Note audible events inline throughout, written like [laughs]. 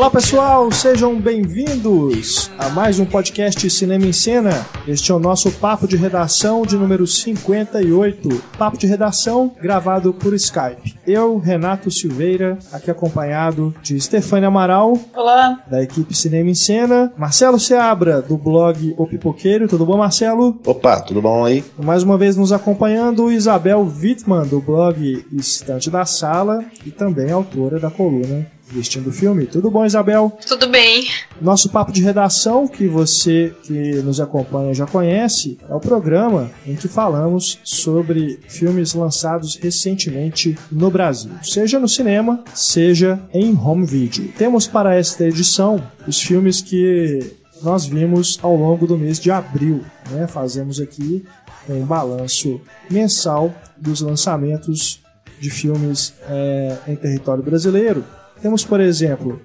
Olá pessoal, sejam bem-vindos a mais um podcast Cinema em Cena. Este é o nosso papo de redação de número 58. Papo de redação gravado por Skype. Eu, Renato Silveira, aqui acompanhado de Stefania Amaral. Olá. Da equipe Cinema em Cena. Marcelo Seabra, do blog O Pipoqueiro. Tudo bom, Marcelo? Opa, tudo bom aí? Mais uma vez nos acompanhando Isabel Wittmann, do blog Estante da Sala e também autora da coluna Vestindo o Filme. Tudo bom, Isabel? Tudo bem. Nosso papo de redação, que você que nos acompanha já conhece, é o programa em que falamos sobre filmes lançados recentemente no Brasil, seja no cinema, seja em home video. Temos para esta edição os filmes que nós vimos ao longo do mês de abril. Né? Fazemos aqui um balanço mensal dos lançamentos de filmes é, em território brasileiro. Temos, por exemplo,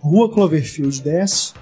Rua Cloverfield 10,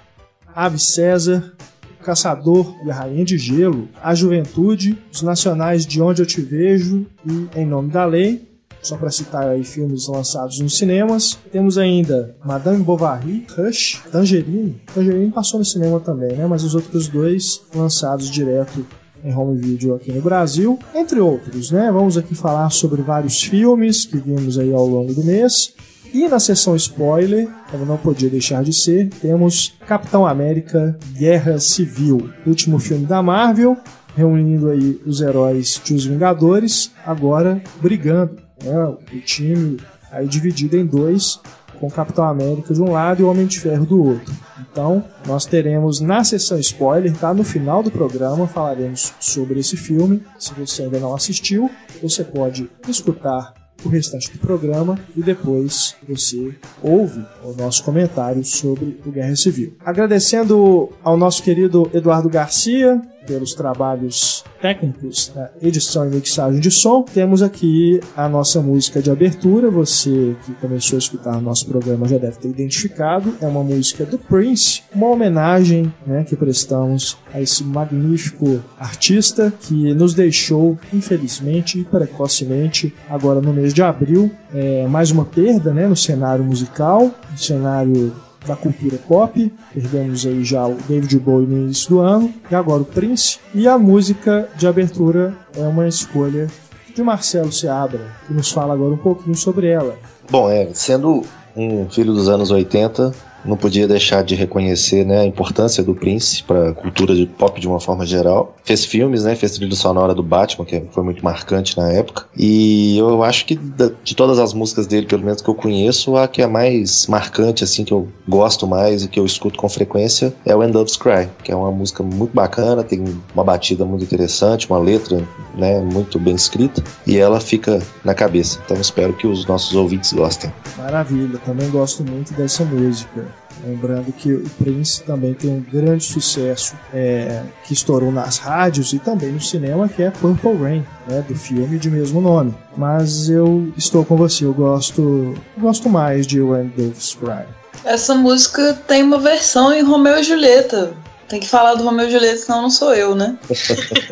Ave César, Caçador e a Rainha de Gelo, A Juventude, Os Nacionais de Onde Eu Te Vejo e Em Nome da Lei, só para citar aí filmes lançados nos cinemas. Temos ainda Madame Bovary, Rush, Tangerine. Tangerine passou no cinema também, né? Mas os outros dois lançados direto em home video aqui no Brasil, entre outros, né? Vamos aqui falar sobre vários filmes que vimos aí ao longo do mês. E na seção spoiler, como não podia deixar de ser, temos Capitão América Guerra Civil, último filme da Marvel, reunindo aí os heróis de Os Vingadores, agora brigando. Né? O time aí dividido em dois, com Capitão América de um lado e o Homem de Ferro do outro. Então, nós teremos na sessão spoiler, tá? No final do programa falaremos sobre esse filme. Se você ainda não assistiu, você pode escutar o restante do programa e depois você ouve o nosso comentário sobre o Guerra Civil. Agradecendo ao nosso querido Eduardo Garcia pelos trabalhos técnicos da edição e mixagem de som. Temos aqui a nossa música de abertura. Você que começou a escutar nosso programa já deve ter identificado. É uma música do Prince, uma homenagem né, que prestamos a esse magnífico artista que nos deixou, infelizmente e precocemente, agora no mês de abril. É mais uma perda né, no cenário musical, no cenário da cultura pop. Perdemos aí já o David Bowie no início do ano, e agora o Prince. E a música de abertura é uma escolha de Marcelo Seabra, que nos fala agora um pouquinho sobre ela. Bom, é, sendo um filho dos anos 80, não podia deixar de reconhecer né, a importância do Prince para a cultura de pop de uma forma geral. Fez filmes, né, fez trilha sonora do Batman, que foi muito marcante na época. E eu acho que de todas as músicas dele, pelo menos que eu conheço, a que é mais marcante, assim, que eu gosto mais e que eu escuto com frequência é o End Doves Cry, que é uma música muito bacana, tem uma batida muito interessante, uma letra né, muito bem escrita e ela fica na cabeça. Então espero que os nossos ouvintes gostem. Maravilha, também gosto muito dessa música. Lembrando que o Prince também tem um grande sucesso é, que estourou nas rádios e também no cinema, que é Purple Rain, né, do filme de mesmo nome. Mas eu estou com você, eu gosto, gosto mais de When Doves Cry. Essa música tem uma versão em Romeo e Julieta. Tem que falar do Romeo e Julieta, senão não sou eu, né?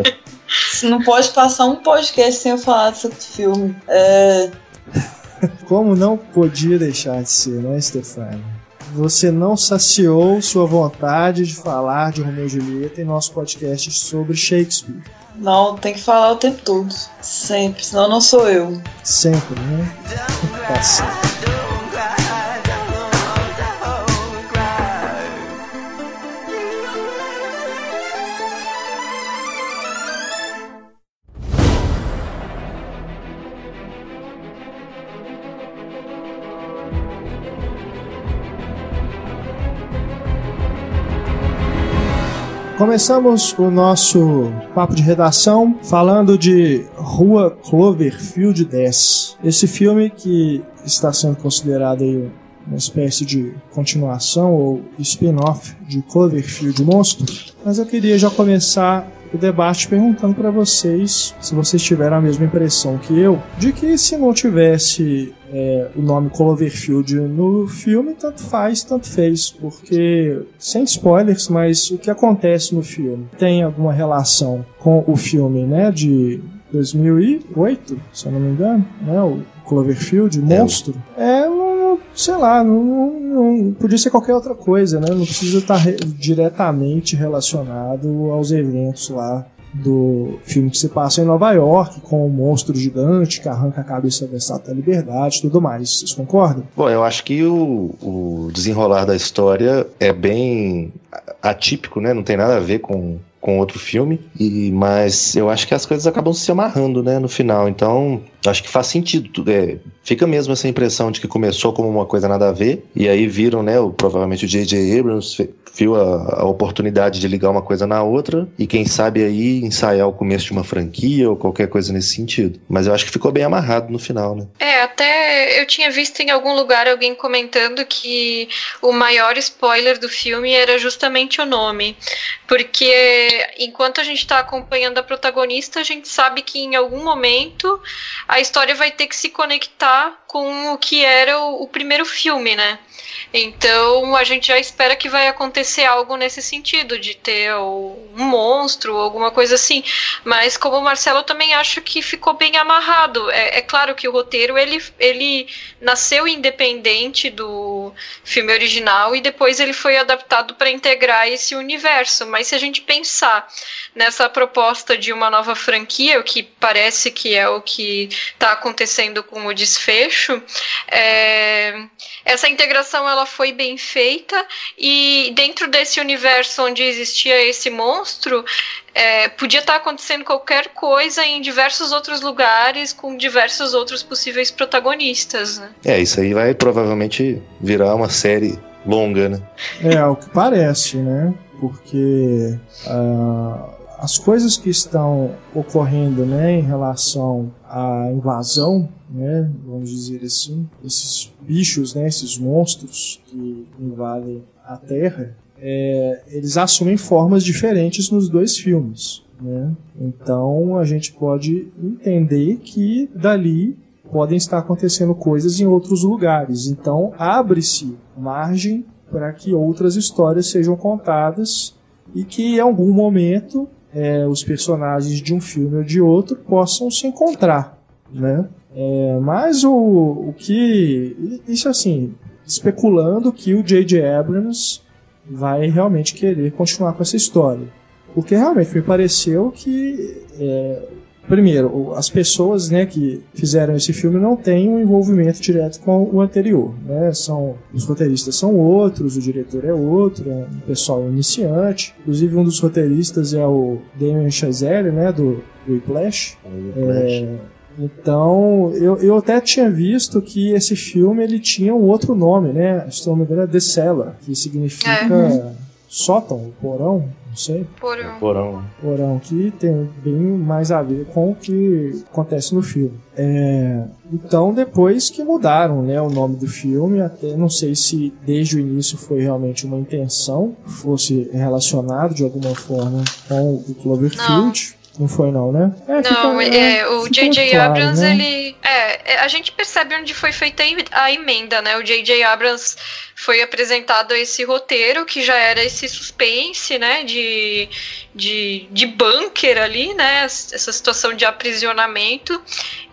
[laughs] não pode passar um podcast sem eu falar desse filme. É... [laughs] Como não podia deixar de ser, né, Stefano? Você não saciou sua vontade de falar de Romeu e Julieta em nosso podcast sobre Shakespeare. Não, tem que falar o tempo todo. Sempre, senão não sou eu. Sempre, né? [laughs] tá certo. Começamos o nosso papo de redação falando de Rua Cloverfield 10. Esse filme que está sendo considerado aí uma espécie de continuação ou spin-off de Cloverfield Monstro. Mas eu queria já começar o debate perguntando para vocês se vocês tiveram a mesma impressão que eu de que se não tivesse é, o nome Cloverfield no filme, tanto faz, tanto fez, porque sem spoilers, mas o que acontece no filme? Tem alguma relação com o filme, né, de 2008, se eu não me engano, né, o Cloverfield, Monstro, é, sei lá, não, podia ser qualquer outra coisa, né? Não precisa estar re diretamente relacionado aos eventos lá do filme que se passa em Nova York, com um monstro gigante que arranca a cabeça da Estátua da Liberdade e tudo mais. Vocês concordam? Bom, eu acho que o, o desenrolar da história é bem atípico, né? Não tem nada a ver com com outro filme, e mas eu acho que as coisas acabam se amarrando, né, no final. Então, acho que faz sentido. É, fica mesmo essa impressão de que começou como uma coisa nada a ver, e aí viram, né, o, provavelmente o J.J. Abrams viu a, a, oportunidade de ligar uma coisa na outra, e quem sabe aí ensaiar o começo de uma franquia ou qualquer coisa nesse sentido. Mas eu acho que ficou bem amarrado no final, né? É, até eu tinha visto em algum lugar alguém comentando que o maior spoiler do filme era justamente o nome, porque enquanto a gente está acompanhando a protagonista, a gente sabe que em algum momento a história vai ter que se conectar com o que era o, o primeiro filme, né? Então a gente já espera que vai acontecer algo nesse sentido, de ter um monstro, alguma coisa assim. Mas como o Marcelo eu também acho que ficou bem amarrado. É, é claro que o roteiro ele, ele nasceu independente do filme original e depois ele foi adaptado para integrar esse universo. Mas se a gente pensar nessa proposta de uma nova franquia, o que parece que é o que está acontecendo com o desfecho, é, essa integração ela foi bem feita e dentro desse universo onde existia esse monstro, é, podia estar acontecendo qualquer coisa em diversos outros lugares com diversos outros possíveis protagonistas. Né? É, isso aí vai provavelmente virar uma série longa, né? É, é o que parece, né? Porque uh, as coisas que estão ocorrendo né, em relação à invasão, né, vamos dizer assim, esses bichos, né, esses monstros que invadem a Terra, é, eles assumem formas diferentes nos dois filmes. Né? Então a gente pode entender que dali podem estar acontecendo coisas em outros lugares. Então abre-se margem para que outras histórias sejam contadas e que em algum momento é, os personagens de um filme ou de outro possam se encontrar, né? É, mas o, o que isso assim especulando que o J.J. Abrams vai realmente querer continuar com essa história, porque realmente me pareceu que é, primeiro, as pessoas né, que fizeram esse filme não têm um envolvimento direto com o anterior. Né? São, os roteiristas são outros, o diretor é outro, é um pessoal iniciante. Inclusive, um dos roteiristas é o Damien Chazelle, né, do, do Whiplash. É, então, eu, eu até tinha visto que esse filme ele tinha um outro nome, né? Se não me engano, é The Cellar, que significa uhum. sótão, porão, não sei. Porão. É porão. Porão, que tem bem mais a ver com o que acontece no filme. É, então, depois que mudaram né, o nome do filme, até não sei se desde o início foi realmente uma intenção, fosse relacionado de alguma forma com o Cloverfield. Não. Não foi não, né? É, não, fica, é, é o J.J. Abrams, né? ele... É, é, a gente percebe onde foi feita a emenda, né? O J.J. Abrams foi apresentado esse roteiro que já era esse suspense, né, de, de, de bunker ali, né, essa situação de aprisionamento,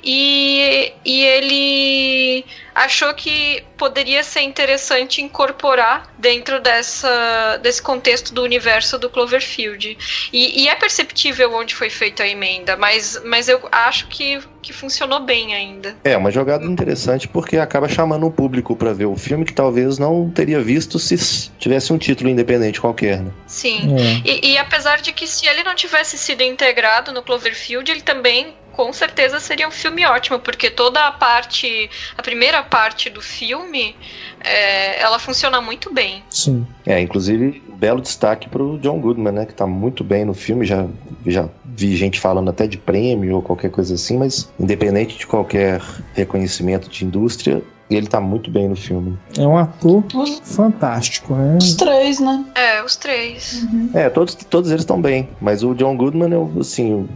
e, e ele achou que poderia ser interessante incorporar dentro dessa, desse contexto do universo do Cloverfield. E, e é perceptível onde foi feita a emenda, mas, mas eu acho que, que funcionou bem ainda. É, uma jogada interessante porque acaba chamando o público para ver o filme que talvez não teria visto se tivesse um título independente qualquer. Né? Sim, é. e, e apesar de que se ele não tivesse sido integrado no Cloverfield, ele também com certeza seria um filme ótimo, porque toda a parte, a primeira parte do filme, é, ela funciona muito bem. Sim. É, inclusive, belo destaque pro John Goodman, né, que tá muito bem no filme, já, já vi gente falando até de prêmio ou qualquer coisa assim, mas independente de qualquer reconhecimento de indústria, ele tá muito bem no filme. É um ator fantástico, né? Os três, né? É, os três. Uhum. É, todos, todos eles estão bem. Mas o John Goodman, eu, assim,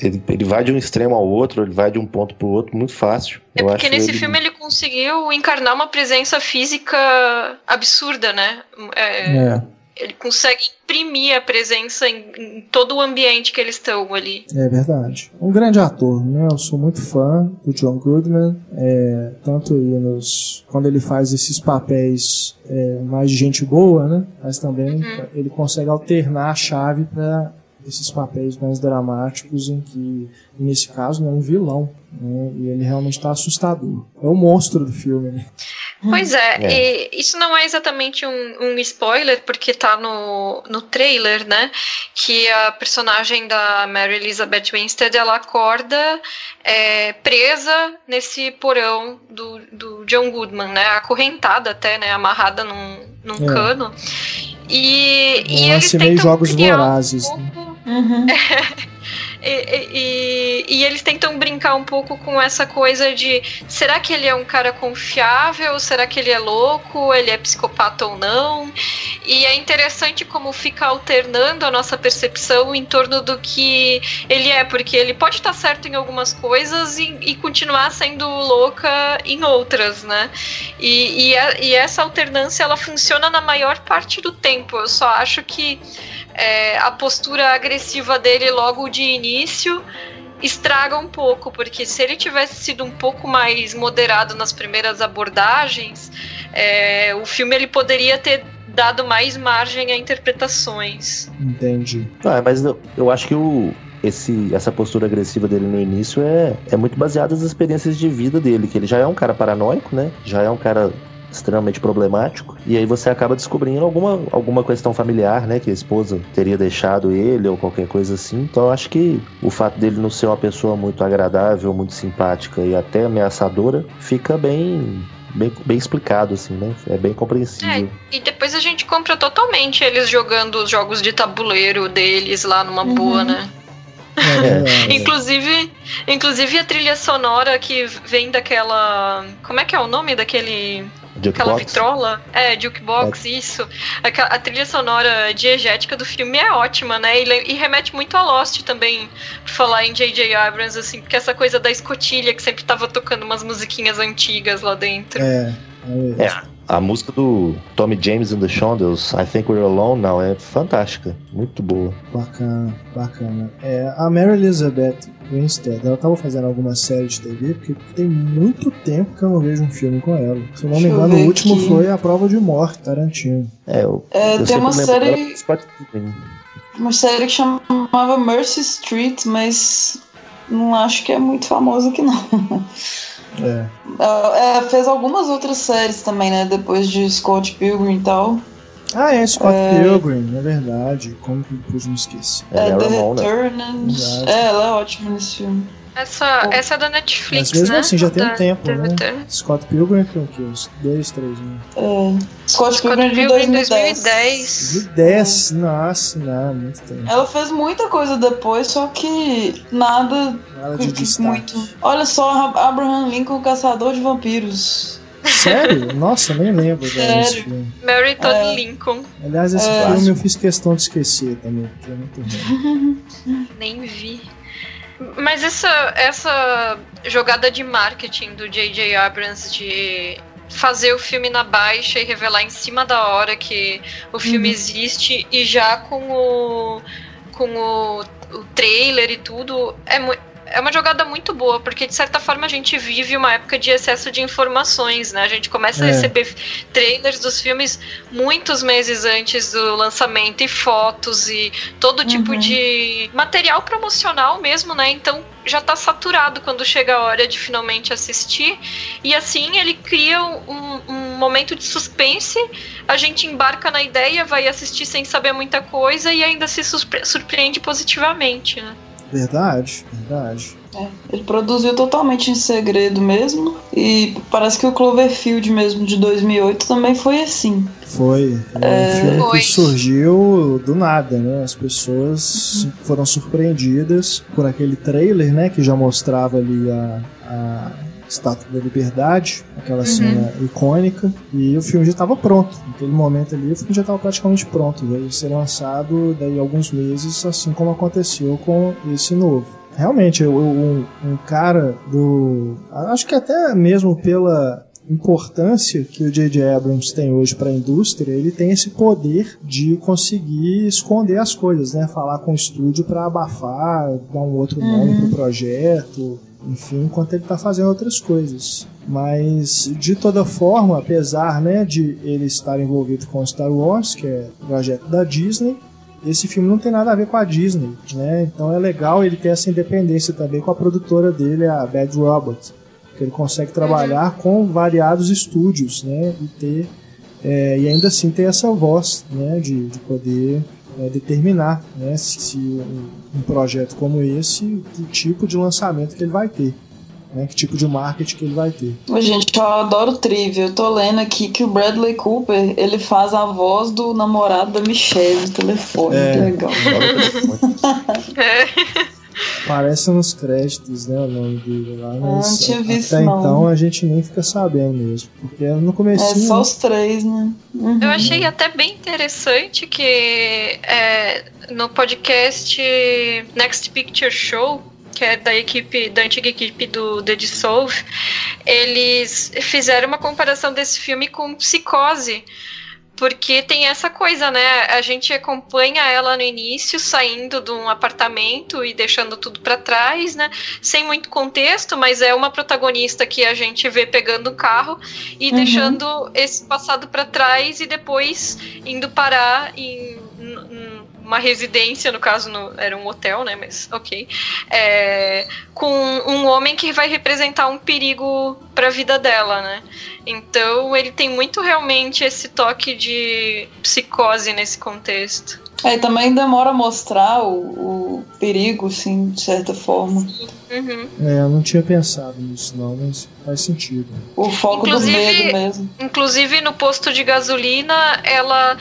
ele, ele vai de um extremo ao outro, ele vai de um ponto pro outro muito fácil. É eu porque nesse ele... filme ele conseguiu encarnar uma presença física absurda, né? É. é. ele consegue imprimir a presença em, em, todo o ambiente que eles estão ali. É verdade. Um grande ator, né? Eu sou muito fã do John Goodman, é, tanto nos, quando ele faz esses papéis é, mais de gente boa, né? Mas também uhum. ele consegue alternar a chave para esses papéis mais dramáticos em que, nesse caso, é um vilão. Né? E ele realmente está assustador. É o monstro do filme, né? Pois é, é. isso não é exatamente um, um, spoiler, porque tá no, no trailer, né? Que a personagem da Mary Elizabeth Winstead ela acorda é, presa nesse porão do, do John Goodman, né? Acorrentada até, né? Amarrada num, num é. cano. E, um e eles tentam jogos vorazes. Um pouco... né? Uhum. [laughs] E, e, e, eles tentam brincar um pouco com essa coisa de será que ele é um cara confiável? Será que ele é louco? Ele é psicopata ou não? E é interessante como fica alternando a nossa percepção em torno do que ele é, porque ele pode estar certo em algumas coisas e, e continuar sendo louca em outras, né? E, a, e essa alternância ela funciona na maior parte do tempo. Eu só acho que é, a postura agressiva dele logo de início estraga um pouco, porque se ele tivesse sido um pouco mais moderado nas primeiras abordagens, é, o filme ele poderia ter dado mais margem a interpretações. Entendi. Ah, mas eu, eu acho que o, esse, essa postura agressiva dele no início é, é muito baseada nas experiências de vida dele, que ele já é um cara paranoico, né? Já é um cara extremamente problemático. E aí você acaba descobrindo alguma, alguma questão familiar, né? Que a esposa teria deixado ele ou qualquer coisa assim. Então eu acho que o fato dele não ser uma pessoa muito agradável, muito simpática e até ameaçadora fica bem bem, bem explicado, assim, né? É bem compreensível. É, e depois a gente compra totalmente eles jogando os jogos de tabuleiro deles lá numa uhum. boa, né? É, [laughs] é, inclusive, inclusive a trilha sonora que vem daquela. Como é que é o nome daquele Aquela vitrola. É, jukebox, é. isso. A, a, trilha sonora diegética do filme é ótima, né? E, e, remete muito a Lost também, por falar em J.J. Abrams, assim, porque essa coisa da escotilha que sempre tava tocando umas musiquinhas antigas lá dentro. É. É, é a música do Tommy James and the Shondells, I Think We're Alone Now, é fantástica. Muito boa. Bacana, bacana. É, a Mary Elizabeth Winstead, ela tava fazendo alguma série de TV, porque tem muito tempo que eu não vejo um filme com ela. Se eu não me engano, o último aqui. foi A Prova de Morte, Tarantino. É, eu, é eu tem uma série... Uma série que chamava Mercy Street, mas não acho que é muito famosa aqui não. [laughs] É. Uh, é, fez algumas outras séries também, né? Depois de Scott Pilgrim e tal. Ah, é, Scott é... Pilgrim, é verdade. Como que depois me esqueci? É, é The Returnant. É, ela é ótima nesse filme. Essa, essa é da Netflix, Mas mesmo né? assim, já tem um tempo, né? Scott Pilgrim tem o quê? Uns dois, três anos. É. Scott, Scott Pilgrim de 2010. 2010. 2010, nossa, não, muito tempo. Ela fez muita coisa depois, só que nada... Nada de destaque. Muito. Olha só, Abraham Lincoln, Caçador de Vampiros. Sério? [laughs] Nossa, nem lembro desse filme. Mary Todd é. Lincoln. Aliás, esse é. filme eu fiz questão de esquecer também, porque é muito ruim. Nem vi. Mas essa, essa jogada de marketing do J.J. Abrams de fazer o filme na baixa e revelar em cima da hora que o filme uhum. existe e já com o com o, o trailer e tudo é muito é uma jogada muito boa, porque de certa forma a gente vive uma época de excesso de informações, né? A gente começa é. a receber trailers dos filmes muitos meses antes do lançamento e fotos e todo tipo uhum. de material promocional mesmo, né? Então já tá saturado quando chega a hora de finalmente assistir. E assim ele cria um, um momento de suspense, a gente embarca na ideia, vai assistir sem saber muita coisa e ainda se surpreende positivamente, né? Verdade, verdade. É, ele produziu totalmente em segredo mesmo. E parece que o Cloverfield mesmo de 2008 também foi assim. Foi. É, um filme foi. que surgiu do nada, né? As pessoas uhum. foram surpreendidas por aquele trailer, né? Que já mostrava ali a, a Estátua da Liberdade, aquela uhum. cena icônica, e o filme já estava pronto. Naquele momento ali, o filme já estava praticamente pronto. Veio ser lançado daí alguns meses, assim como aconteceu com esse novo. Realmente, um, um cara do. Acho que até mesmo pela importância que o J.J. Abrams tem hoje para a indústria, ele tem esse poder de conseguir esconder as coisas, né? Falar com o estúdio para abafar, dar um outro nome uhum. pro projeto, enfim, enquanto ele está fazendo outras coisas. Mas de toda forma, apesar né, de ele estar envolvido com Star Wars, que é projeto da Disney, esse filme não tem nada a ver com a Disney, né? Então é legal ele ter essa independência também com a produtora dele, a Bad Robot, que ele consegue trabalhar uhum. com variados estúdios, né? E ter é, e ainda assim ter essa voz, né? De, de poder é, determinar, né? Se, se um, um projeto como esse, que tipo de lançamento que ele vai ter né? Que tipo de marketing que ele vai ter. Gente, eu adoro trivia. Eu tô lendo aqui que o Bradley Cooper, ele faz a voz do namorado da Michelle no telefone. É, legal. [laughs] [laughs] Parece nos créditos, né, o nome dele lá, mas não tinha visto, até não. então a gente nem fica sabendo mesmo, porque no começo É só os três, né? Uhum. Eu achei até bem interessante que é, no podcast Next Picture Show que é da equipe, da antiga equipe do The Dissolve, eles fizeram uma comparação desse filme com Psicose. Porque tem essa coisa, né? A gente acompanha ela no início, saindo de um apartamento e deixando tudo para trás, né? Sem muito contexto, mas é uma protagonista que a gente vê pegando o carro e uhum. deixando esse passado para trás e depois indo parar em uma residência, no caso no, era um hotel, né? Mas ok. É, com um homem que vai representar um perigo para a vida dela, né? Então ele tem muito realmente esse toque de psicose nesse contexto. É, e também demora a mostrar o, o perigo, assim, de certa forma. Uhum. É, eu não tinha pensado nisso, não, mas faz sentido. O foco inclusive, do medo mesmo. Inclusive, no posto de gasolina, ela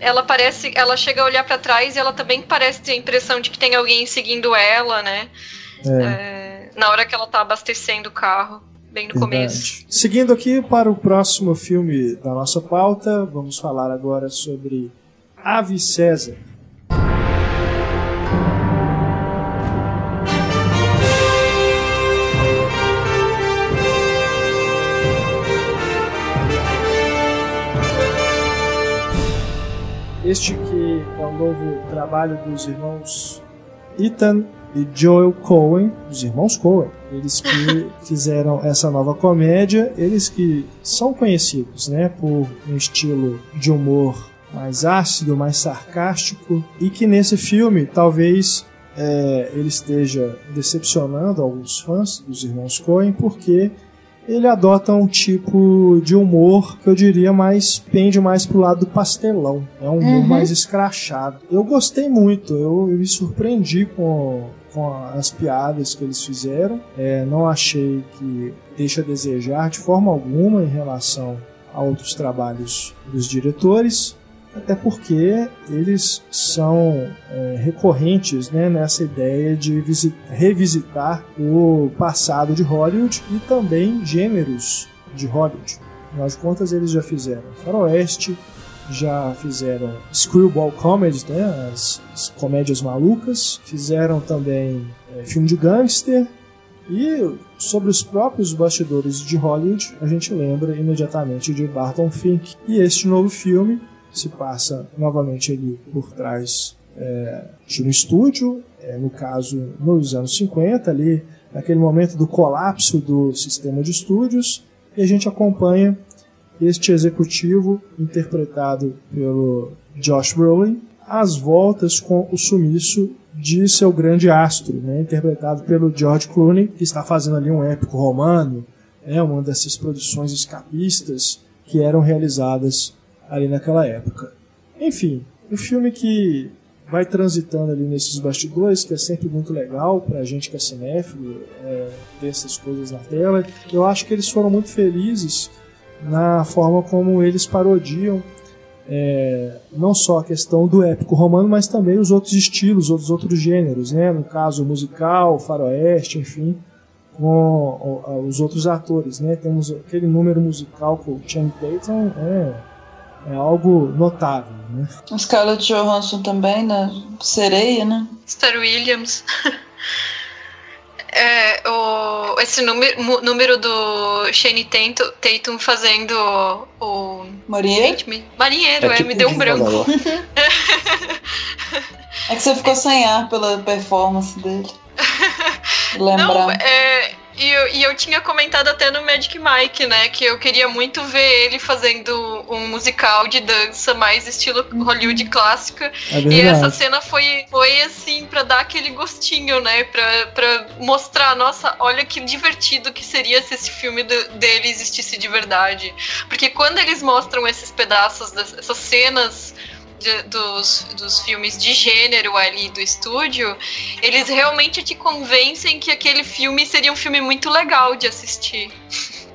ela parece, ela chega a olhar para trás e ela também parece ter a impressão de que tem alguém seguindo ela, né? É. É, na hora que ela tá abastecendo o carro, bem no Verdade. começo. Seguindo aqui para o próximo filme da nossa pauta, vamos falar agora sobre Ave César. Este que é o novo trabalho dos irmãos Ethan e Joel Cohen, os irmãos Cohen. Eles que [laughs] fizeram essa nova comédia, eles que são conhecidos, né, por um estilo de humor mais ácido, mais sarcástico, e que nesse filme talvez é, ele esteja decepcionando alguns fãs dos irmãos Coen, porque ele adota um tipo de humor que eu diria mais pende mais pro lado do pastelão. É um humor uhum. mais escrachado. Eu gostei muito, eu, eu me surpreendi com, com as piadas que eles fizeram. É, não achei que deixa a desejar de forma alguma em relação a outros trabalhos dos diretores até porque eles são é, recorrentes né, nessa ideia de revisitar o passado de Hollywood e também gêneros de Hollywood. Afinal de contas, eles já fizeram Faroeste, já fizeram Screwball Comedy, né, as, as comédias malucas, fizeram também é, filme de gangster e sobre os próprios bastidores de Hollywood, a gente lembra imediatamente de Barton Fink. E este novo filme se passa novamente ali por trás é, de um estúdio, é, no caso nos anos 50, ali naquele momento do colapso do sistema de estúdios, e a gente acompanha este executivo interpretado pelo Josh Brolin às voltas com o sumiço de seu grande astro, né, interpretado pelo George Clooney, que está fazendo ali um épico romano, é uma dessas produções escapistas que eram realizadas ali naquela época. Enfim, um filme que vai transitando ali nesses bastidores, que é sempre muito legal pra gente que é cinéfilo, é, ver essas coisas na tela. Eu acho que eles foram muito felizes na forma como eles parodiam é, não só a questão do épico romano, mas também os outros estilos, os outros gêneros, né? no caso musical, faroeste, enfim, com os outros atores. Né? Temos aquele número musical com o Channing Tatum, é, é algo notável, né? Scarlett Johansson também, né? Sereia, né? Star Williams. [laughs] É, o, esse número, número do Shane Tatum, Tatum fazendo o. Marinheiro? Marinheiro, é, é tipo me deu um branco. [laughs] é que você ficou sem ar pela performance dele. [laughs] Lembrar. Não, é, e eu, e eu tinha comentado até no Magic Mike, né? Que eu queria muito ver ele fazendo um musical de dança mais estilo Hollywood clássica. É e essa cena foi, foi assim, para dar aquele gostinho, né? Pra, pra mostrar, nossa, olha que divertido que seria se esse filme do, dele existisse de verdade. Porque quando eles mostram esses pedaços, essas cenas de, dos, dos filmes de gênero ali do estúdio, eles realmente te convencem que aquele filme seria um filme muito legal de assistir.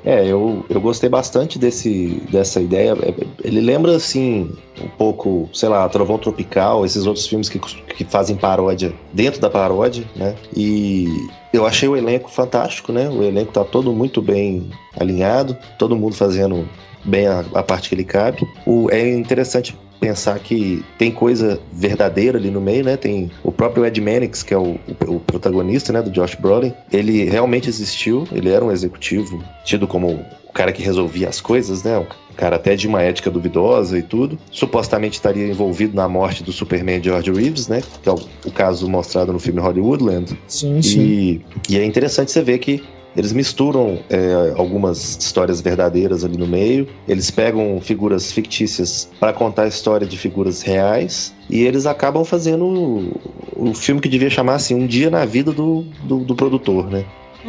É, eu, eu gostei bastante desse, dessa ideia. É, ele lembra, assim, um pouco, sei lá, Trovão Tropical, esses outros filmes que, que fazem paródia dentro da paródia, né? E eu achei o elenco fantástico, né? O elenco tá todo muito bem alinhado, todo mundo fazendo bem a, a parte que ele cabe. O, é interessante pensar que tem coisa verdadeira ali no meio, né? Tem o próprio Ed Mannix, que é o, o, o protagonista, né, do Josh Brolin. Ele realmente existiu, ele era um executivo tido como o cara que resolvia as coisas, né? O cara até de uma ética duvidosa e tudo. Supostamente estaria envolvido na morte do Superman George Reeves, né? Que é o, o caso mostrado no filme Hollywoodland. Sim, sim. E, e é interessante você ver que eles misturam é, algumas histórias verdadeiras ali no meio. Eles pegam figuras fictícias para contar a história de figuras reais. E eles acabam fazendo o, filme que devia chamar assim Um Dia na Vida do, do, do produtor, né?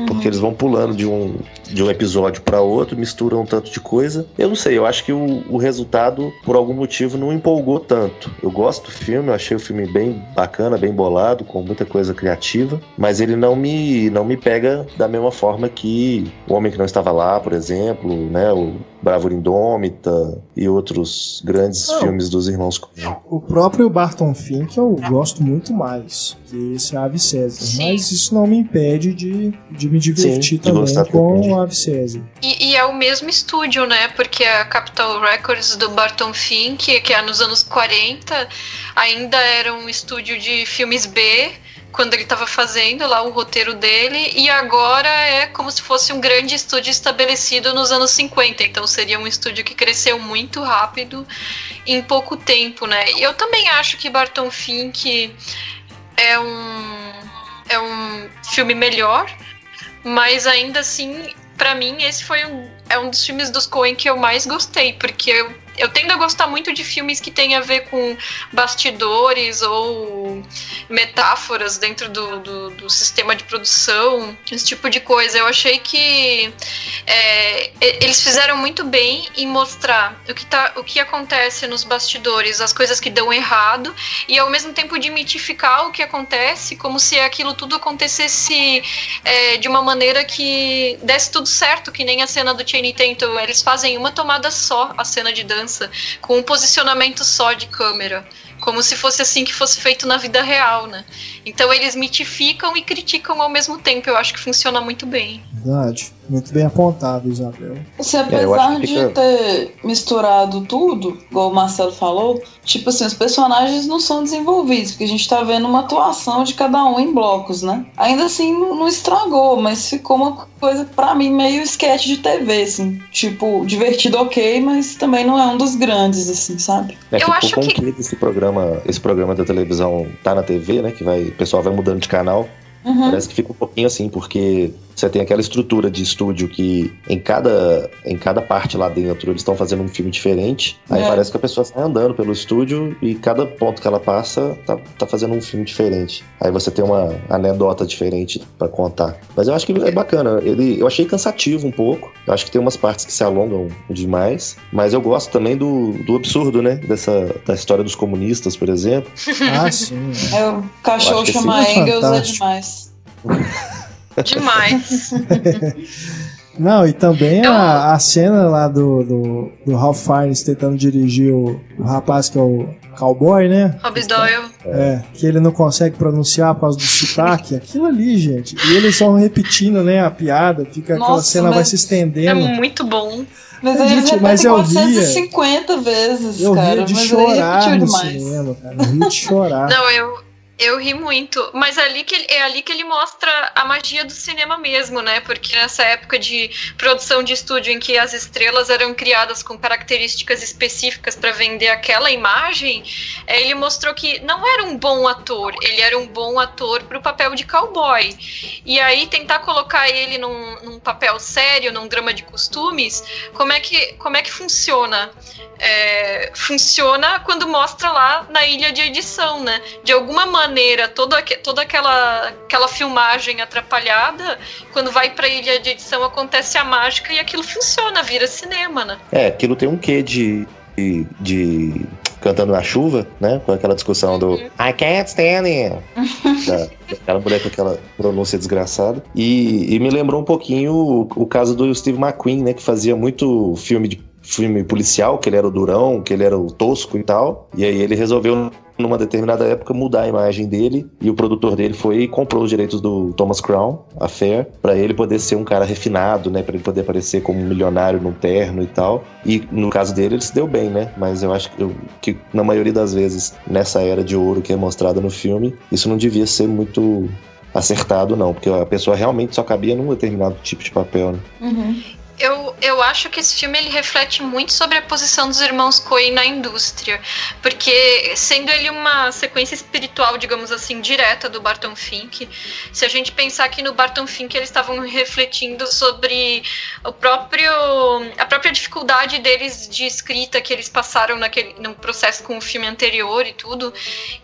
Porque eles vão pulando de um, de um episódio para outro, misturam um tanto de coisa. Eu não sei, eu acho que o, o resultado, por algum motivo, não empolgou tanto. Eu gosto do filme, eu achei o filme bem bacana, bem bolado, com muita coisa criativa, mas ele não me, não me pega da mesma forma que O Homem que Não Estava Lá, por exemplo, né? O Bravura Indômita e outros grandes não, filmes dos irmãos Coen. O próprio Barton Fink eu gosto muito mais que esse Ave César, Sim. mas isso não me impede de, de me divertir Sim, também de com o Ave César. E, e, é o mesmo estúdio, né? Porque a Capital Records do Barton Fink, que é nos anos 40, ainda era um estúdio de filmes B quando ele estava fazendo lá o roteiro dele, e agora é como se fosse um grande estúdio estabelecido nos anos 50. Então seria um estúdio que cresceu muito rápido em pouco tempo, né? E eu também acho que Barton Fink é um, é um filme melhor, mas ainda assim, para mim, esse foi um, é um dos filmes dos Coen que eu mais gostei, porque eu eu tendo a gostar muito de filmes que têm a ver com bastidores ou metáforas dentro do, do, do sistema de produção, esse tipo de coisa. Eu achei que é, eles fizeram muito bem em mostrar o que, tá, o que acontece nos bastidores, as coisas que dão errado, e ao mesmo tempo de mitificar o que acontece, como se aquilo tudo acontecesse é, de uma maneira que desse tudo certo, que nem a cena do Chaney Tatum. Eles fazem uma tomada só, a cena de dança criança com um posicionamento só de câmera, como se fosse assim que fosse feito na vida real, né? Então eles mitificam e criticam ao mesmo tempo. Eu acho que funciona muito bem. Verdade. Muito bem apontado, Isabel. Se apesar é, de fica... ter misturado tudo, igual o Marcelo falou, tipo assim, os personagens não são desenvolvidos, porque a gente tá vendo uma atuação de cada um em blocos, né? Ainda assim, não, estragou, mas ficou uma coisa, para mim, meio sketch de TV, assim. Tipo, divertido ok, mas também não é um dos grandes, assim, sabe? É, Eu tipo, acho que... esse programa, esse programa da televisão tá na TV, né? Que vai, o pessoal vai mudando de canal. Uhum. Parece que fica um pouquinho assim, porque você tem aquela estrutura de estúdio que em cada, em cada parte lá dentro eles estão fazendo um filme diferente. Aí é. parece que a pessoa sai andando pelo estúdio e cada ponto que ela passa tá, tá fazendo um filme diferente. Aí você tem uma anedota diferente para contar. Mas eu acho que é bacana. Ele, eu achei cansativo um pouco. Eu acho que tem umas partes que se alongam demais. Mas eu gosto também do, do absurdo, né? Dessa, da história dos comunistas, por exemplo. Ah, sim. [laughs] É, o cachorro chama Engels é demais. [laughs] Demais. [laughs] Não, e também a, a cena lá do, do, do Ralph Fiennes tentando dirigir o, o rapaz que é o cowboy, né? Rob Doyle. É, que ele não consegue pronunciar por causa do sotaque. Aquilo ali, gente. E eles vão repetindo, né, a piada. Fica, Nossa, aquela cena vai se estendendo. É muito bom. Mas ele gente, mas eu via 50 vezes, eu cara. Ria de chorar no demais. cinema, cara. Eu ria de chorar. Não, eu, Eu ri muito, mas ali que ele, é ali que ele mostra a magia do cinema mesmo, né? Porque nessa época de produção de estúdio em que as estrelas eram criadas com características específicas para vender aquela imagem, é, ele mostrou que não era um bom ator, ele era um bom ator para o papel de cowboy. E aí tentar colocar ele num, num, papel sério, num drama de costumes, como é que, como é que funciona? É, funciona quando mostra lá na ilha de edição, né? De alguma maneira toda, toda aquela, aquela filmagem atrapalhada, quando vai pra ilha de edição acontece a mágica e aquilo funciona, vira cinema, né? É, aquilo tem um quê de, de, de cantando na chuva, né? Com aquela discussão do uhum. I can't stand it. [laughs] da, aquela mulher com aquela pronúncia desgraçada. E, e me lembrou um pouquinho o, o, caso do Steve McQueen, né? Que fazia muito filme de filme policial, que ele era o durão, que ele era o tosco e tal. E aí ele resolveu numa determinada época mudar a imagem dele e o produtor dele foi e comprou os direitos do Thomas Crown, a Fair, para ele poder ser um cara refinado, né, para ele poder aparecer como um milionário no terno e tal. E no caso dele ele se deu bem, né? Mas eu acho que, eu, que na maioria das vezes nessa era de ouro que é mostrada no filme, isso não devia ser muito acertado não, porque a pessoa realmente só cabia num determinado tipo de papel, né? Uhum. Eu, eu acho que esse filme ele reflete muito sobre a posição dos irmãos Coen na indústria, porque sendo ele uma sequência espiritual, digamos assim, direta do Barton Fink, se a gente pensar que no Barton Fink eles estavam refletindo sobre o próprio a própria dificuldade deles de escrita que eles passaram naquele no processo com o filme anterior e tudo,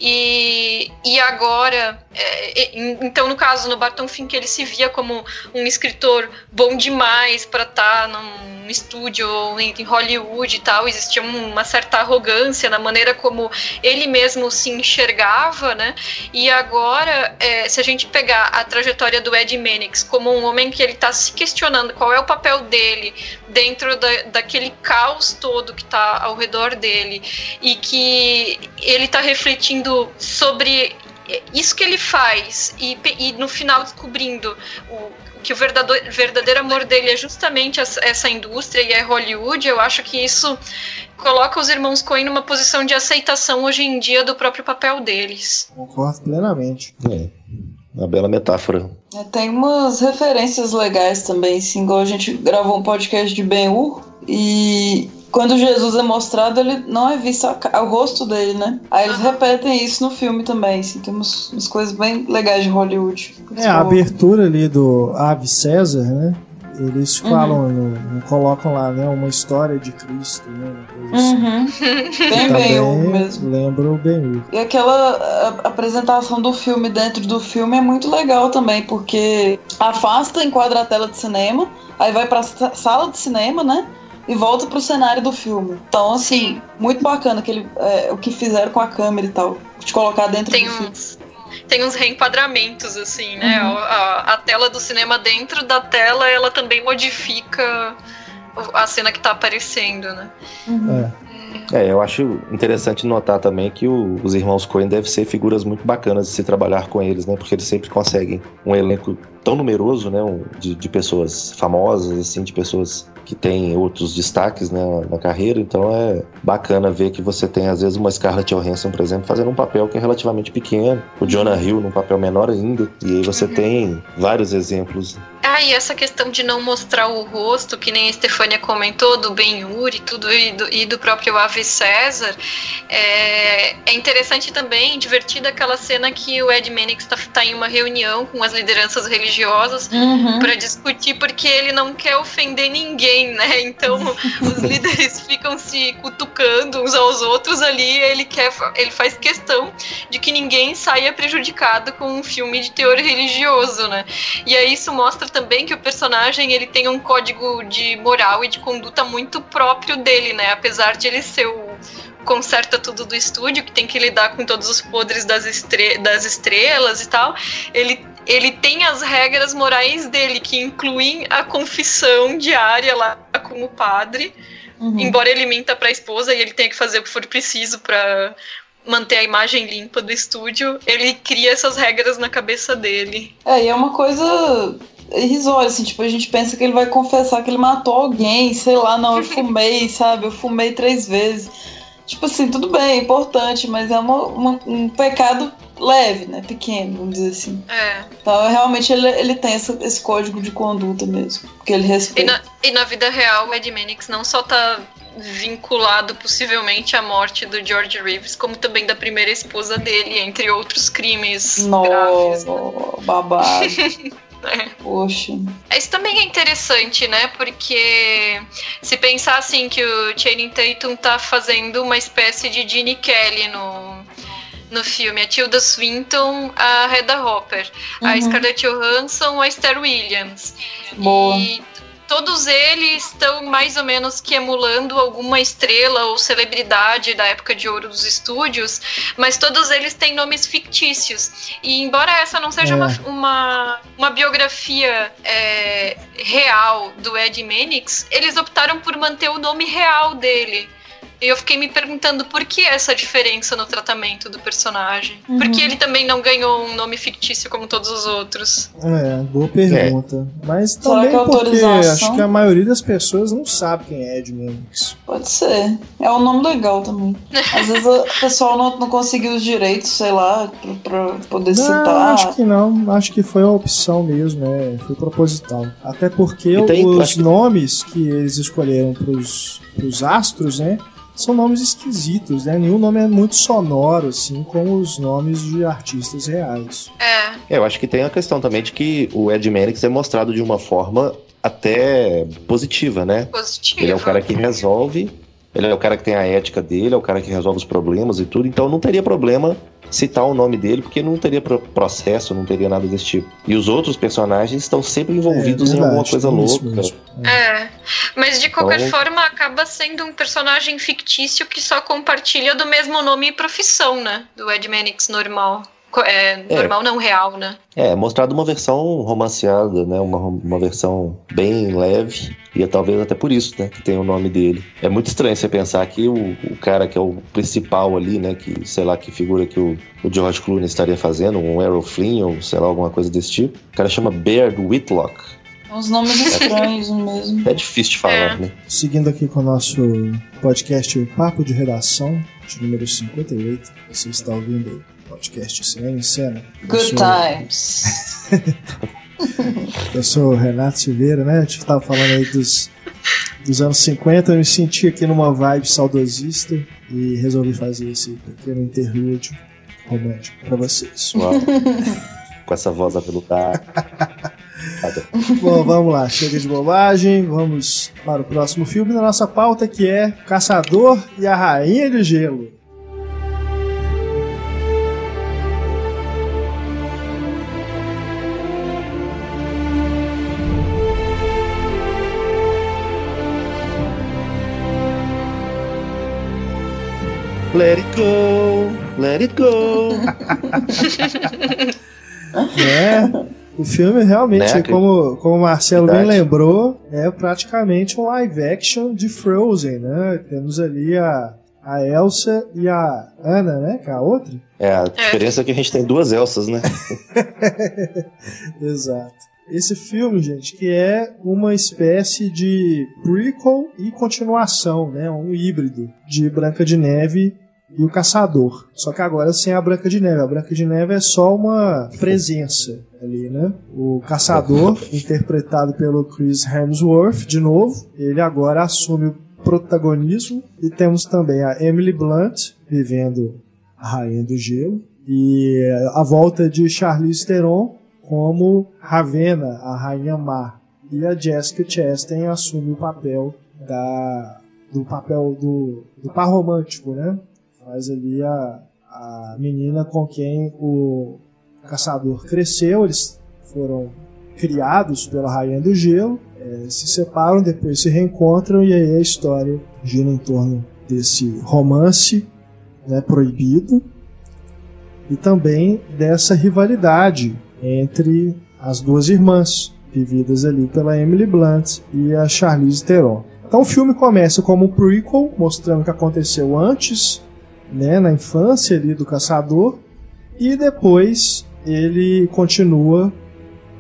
e, e agora, é, então no caso no Barton Fink ele se via como um escritor bom demais para estar tá num estúdio em Hollywood e tal, existia uma certa arrogância na maneira como ele mesmo se enxergava, né? E agora, é, se a gente pegar a trajetória do Ed Mannix como um homem que ele está se questionando qual é o papel dele dentro da, daquele caos todo que está ao redor dele e que ele está refletindo sobre isso que ele faz e, e no final descobrindo o, que o verdadeiro, verdadeiro amor dele é justamente essa indústria e é Hollywood, eu acho que isso coloca os irmãos Coen numa posição de aceitação hoje em dia do próprio papel deles. Concordo plenamente. É, uma bela metáfora. É, tem umas referências legais também, assim, igual a gente gravou um podcast de Ben-Hur e quando Jesus é mostrado, ele não é visto o rosto dele, né? Aí eles repetem isso no filme também, assim, tem umas, umas coisas bem legais de Hollywood. É, a abertura ali do Ave César, né? Eles falam, uhum. no, no, colocam lá, né, uma história de Cristo, né? Assim. Uhum. Bem bem mesmo. Lembra o ben E aquela apresentação do filme dentro do filme é muito legal também, porque afasta, enquadra a tela de cinema, aí vai pra sala de cinema, né? E volta pro cenário do filme. Então, assim, muito bacana aquele, é, o que fizeram com a câmera e tal. De colocar dentro tem do uns, filme. Tem uns reenquadramentos, assim, né? Uhum. A, a, tela do cinema dentro da tela, ela também modifica a cena que tá aparecendo, né? Uhum. É. é. eu acho interessante notar também que o, os irmãos Coen devem ser figuras muito bacanas de se trabalhar com eles, né? Porque eles sempre conseguem um elenco tão numeroso, né? De, de pessoas famosas, assim, de pessoas que tem outros destaques né, na carreira, então é bacana ver que você tem às vezes uma Scarlett Johansson, por exemplo, fazendo um papel que é relativamente pequeno, o Jonah Hill num papel menor ainda, e aí você tem vários exemplos ah, e essa questão de não mostrar o rosto, que nem a Stefania comentou, do Ben-Hur e tudo, e do, e do, próprio Ave César, é, é, interessante também, divertida aquela cena que o Ed Mannix está tá em uma reunião com as lideranças religiosas uhum. para discutir, porque ele não quer ofender ninguém, né? Então, [laughs] os líderes ficam se cutucando uns aos outros ali, ele quer, ele faz questão de que ninguém saia prejudicado com um filme de teor religioso, né? E aí isso mostra também que o personagem ele tem um código de moral e de conduta muito próprio dele, né? Apesar de ele ser o conserta tudo do estúdio, que tem que lidar com todos os podres das, estre das estrelas e tal, ele, ele tem as regras morais dele, que incluem a confissão diária lá com o padre. Uhum. Embora ele minta para a esposa e ele tenha que fazer o que for preciso para manter a imagem limpa do estúdio, ele cria essas regras na cabeça dele. É, e é uma coisa irrisório, assim, tipo, a gente pensa que ele vai confessar que ele matou alguém, sei lá, não, eu fumei, [laughs] sabe? Eu fumei três vezes. Tipo assim, tudo bem, é importante, mas é uma, uma, um pecado leve, né? Pequeno, vamos dizer assim. É. Então, realmente, ele, ele tem essa, esse código de conduta mesmo. Que ele E respeita. na, e na vida real, o Ed Mannix não só tá vinculado possivelmente à morte do George Reeves, como também da primeira esposa dele, entre outros crimes graves. Nossa, babado. [laughs] né? Poxa. Isso também é interessante, né? Porque se pensar assim que o Channing Tatum tá fazendo uma espécie de Gene Kelly no, no filme, a Tilda Swinton, a Hedda Hopper, a Uhum. Scarlett Johansson, a Esther Williams. Boa. E todos eles estão mais ou menos que emulando alguma estrela ou celebridade da época de ouro dos estúdios, mas todos eles têm nomes fictícios. E embora essa não seja É. uma, uma, uma biografia é, real do Ed Mannix, eles optaram por manter o nome real dele. E eu fiquei me perguntando por que essa diferença no tratamento do personagem. Uhum. Por que ele também não ganhou um nome fictício como todos os outros? É, boa pergunta. Mas Será também porque acho que a maioria das pessoas não sabe quem é Ed Mannix. Pode ser. É um nome legal também. Às vezes o pessoal não, não conseguiu os direitos, sei lá, pra, pra poder Não, citar. acho que não. Acho que foi a opção mesmo, é, foi proposital. Até porque E tem- os acho que- nomes que eles escolheram pros, pros astros, né? São nomes esquisitos, né? Nenhum nome é muito sonoro, assim, como os nomes de artistas reais. É, É, eu acho que tem a questão também de que o Ed Mannix é mostrado de uma forma até positiva, né? positivo. Ele é o cara que resolve, ele é o cara que tem a ética dele, é o cara que resolve os problemas e tudo, então não teria problema citar o nome dele, porque não teria pro- processo, não teria nada desse tipo. E os outros personagens estão sempre envolvidos É, em alguma verdade, coisa louca. mesmo. É, mas de qualquer Então- forma acaba sendo um personagem fictício que só compartilha do mesmo nome e profissão, né? Do Ed Mannix normal. É, É. normal não real, né? É, mostrado uma versão romanceada, né? Uma, uma versão bem leve. E é talvez até por isso, né? Que tem o nome dele. É muito estranho você pensar que o, o cara que é o principal ali, né? Que, sei lá, que figura que o, o George Clooney estaria fazendo, um Errol Flynn ou sei lá, alguma coisa desse tipo. O cara chama Baird Whitlock. Uns nomes [laughs] estranhos mesmo. É difícil de falar, É. né? Seguindo aqui com o nosso podcast o Papo de Redação, de número 58. Você está ouvindo podcast Cinema em Cena. Good sou- times. [laughs] Eu sou o Renato Silveira, né? A gente tava falando aí dos, dos anos 50, eu me senti aqui numa vibe saudosista e resolvi fazer esse pequeno interlúdio romântico pra vocês. Uau. [laughs] Com essa voz aveludada. [laughs] Bom, vamos lá, chega de bobagem, vamos para o próximo filme da nossa pauta que é Caçador e a Rainha de Gelo. Let it go, let it go. [laughs] É, o filme realmente, Né, como, como o Marcelo bem lembrou, é praticamente um live action de Frozen, né? Temos ali a, a Elsa e a Anna, né? Que é a outra. É, a diferença é que a gente tem duas Elsas, né? [laughs] Exato. Esse filme, gente, que é uma espécie de prequel e continuação, né? Um híbrido de Branca de Neve e o Caçador. Só que agora sem a Branca de Neve. A Branca de Neve é só uma presença ali, né? O Caçador, interpretado pelo Chris Hemsworth, de novo, ele agora assume o protagonismo. E temos também a Emily Blunt, vivendo a Rainha do Gelo. E a volta de Charlize Theron como Ravenna, a Rainha Má. E a Jessica Chastain assume o papel da do papel do, do par romântico, né? Faz ali a, a menina com quem o caçador cresceu, eles foram criados pela Rainha do Gelo, eh, se separam, depois se reencontram e aí a história gira em torno desse romance né, proibido e também dessa rivalidade entre as duas irmãs, vividas ali pela Emily Blunt e a Charlize Theron. Então o filme começa como um prequel, mostrando o que aconteceu antes, né, na infância ali do caçador, e depois ele continua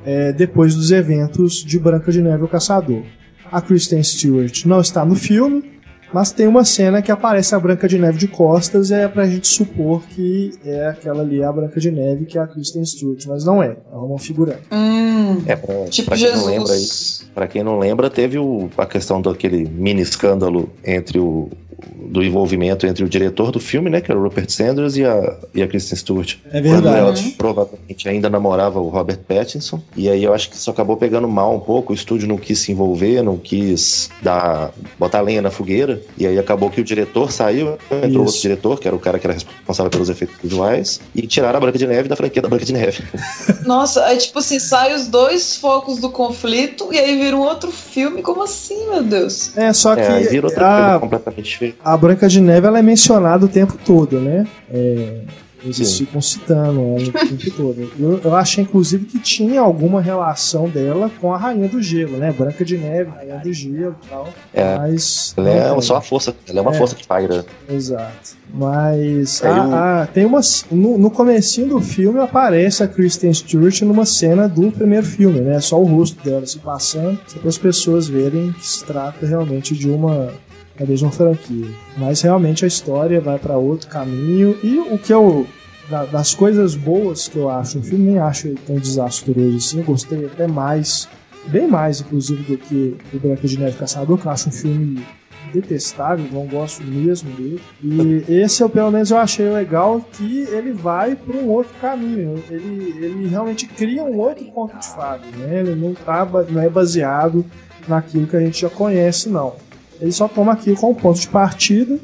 é, depois dos eventos de Branca de Neve e o Caçador. A Kristen Stewart não está no filme, Mas tem uma cena que aparece a Branca de Neve de costas e é pra gente supor que é aquela ali, a Branca de Neve, que é a Kristen Stewart, mas não é. É uma figurante. Hum, É, pra, tipo pra quem Jesus. não lembra aí, pra quem não lembra, teve o- a questão daquele mini escândalo entre o do envolvimento entre o diretor do filme, né, que era o Rupert Sanders e a, e a Kristen Stewart. É Quando ela verdade. provavelmente ainda namorava o Robert Pattinson. E aí eu acho que isso acabou pegando mal um pouco. O estúdio não quis se envolver, não quis dar, botar lenha na fogueira. E aí acabou que o diretor saiu, entrou Isso. outro diretor, que era o cara que era responsável pelos efeitos visuais, e tiraram a Branca de Neve da franquia da Branca de Neve. [laughs] Nossa, aí tipo assim, sai os dois focos do conflito e aí vira um outro filme. Como assim, meu Deus? É, só que É, aí vira outra coisa a, completamente diferente. A Branca de Neve ela é mencionada o tempo todo, né? É, eles Sim. ficam citando ela o tempo todo. Eu, eu achei, inclusive, que tinha alguma relação dela com a Rainha do Gelo, né? Branca de Neve, Rainha do Gelo e tal. É. Mas. Ela é só a força, ela é uma É. força que paira. Exato. Mas ah, o- ah, tem umas. No, no comecinho do filme aparece a Kristen Stewart numa cena do primeiro filme, né? Só o rosto dela se passando, só para as pessoas verem que se trata realmente de uma da mesma franquia. Mas realmente a história vai para outro caminho e o que eu da- das coisas boas que eu acho no filme, nem acho ele tão desastroso assim, eu gostei até mais, bem mais inclusive do que o Branca de Neve Caçador, que eu acho um filme detestável, não gosto mesmo dele. E esse eu pelo menos eu achei legal que ele vai para um outro caminho. Ele, ele realmente cria um outro ponto de fada, né? Ele não, tá, não é baseado naquilo que a gente já conhece, não. Ele só toma aquilo como ponto de partida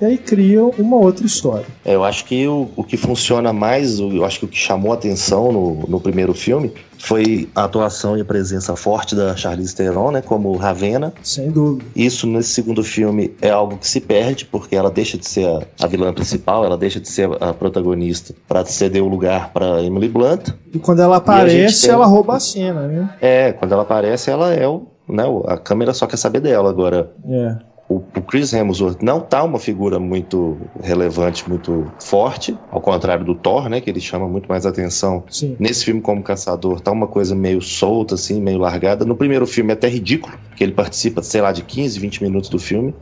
e aí cria uma outra história. É, eu acho que o, o que funciona mais, eu acho que o que chamou a atenção no, no primeiro filme foi a atuação e a presença forte da Charlize Theron, né, como Ravenna. Sem dúvida. Isso nesse segundo filme é algo que se perde, porque ela deixa de ser a, a vilã principal, ela deixa de ser a protagonista para ceder o lugar para Emily Blunt. E quando ela aparece, tem- ela rouba a cena, né? É, quando ela aparece, ela é o. Né, a câmera só quer saber dela. Agora, É. o, o Chris Hemsworth não tá uma figura muito relevante, muito forte, ao contrário do Thor, né, que ele chama muito mais atenção. Sim. Nesse filme como caçador tá uma coisa meio solta assim, meio largada. No primeiro filme é até ridículo, que ele participa, sei lá, de 15, 20 minutos do filme,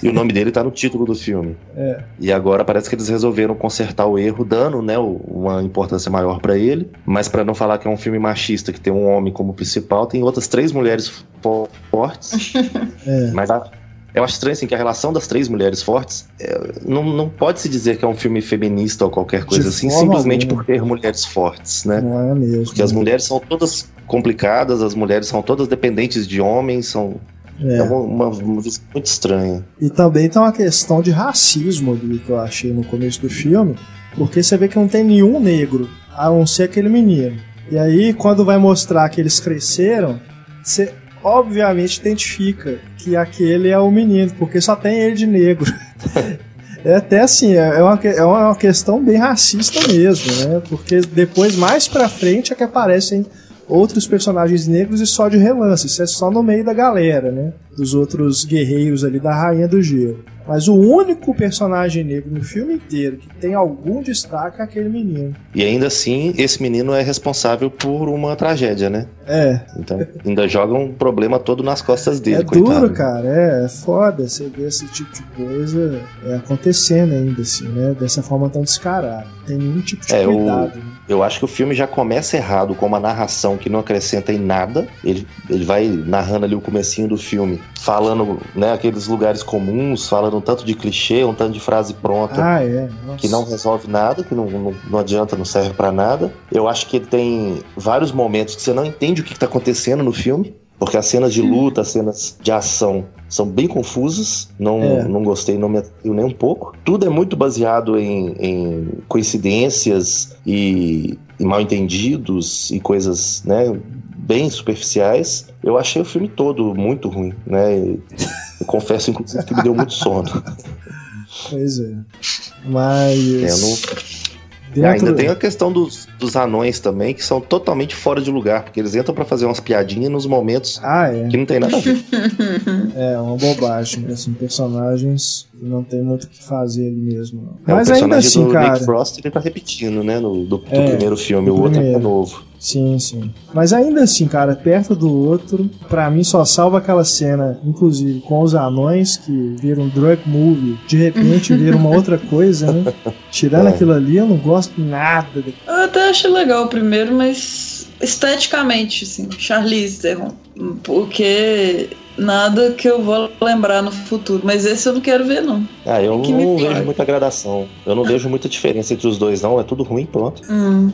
e o nome dele tá no título do filme. [laughs] É. E agora parece que eles resolveram consertar o erro, dando, né, uma importância maior pra ele, mas pra não falar que é um filme machista que tem um homem como principal, tem outras três mulheres fo- fortes. [laughs] É. Mas a- eu acho estranho assim, que a relação das três mulheres fortes é, não, não pode se dizer que é um filme feminista ou qualquer coisa assim, simplesmente alguma. por ter mulheres fortes, né? Não é mesmo. Porque as mulheres são todas complicadas, as mulheres são todas dependentes de homens, são é, É. uma, uma, uma visão muito estranha. E também tem uma questão de racismo ali que eu achei no começo do filme, porque você vê que não tem nenhum negro, a não ser aquele menino. E aí, quando vai mostrar que eles cresceram, você obviamente identifica que aquele é o menino, porque só tem ele de negro. É até assim, é uma, que- é uma questão bem racista mesmo, né? Porque depois, mais pra frente, é que aparecem outros personagens negros e só de relance. Isso é só no meio da galera, né? Dos outros guerreiros ali da Rainha do Gelo. Mas o único personagem negro no filme inteiro que tem algum destaque é aquele menino. E ainda assim, esse menino é responsável por uma tragédia, né? É, Então ainda joga um problema todo nas costas dele, é coitado. duro, cara. É, é foda você ver esse tipo de coisa é, acontecendo ainda, assim, né? Dessa forma tão descarada. Não tem nenhum tipo de É, o- cuidado. né? Eu acho que o filme já começa errado com uma narração que não acrescenta em nada. Ele, ele vai narrando ali o comecinho do filme, falando, né, aqueles lugares comuns, falando um tanto de clichê, um tanto de frase pronta. Ah, é. Que não resolve nada, que não, não, não adianta, não serve pra nada. Eu acho que ele tem vários momentos que você não entende o que, que tá acontecendo no filme. Porque as cenas de luta, as cenas de ação são bem confusas. Não, É. não gostei, não me atraiu nem um pouco. Tudo é muito baseado em, em coincidências e, e mal entendidos e coisas, né, bem superficiais. Eu achei o filme todo muito ruim, né? Eu confesso, inclusive, que me deu muito sono. [laughs] Pois é. Mas. É, eu não- dentro- ainda tem a questão dos, dos anões também, que são totalmente fora de lugar, porque eles entram pra fazer umas piadinhas nos momentos Ah, é. que não tem nada a ver. [laughs] É uma bobagem. Assim, personagens que não tem muito o que fazer ali mesmo. não. É, Mas o ainda personagem assim, do cara. Nick Frost ele tá repetindo, né? No, do, do É, primeiro filme, o outro é novo. Sim, sim. Mas ainda assim, cara, perto do outro, pra mim só salva aquela cena, inclusive com os anões que viram um drug movie, de repente [laughs] viram uma outra coisa, né? Tirando é. aquilo ali, eu não gosto nada. Eu até achei legal o primeiro, mas esteticamente, assim, Charlize Theron. Porque nada que eu vou lembrar no futuro. Mas esse eu não quero ver, não. Ah, eu não vejo muita gradação. Eu não vejo muita diferença entre os dois, não. É tudo ruim, pronto. Hum.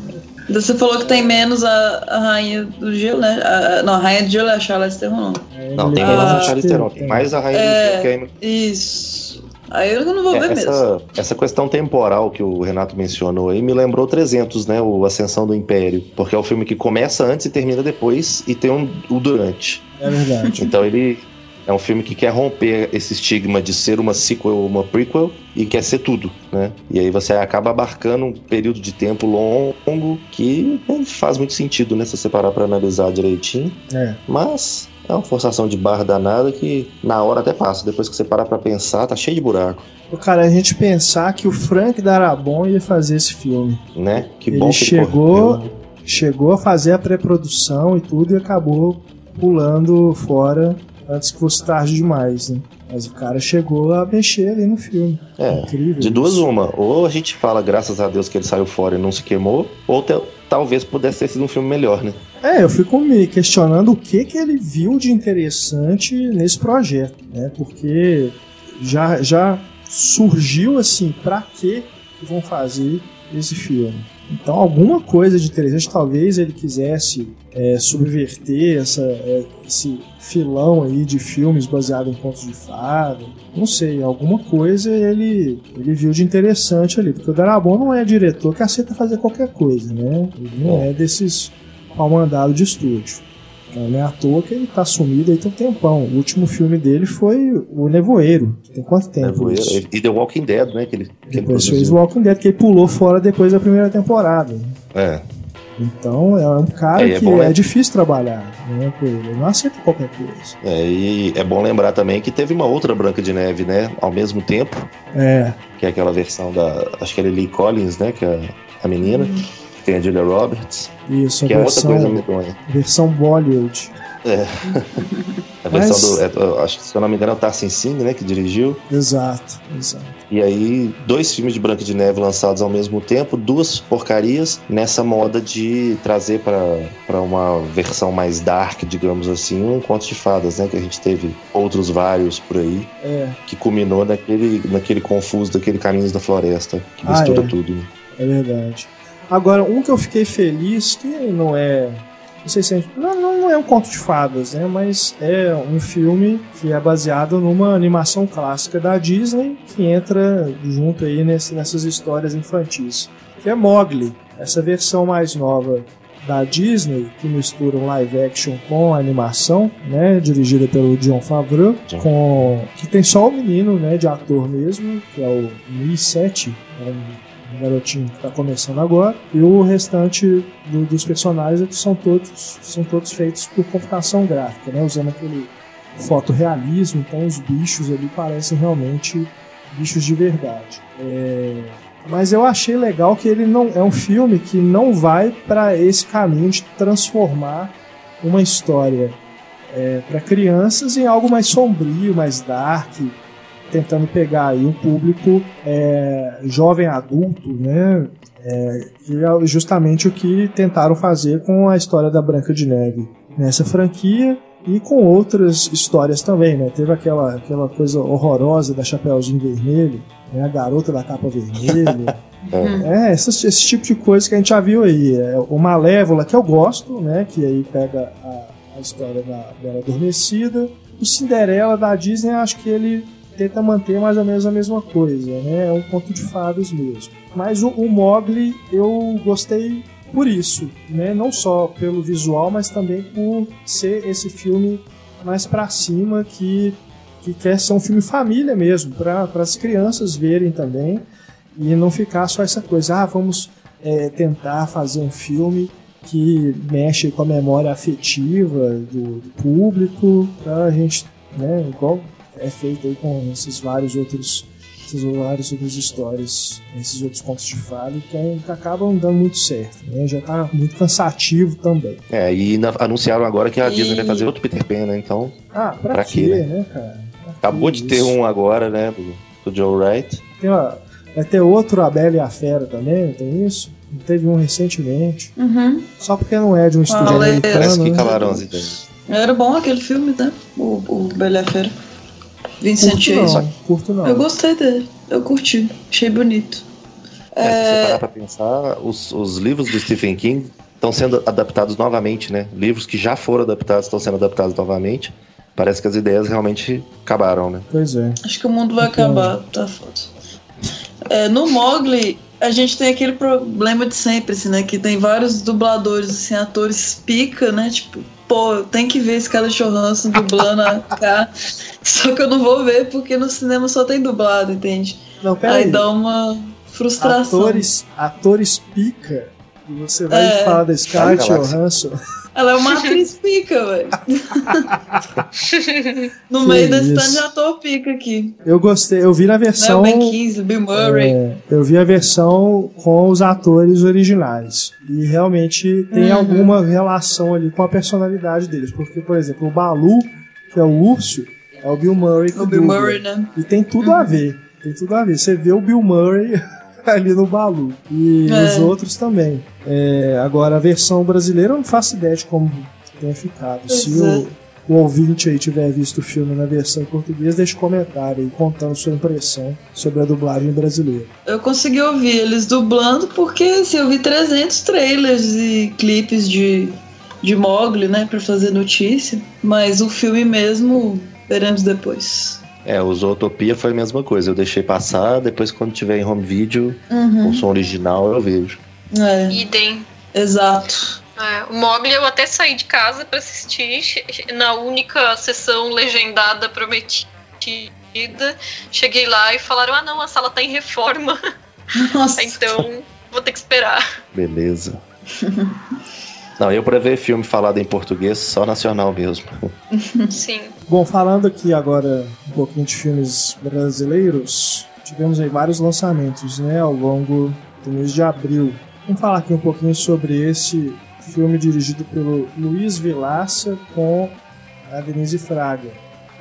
Você falou que tem menos a, a Rainha do Gelo, né? A, não, a Rainha do Gelo é a Charlize Theron, não. Não, tem menos a Charlize Theron. Tem mais a Rainha é, do Gelo que é... Isso. Aí eu não vou é, ver essa, mesmo. Essa questão temporal que o Renato mencionou aí me lembrou 300, né? O Ascensão do Império. Porque é o filme que começa antes e termina depois e tem um, o durante. É verdade. Então ele é um filme que quer romper esse estigma de ser uma sequel ou uma prequel e quer ser tudo, né? E aí você acaba abarcando um período de tempo longo que não faz muito sentido, né? Se você parar pra analisar direitinho. É. Mas é uma forçação de barra danada que na hora até passa. Depois que você parar pra pensar, tá cheio de buraco. Cara, a gente pensar que o Frank Darabont ia fazer esse filme. Né? Que ele bom que chegou, ele chegou a fazer a pré-produção e tudo e acabou pulando fora antes que fosse tarde demais, né? Mas o cara chegou a mexer ali no filme. É, Incrível de duas isso. uma. Ou a gente fala, graças a Deus, que ele saiu fora e não se queimou, ou talvez pudesse ter sido um filme melhor, né? É, eu fico me questionando o que, que ele viu de interessante nesse projeto, né? Porque já, já surgiu assim, pra que vão fazer esse filme? Então, alguma coisa de interessante, talvez ele quisesse é, subverter essa, é, esse filão aí de filmes baseado em contos de fada. Não sei, alguma coisa ele, ele viu de interessante ali. Porque o Darabon não é diretor que aceita fazer qualquer coisa, né? Ele não é desses pau mandado de estúdio. Não é à toa que ele tá sumido aí tem um tempão. O último filme dele foi O Nevoeiro. Tem quanto tempo? Nevoeiro. Isso? E The Walking Dead, né? Que ele, que depois ele fez o Walking Dead, que ele pulou fora depois da primeira temporada. É. Então é um cara é, é que é, é difícil trabalhar né, com ele. Ele não aceita qualquer coisa. É, e é bom lembrar também que teve uma outra Branca de Neve, né? Ao mesmo tempo. É. Que é aquela versão da. Acho que era Lee Collins, né? Que é a menina. Hum. Tem a Julia Roberts. Isso, que a versão, é outra coisa medonha. Versão Bollywood. É. A versão Mas... do. É, acho que se eu não me engano é o Tarsin Singh, né? Que dirigiu. Exato, exato. E aí, dois filmes de Branca de Neve lançados ao mesmo tempo, duas porcarias nessa moda de trazer para uma versão mais dark, digamos assim, um conto de fadas, né? Que a gente teve outros vários por aí. É. Que culminou naquele, naquele confuso daquele Caminhos da Floresta, que mistura ah, é. tudo. É verdade. Agora, um que eu fiquei feliz, que não é não sei se é, não, não é um conto de fadas, né? Mas é um filme que é baseado numa animação clássica da Disney que entra junto aí nesse, nessas histórias infantis. Que é Mowgli, essa versão mais nova da Disney que mistura um live action com animação, né, dirigida pelo John Favreau, com que tem só o menino, né, de ator mesmo, que é o Mi 7, é um um garotinho que está começando agora, e o restante do, dos personagens são todos, são todos feitos por computação gráfica, né, usando aquele fotorrealismo, então os bichos ali parecem realmente bichos de verdade. É... Mas eu achei legal que ele não é um filme que não vai para esse caminho de transformar uma história é, para crianças em algo mais sombrio, mais dark, tentando pegar aí um público é, jovem adulto, né? É, é justamente o que tentaram fazer com a história da Branca de Neve nessa franquia e com outras histórias também, né? Teve aquela, aquela coisa horrorosa da Chapeuzinho Vermelho, né? a garota da capa vermelha. [laughs] é, é esse, esse tipo de coisa que a gente já viu aí. É, o Malévola, que eu gosto, né? Que aí pega a, a história da Bela Adormecida. O Cinderela da Disney, acho que ele tenta manter mais ou menos a mesma coisa, né? É um conto de fadas mesmo. Mas o, o Mogli eu gostei por isso, né? Não só pelo visual, mas também por ser esse filme mais para cima que que quer ser um filme família mesmo, para as crianças verem também e não ficar só essa coisa, ah, vamos é, tentar fazer um filme que mexe com a memória afetiva do, do público, para a gente, né, igual é feito aí com esses vários outros essas várias outras histórias, esses outros contos de fada que, que acabam dando muito certo. Né? Já tá muito cansativo também. É, e na, anunciaram agora que a e... Disney vai fazer outro Peter Pan, né? Então. Ah, pra, pra quê, quê, né, cara? Pra Acabou de ter um agora, né? Do, do Joe Wright. Tem uma, vai ter outro A Bela e a Fera também, não tem isso? Teve um recentemente. Uhum. Só porque não é de um estúdio americano. Parece que né? calaram as ideias. Era bom aquele filme, né? O, o Bela e a Fera. Vincent Chase. Não, curto não. Eu gostei dele. Eu curti. Achei bonito. É, é... Se você parar pra pensar, os, os livros do Stephen King estão sendo adaptados novamente, né? Livros que já foram adaptados estão sendo adaptados novamente. Parece que as ideias realmente acabaram, né? Pois é. Acho que o mundo vai então... acabar, tá foda. É, no Mogli, a gente tem aquele problema de sempre, assim, né? Que tem vários dubladores, assim, atores pica, né? Tipo, pô, tem que ver esse cara Johansson dublando a cá. Só que eu não vou ver porque no cinema só tem dublado, entende? Não, pera aí. aí. dá uma frustração. Atores, atores pica. E você vai é. falar da Scarlett Johansson. Ela é uma [laughs] atriz pica, velho. no meio desse tanto de ator pica aqui. Eu gostei, eu vi na versão. Não, Ben Kingsley, Bill Murray. É, eu vi a versão com os atores originais. E realmente tem uhum. alguma relação ali com a personalidade deles. Porque, por exemplo, o Balu, que é o urso, é o Bill Murray. O Bill Murray, né? E tem tudo uhum. a ver. Tem tudo a ver. Você vê o Bill Murray [laughs] ali no Balu. E é. os outros também. É, agora, a versão brasileira eu não faço ideia de como tenha ficado. Pois Se é. o, o ouvinte aí tiver visto o filme na versão em português, deixe um comentário aí contando sua impressão sobre a dublagem brasileira. Eu consegui ouvir eles dublando porque assim, eu vi 300 trailers e clipes de, de Mogli, né, pra fazer notícia. Mas o filme mesmo, veremos depois. É, o Zootopia foi a mesma coisa. Eu deixei passar, depois quando tiver em home video, uhum. o som original eu vejo. É. Idem. Exato. É, o Mogli eu até saí de casa para assistir na única sessão legendada prometida. Cheguei lá e falaram: ah, não, a sala tá em reforma. Nossa. [laughs] então vou ter que esperar. Beleza. [laughs] Não, eu para ver filme falado em português, só nacional mesmo. [laughs] Sim. Bom, falando aqui agora um pouquinho de filmes brasileiros, tivemos aí vários lançamentos, né, ao longo do mês de abril. Vamos falar aqui um pouquinho sobre esse filme dirigido pelo Luiz Vilaça com a Denise Fraga,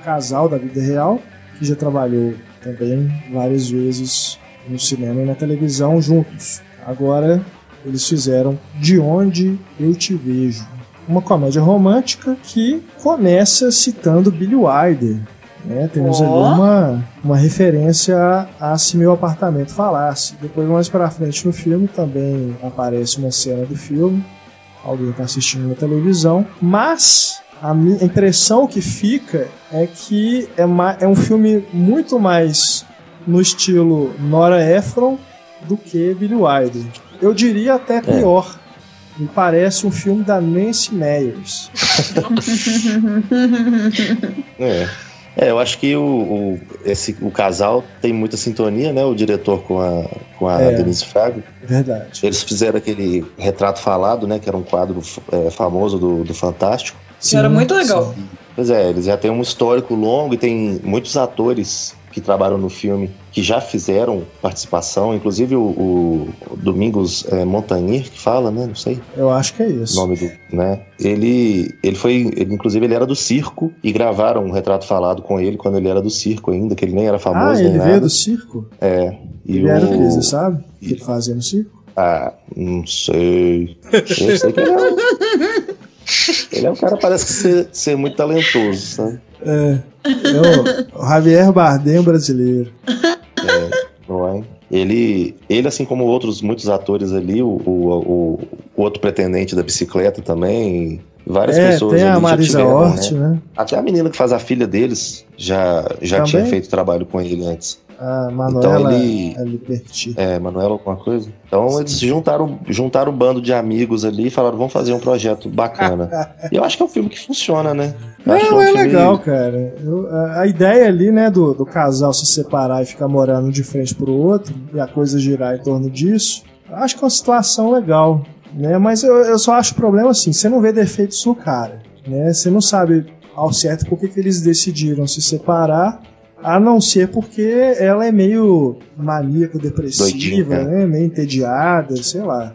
casal da vida real, que já trabalhou também várias vezes no cinema e na televisão juntos. Agora eles fizeram De Onde Eu Te Vejo, uma comédia romântica que começa citando Billy Wilder. Né? Temos oh. ali uma, uma referência a Se Meu Apartamento Falasse. Depois, mais para frente no filme, também aparece uma cena do filme. Alguém está assistindo na televisão. Mas a minha impressão que fica é que é, é um filme muito mais no estilo Nora Ephron do que Billy Wilder. Eu diria até é. pior. É. Me parece um filme da Nancy Meyers. [laughs] é. É, eu acho que o, o, esse, o casal tem muita sintonia, né? O diretor com a, com a é, Denise Fraga. Verdade. Eles fizeram aquele retrato falado, né? Que era um quadro é, famoso do, do Fantástico. Sim, era muito legal. Sim. Pois é, eles já têm um histórico longo e tem muitos atores que trabalham no filme que já fizeram participação, inclusive o, o Domingos é, Montagnier que fala, né? Não sei. Eu acho que é isso. O nome do, né? Ele, ele foi, ele, inclusive ele era do circo e gravaram um retrato falado com ele quando ele era do circo ainda, que ele nem era famoso. Ah, ele veio nada. do circo? É. E ele o... era o que, você sabe? O que ele fazia no circo? Ah, não sei. Eu sei que ele é. [laughs] Ele é um cara parece que ser, ser muito talentoso, sabe? É. é o, Javier Bardem brasileiro. É, não é? Ele, ele, assim como outros muitos atores ali, o, o, o, outro pretendente da bicicleta também, várias é, pessoas. Tem a Marisa tiveram, Hort, né? né? Até a menina que faz a filha deles já, já tinha feito trabalho com ele antes. A Manuela então ele, É, Manuela alguma coisa. Então Sim. eles juntaram, juntaram um bando de amigos ali e falaram, vamos fazer um projeto bacana. [laughs] e eu acho que é um filme que funciona, né? Não, é, é legal, cara. Eu, a, a, ideia ali, né, do, do casal se separar e ficar morando de frente pro outro e a coisa girar em torno disso, acho que é uma situação legal, né? Mas eu, eu só acho o problema assim, você não vê defeitos no cara, né? Você não sabe ao certo por que, que eles decidiram se separar A não ser porque ela é meio maníaco-depressiva, Doidinha. né? Meio entediada, sei lá.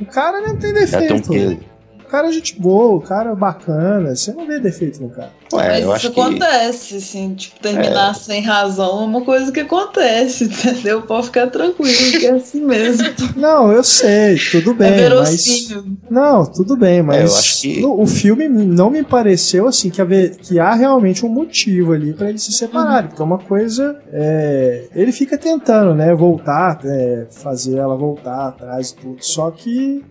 O cara não tem É, tem um defeito. Cara é gente boa, o cara é bacana. Você não vê defeito no cara. Ué, Mas eu isso acho que. acontece, assim, tipo, terminar sem razão é uma coisa que acontece, [laughs] entendeu? Pode ficar tranquilo, que é assim mesmo. Não, eu sei, tudo bem, é mas. Não, tudo bem, mas É, eu acho que- o filme não me pareceu assim que, haver, que há realmente um motivo ali pra eles se separarem, porque é uma coisa. é, ele fica tentando, né, voltar, é, fazer ela voltar atrás e tudo, só que.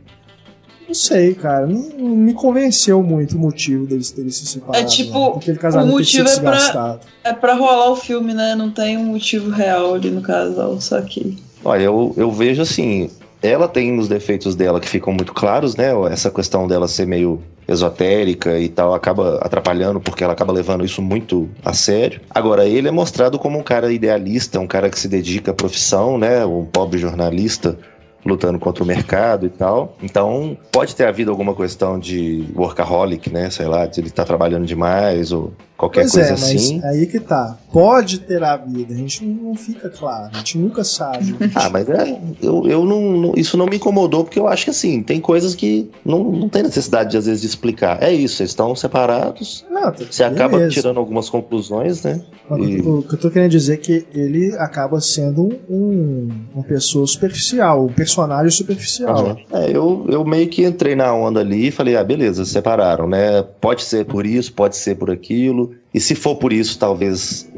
Não sei, cara, não, não me convenceu muito o motivo deles terem se separado. É tipo, não, aquele casamento o motivo é pra- desgastado. É pra rolar o filme, né? Não tem um motivo real ali no casal, só que. Olha, eu, eu vejo assim, ela tem os defeitos dela que ficam muito claros, né? Essa questão dela ser meio esotérica e tal acaba atrapalhando porque ela acaba levando isso muito a sério. Agora, ele é mostrado como um cara idealista, um cara que se dedica à profissão, né? Um pobre jornalista lutando contra o mercado e tal. Então, pode ter havido alguma questão de workaholic, né? Sei lá, de ele estar trabalhando demais ou qualquer Pois coisa é, mas assim. aí que tá. Pode ter havido, a gente não fica claro, a gente nunca sabe. [laughs] Ah, mas é, eu, eu não, não- Isso não me incomodou, porque eu acho que assim, tem coisas que não, não tem necessidade, de, às vezes, de explicar. É isso, eles estão separados. Não, tá- Você acaba beleza. tirando algumas conclusões, né? Mas E- O que eu tô querendo dizer é que ele acaba sendo um, uma pessoa superficial, um personagem superficial. É, eu, eu meio que entrei na onda ali e falei, ah, beleza, separaram, né? Pode ser por isso, pode ser por aquilo. E se for por isso, talvez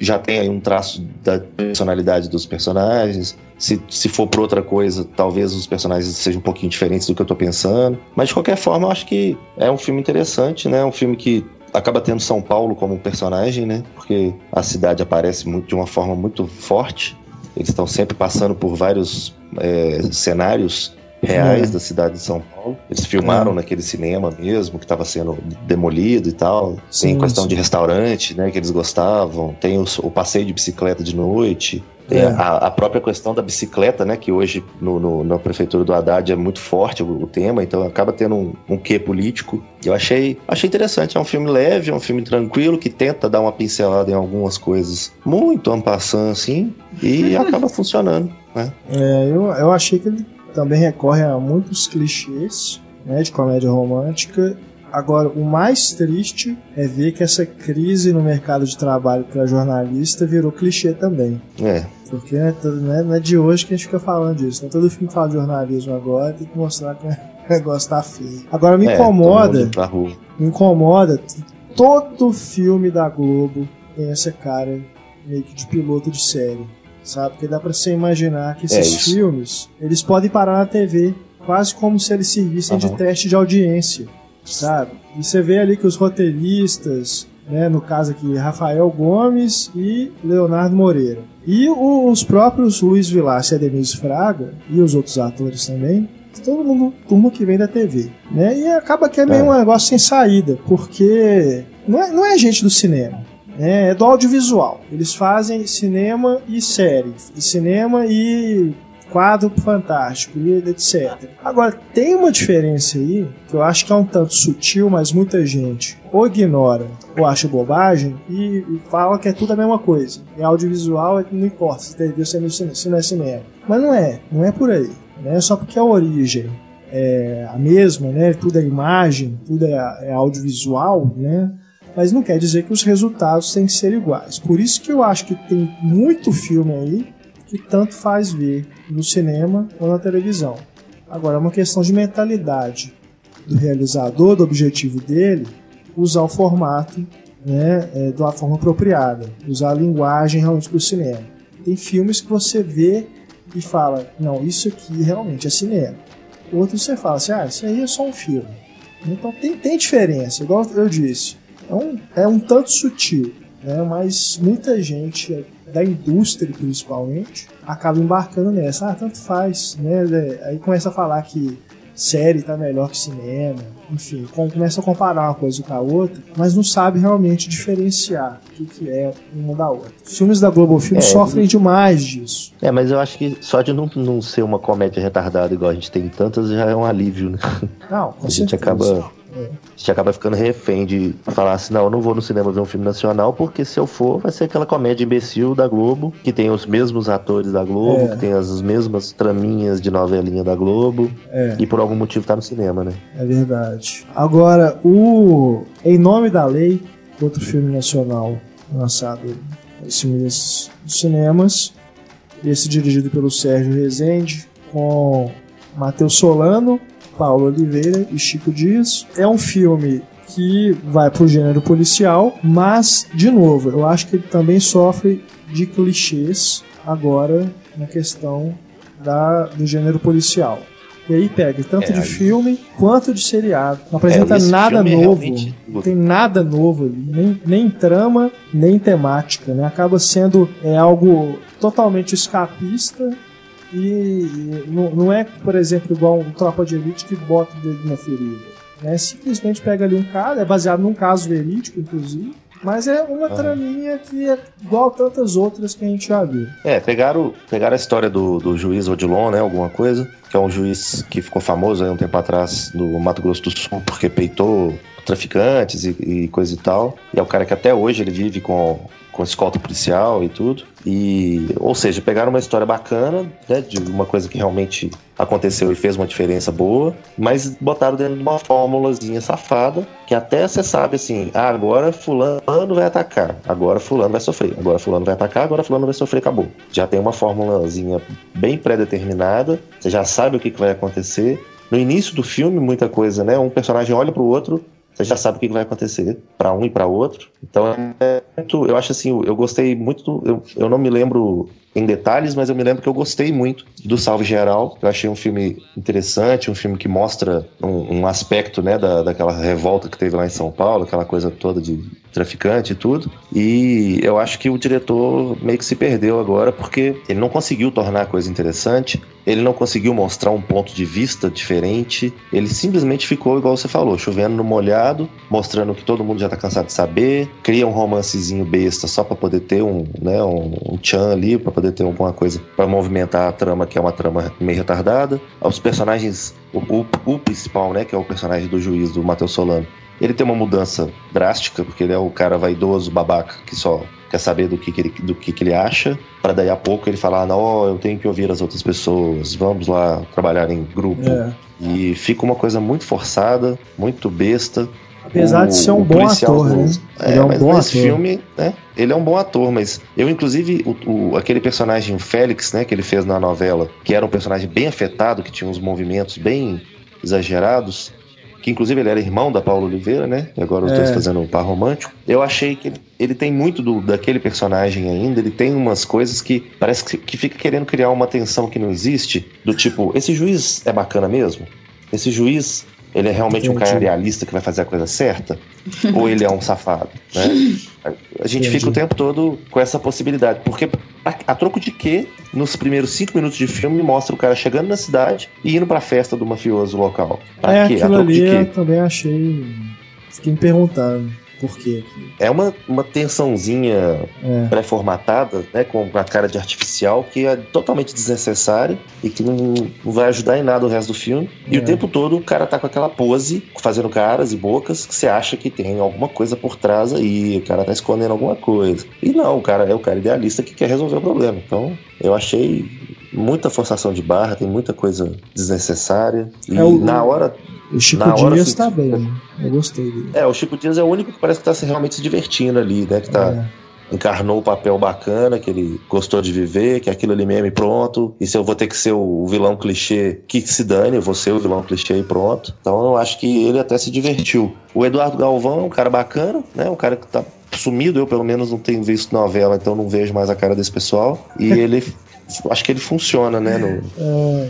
já tenha aí um traço da personalidade dos personagens. Se, se for por outra coisa, talvez os personagens sejam um pouquinho diferentes do que eu tô pensando. Mas de qualquer forma, eu acho que é um filme interessante, né? Um filme que acaba tendo São Paulo como personagem, né? Porque a cidade aparece muito, de uma forma muito forte. Eles estão sempre passando por vários é, cenários reais É. da cidade de São Paulo. Eles filmaram É. naquele cinema mesmo, que estava sendo demolido e tal. Tem Sim, questão sim. de restaurante, né, que eles gostavam. Tem os- o, passeio de bicicleta de noite. Tem É. a, a própria questão da bicicleta, né, que hoje no, no- na prefeitura do Haddad é muito forte o, o tema, então acaba tendo um, um quê político. Eu achei, achei interessante. É um filme leve, é um filme tranquilo, que tenta dar uma pincelada em algumas coisas muito ampassando, assim, e [laughs] acaba funcionando, né? É, eu, eu achei que ele também recorre a muitos clichês né, de comédia romântica. Agora, o mais triste é ver que essa crise no mercado de trabalho para jornalista virou clichê também. É, Porque né, todo- não, é, de hoje que a gente fica falando disso. Né? Todo filme que fala de jornalismo agora tem que mostrar que [laughs] o negócio tá feio. Agora me é, incomoda, pra rua. me incomoda. t- Todo filme da Globo tem essa cara meio que de piloto de série. Sabe? Porque dá pra você imaginar que É esses isso. filmes eles podem parar na TV quase como se eles servissem de Aham. teste de audiência. Sabe? E você vê ali que os roteiristas, né, no caso aqui, Rafael Gomes e Leonardo Moreira. E os próprios Luiz Vilar e Ademir Fraga, e os outros atores também, todo mundo, turma que vem da TV. Né? E acaba que é meio É. um negócio sem saída, porque não é, não é gente do cinema. Né? É do audiovisual. Eles fazem cinema e série. E cinema e quadro fantástico, etc. Agora, tem uma diferença aí, que eu acho que é um tanto sutil, mas muita gente ou ignora ou acha bobagem e, e fala que é tudo a mesma coisa. É audiovisual, é- não importa se TV ou é cine- se não é cinema. Mas não é, não é por aí. Né? Só porque a origem é a mesma, né? tudo é imagem, tudo é, é audiovisual, né? Mas não quer dizer que os resultados têm que ser iguais. Por isso que eu acho que tem muito filme aí que tanto faz ver no cinema ou na televisão. Agora, é uma questão de mentalidade do realizador, do objetivo dele, usar o formato né, é, de uma forma apropriada, usar a linguagem realmente para o cinema. Tem filmes que você vê e fala, não, isso aqui realmente é cinema. Outros você fala assim, ah, isso aí é só um filme. Então tem, tem diferença, igual eu disse. É um, é um tanto sutil, né? mas muita gente da indústria principalmente acaba embarcando nessa. Ah, tanto faz, né? Aí começa a falar que série tá melhor que cinema, enfim, com- começa a comparar uma coisa com a outra, mas não sabe realmente diferenciar o que, que é uma da outra. Os filmes da Global Film É, sofrem demais disso. É, mas eu acho que só de não, não ser uma comédia retardada igual a gente tem tantas já é um alívio, né? Não, com A gente certeza. acaba É. A gente acaba ficando refém de falar assim, não, eu não vou no cinema ver um filme nacional, porque se eu for, vai ser aquela comédia imbecil da Globo, que tem os mesmos atores da Globo, é. que tem as mesmas traminhas de novelinha da Globo, é. e por algum motivo tá no cinema, né? É verdade. Agora, o Em Nome da Lei, outro filme nacional lançado esse mês nos cinemas, esse dirigido pelo Sérgio Rezende, com Matheus Solano, Paulo Oliveira e Chico Dias. É um filme que vai pro gênero policial, mas, de novo, eu acho que ele também sofre de clichês agora na questão da, do gênero policial. E aí pega tanto é, de filme quanto de seriado. Não apresenta é, nada é novo. Realmente... Não tem nada novo ali. Nem, nem trama, nem temática. Né? Acaba sendo é, algo totalmente escapista e não, é, por exemplo, igual um tropa de elite que bota o dedo na ferida. Né? Simplesmente pega ali um cara, é baseado num caso verídico, inclusive. Mas é uma ah. traminha que é igual a tantas outras que a gente já viu. É, pegaram, pegaram a história do, do juiz Odilon, né? Alguma coisa. Que é um juiz que ficou famoso aí um tempo atrás no Mato Grosso do Sul porque peitou traficantes e, e coisa e tal. E é o cara que até hoje ele vive com com escolta policial e tudo. E, ou seja, pegaram uma história bacana, né, de uma coisa que realmente aconteceu e fez uma diferença boa, mas botaram dentro de uma fórmulazinha safada, que até você sabe assim, ah, agora fulano vai atacar, agora fulano vai sofrer, agora fulano vai atacar, agora fulano vai sofrer, acabou. Já tem uma fórmulazinha bem pré-determinada, você já sabe o que, que vai acontecer. No início do filme, muita coisa, né? Um personagem olha pro outro, você já sabe o que vai acontecer para um e para outro. Então, é muito, eu acho assim, eu gostei muito, eu, eu não me lembro em detalhes, mas eu me lembro que eu gostei muito do Salve Geral. Eu achei um filme interessante, um filme que mostra um, um aspecto né, da, daquela revolta que teve lá em São Paulo, aquela coisa toda de traficante e tudo. E eu acho que o diretor meio que se perdeu agora porque ele não conseguiu tornar a coisa interessante, ele não conseguiu mostrar um ponto de vista diferente, ele simplesmente ficou igual você falou, chovendo no molhado, mostrando que todo mundo já tá cansado de saber, cria um romancezinho besta só para poder ter um, né, um, um tchan ali, para poder ter alguma coisa para movimentar a trama, que é uma trama meio retardada. Os personagens, o, o, o principal, né, que é o personagem do juiz, do Matheus Solano, ele tem uma mudança drástica, porque ele é o cara vaidoso, babaca, que só quer saber do que, que ele, do que, que ele acha, para daí a pouco ele falar, não, eu tenho que ouvir as outras pessoas, vamos lá trabalhar em grupo. É. E fica uma coisa muito forçada, muito besta. Apesar o, de ser um bom ator, né? É, é um mas bom nesse ator. filme, né? Ele é um bom ator, mas eu, inclusive, o, o, aquele personagem, o Félix, né, que ele fez na novela, que era um personagem bem afetado, que tinha uns movimentos bem exagerados, que inclusive ele era irmão da Paula Oliveira, né? E agora os é. dois fazendo um par romântico. Eu achei que ele, ele tem muito do, daquele personagem ainda, ele tem umas coisas que parece que, que fica querendo criar uma tensão que não existe, do tipo, esse juiz é bacana mesmo? Esse juiz ele é realmente Entendi. um cara realista que vai fazer a coisa certa? [laughs] ou ele é um safado? Né? A gente Entendi. fica o tempo todo com essa possibilidade. Porque a, a, troco de quê, nos primeiros cinco minutos de filme, mostra o cara chegando na cidade e indo pra festa do mafioso local. Pra é, quê? aquilo ali eu também achei... Fiquei me perguntando por quê. É uma, uma tensãozinha é. pré-formatada, né, com a cara de artificial, que é totalmente desnecessária e que não, não vai ajudar em nada o resto do filme. É. E o é. tempo todo o cara tá com aquela pose, fazendo caras e bocas, que você acha que tem alguma coisa por trás aí, o cara tá escondendo alguma coisa. E não, o cara é o cara idealista que quer resolver o problema. Então, eu achei muita forçação de barra, tem muita coisa desnecessária. E é o, na hora o Chico Na Dias está bem, né? eu gostei dele. É, o Chico Dias é o único que parece que está realmente se divertindo ali, né? Que tá. É. Encarnou o papel bacana que ele gostou de viver, que aquilo ali mesmo e pronto. E se eu vou ter que ser o vilão clichê, que se dane, eu vou ser o vilão clichê e pronto. Então eu acho que ele até se divertiu. O Eduardo Galvão é um cara bacana, né? Um cara que tá sumido, eu pelo menos não tenho visto novela, então não vejo mais a cara desse pessoal. E [laughs] ele. Acho que ele funciona, né? No... É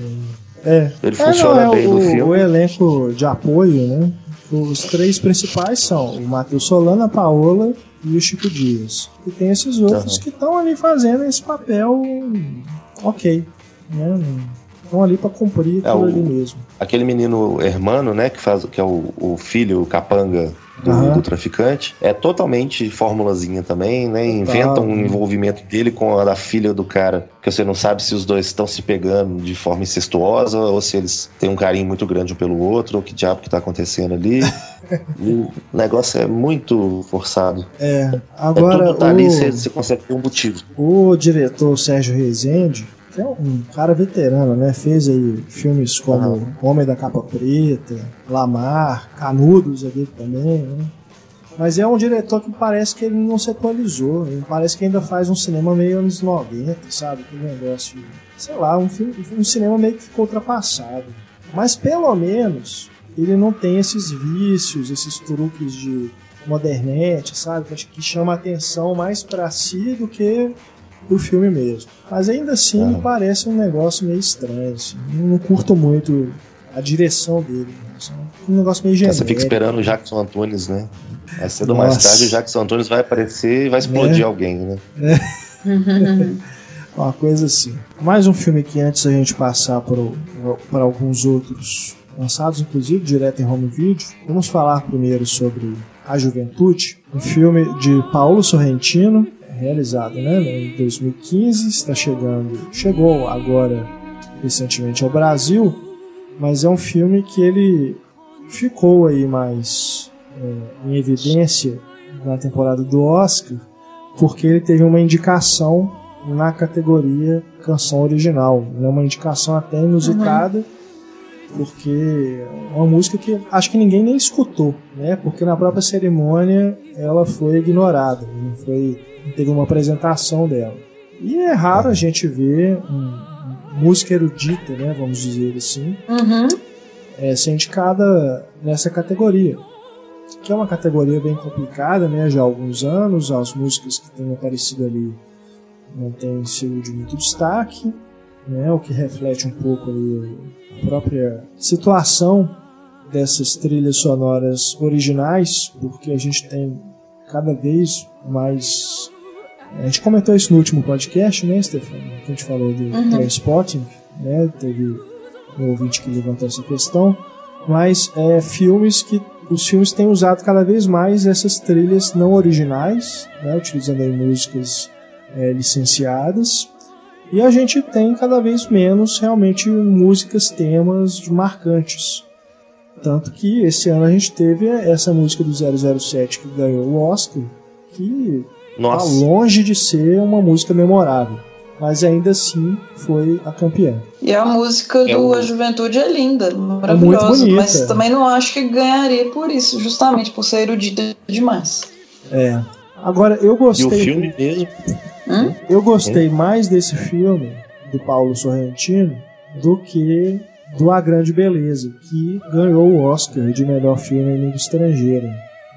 é. Ele funciona é, não, é bem o, no filme. O elenco de apoio, né? Os três principais são o Matheus Solano, a Paola e o Chico Dias. E tem esses outros uhum. que estão ali fazendo esse papel ok. Né? Estão ali para cumprir é, aquilo o, ali mesmo. Aquele menino hermano, né, que faz que é o, o filho o capanga do, uhum. do, traficante. É totalmente formulazinha também, né? Inventa um envolvimento dele com a da filha do cara, que você não sabe se os dois estão se pegando de forma incestuosa ou se eles têm um carinho muito grande um pelo outro, ou que diabo que tá acontecendo ali. [laughs] o negócio é muito forçado. É, agora. É tudo tá o... ali, você, você consegue ter um motivo. O diretor Sérgio Rezende, é um cara veterano, né? Fez aí filmes como uhum. Homem da Capa Preta, Lamar, Canudos ali também, né? Mas é um diretor que parece que ele não se atualizou. Ele parece que ainda faz um cinema meio anos 90, sabe? Que negócio. Sei lá, um, filme, um cinema meio que ficou ultrapassado. Mas pelo menos ele não tem esses vícios, esses truques de modernete, sabe? Que chama atenção mais para si do que o filme mesmo. Mas ainda assim me parece um negócio meio estranho. Assim. Não curto muito a direção dele. Assim. Um negócio meio genérico. Você fica esperando o Jackson Antunes, né? É cedo ou mais tarde o Jackson Antunes vai aparecer e vai explodir é. alguém, né? É. [laughs] Uma coisa assim. Mais um filme que antes a gente passar para alguns outros lançados, inclusive direto em home video, vamos falar primeiro sobre A Juventude, um filme de Paulo Sorrentino, realizado né, em 2015, está chegando, chegou agora recentemente ao Brasil, mas é um filme que ele ficou aí mais é, em evidência na temporada do Oscar, porque ele teve uma indicação na categoria canção original, né, uma indicação até inusitada. Uhum porque é uma música que acho que ninguém nem escutou, né? Porque na própria cerimônia ela foi ignorada, não foi não teve uma apresentação dela. E é raro a gente ver um, música erudita, né? Vamos dizer assim, uhum. é, ser indicada nessa categoria, que é uma categoria bem complicada, né? Já há alguns anos, as músicas que têm aparecido ali não têm sido de muito destaque, né? O que reflete um pouco a própria situação dessas trilhas sonoras originais, porque a gente tem cada vez mais. A gente comentou isso no último podcast, né, Stefano? Que a gente falou de uhum. Transpotting, né? Teve um ouvinte que levantou essa questão. Mas é filmes que. Os filmes têm usado cada vez mais essas trilhas não originais, né, utilizando aí músicas é, licenciadas, e a gente tem cada vez menos realmente músicas, temas marcantes. Tanto que esse ano a gente teve essa música do 007 que ganhou o Oscar, que está longe de ser uma música memorável. Mas ainda assim foi a campeã. E a música é do A Juventude é linda, maravilhosa. É muito bonita. Mas também não acho que ganharia por isso, justamente por ser erudita demais. É. Agora, eu gostei. E o filme mesmo Hum? Eu gostei hum? mais desse filme do Paulo Sorrentino do que do A Grande Beleza, que ganhou o Oscar de melhor filme em língua estrangeira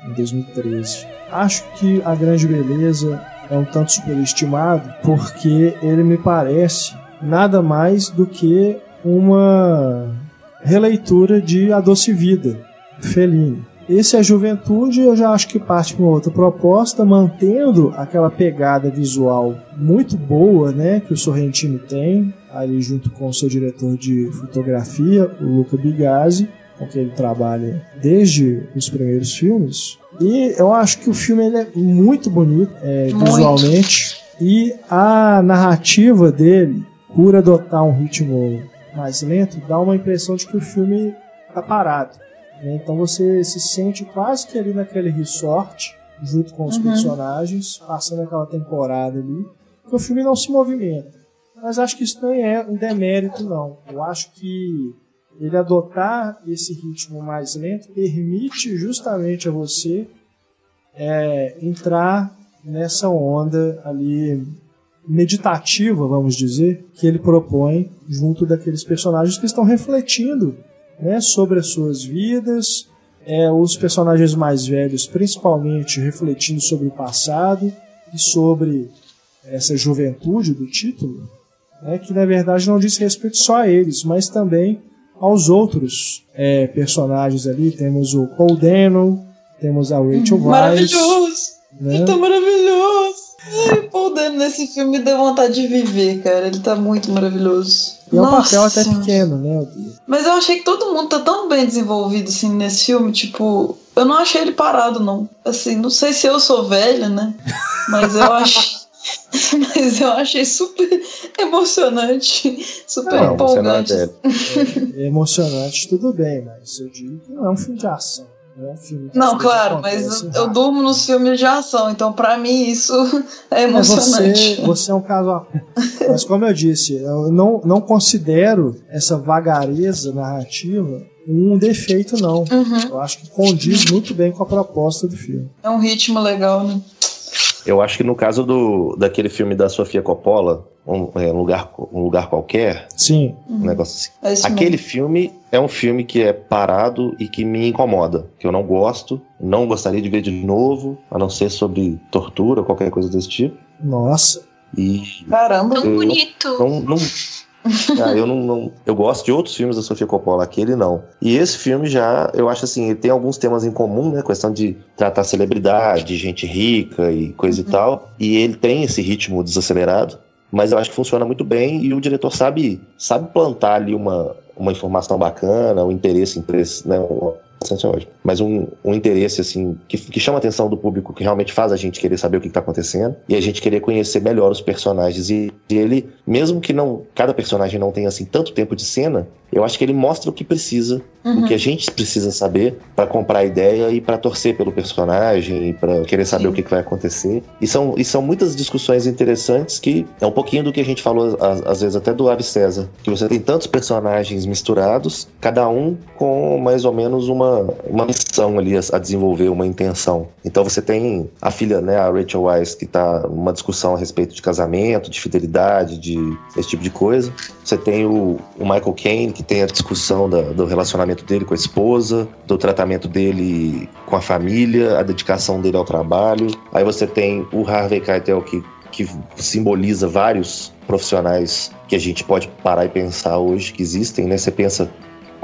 em 2013. Acho que A Grande Beleza é um tanto superestimado porque ele me parece nada mais do que uma releitura de A Doce Vida, Fellini. Esse é a juventude, eu já acho que parte para uma outra proposta, mantendo aquela pegada visual muito boa, né, que o Sorrentino tem, ali junto com o seu diretor de fotografia, o Luca Bigazzi, com quem ele trabalha desde os primeiros filmes. E eu acho que o filme é muito bonito é, muito. visualmente e a narrativa dele, por adotar um ritmo mais lento, dá uma impressão de que o filme está parado. Né? Então você se sente quase que ali naquele resort, junto com os uhum. personagens, passando aquela temporada ali, que o filme não se movimenta. Mas acho que isso não é um demérito, não. Eu acho que ele adotar esse ritmo mais lento permite justamente a você é, entrar nessa onda ali meditativa, vamos dizer, que ele propõe junto daqueles personagens que estão refletindo né, sobre as suas vidas, é, os personagens mais velhos principalmente refletindo sobre o passado e sobre essa juventude do título, né, que na verdade não diz respeito só a eles, mas também aos outros é, personagens ali. Temos o Paul Dano, temos a Rachel Weisz. Maravilhoso! Né? Tá maravilhoso! Ai, Paul Dano nesse filme deu vontade de viver, cara. Ele tá muito maravilhoso. E é um papel até pequeno, né? Mas eu achei que todo mundo tá tão bem desenvolvido assim nesse filme, tipo, eu não achei ele parado, não. Assim, não sei se eu sou velha, né? Mas eu acho. [laughs] Mas eu achei super emocionante, super não, empolgante. É, é emocionante, tudo bem, mas eu digo que não é um filme de ação. Não, é um filme não claro, mas eu, eu, durmo nos filmes de ação, então para mim isso [laughs] é emocionante. Você, você, é um caso Mas como eu disse, eu não, não considero essa vagareza narrativa um defeito, não. Uhum. Eu acho que condiz muito bem com a proposta do filme. É um ritmo legal, né? Eu acho que no caso do, daquele filme da Sofia Coppola, um, é, um lugar, um lugar qualquer. Sim. Um uhum. negócio assim. É Aquele mesmo. filme é um filme que é parado e que me incomoda, que eu não gosto, não gostaria de ver de novo, a não ser sobre tortura ou qualquer coisa desse tipo. Nossa. E Caramba, tão bonito. Não, não, [laughs] ah, eu não, não, eu gosto de outros filmes da Sofia Coppola, aquele não. E esse filme já, eu acho assim, ele tem alguns temas em comum, né? Questão de tratar celebridade, gente rica e coisa uhum. e tal. E ele tem esse ritmo desacelerado, mas eu acho que funciona muito bem e o diretor sabe, sabe plantar ali uma, uma informação bacana, um interesse, interesse né? Mas um, um interesse, assim, que, que chama a atenção do público, que realmente faz a gente querer saber o que está acontecendo e a gente querer conhecer melhor os personagens. E, e, ele, mesmo que não cada personagem não tenha, assim, tanto tempo de cena, eu acho que ele mostra o que precisa, uhum. o que a gente precisa saber para comprar a ideia e para torcer pelo personagem e para querer saber Sim. o que, que, vai acontecer. E são, e são muitas discussões interessantes que é um pouquinho do que a gente falou, às, às vezes, até do Ave César, que você tem tantos personagens misturados, cada um com mais ou menos uma uma, missão ali a, a, desenvolver, uma intenção. Então você tem a filha, né, a Rachel Weisz, que está numa discussão a respeito de casamento, de fidelidade, de esse tipo de coisa. Você tem o, o Michael Caine, que tem a discussão da, do relacionamento dele com a esposa, do tratamento dele com a família, a dedicação dele ao trabalho. Aí você tem o Harvey Keitel, que que simboliza vários profissionais que a gente pode parar e pensar hoje que existem, né? Você pensa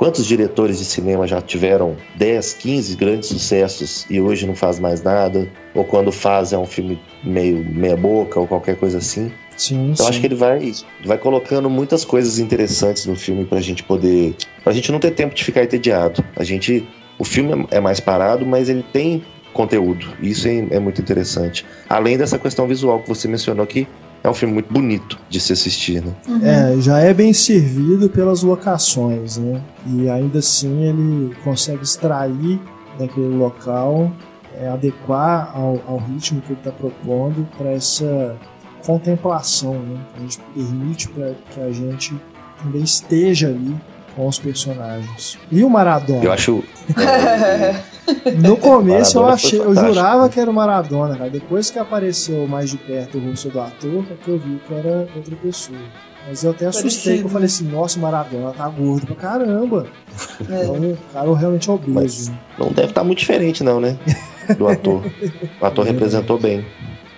Quantos diretores de cinema já tiveram 10, 15 grandes sucessos e hoje não faz mais nada? Ou quando faz é um filme meio meia boca ou qualquer coisa assim? Sim, então sim. acho que ele vai, vai colocando muitas coisas interessantes no filme pra gente poder. pra gente não ter tempo de ficar entediado. A gente. O filme é mais parado, mas ele tem conteúdo. Isso é, é muito interessante. Além dessa questão visual que você mencionou que é um filme muito bonito de se assistir, né? Uhum. É, já é bem servido pelas locações, né? E ainda assim ele consegue extrair daquele local, é, adequar ao, ao ritmo que ele está propondo para essa contemplação, né? A gente permite para que a gente também esteja ali com os personagens. E o Maradona? Eu acho. [laughs] no começo eu achei, eu jurava que era o Maradona, cara. Depois que apareceu mais de perto o rosto do ator, é que eu vi que era outra pessoa. Mas eu até assustei, que eu falei assim, nossa, o Maradona tá gordo pra caramba. É. Então, o cara realmente é obeso. Mas não deve estar tá muito diferente, não, né? Do ator. O ator representou bem.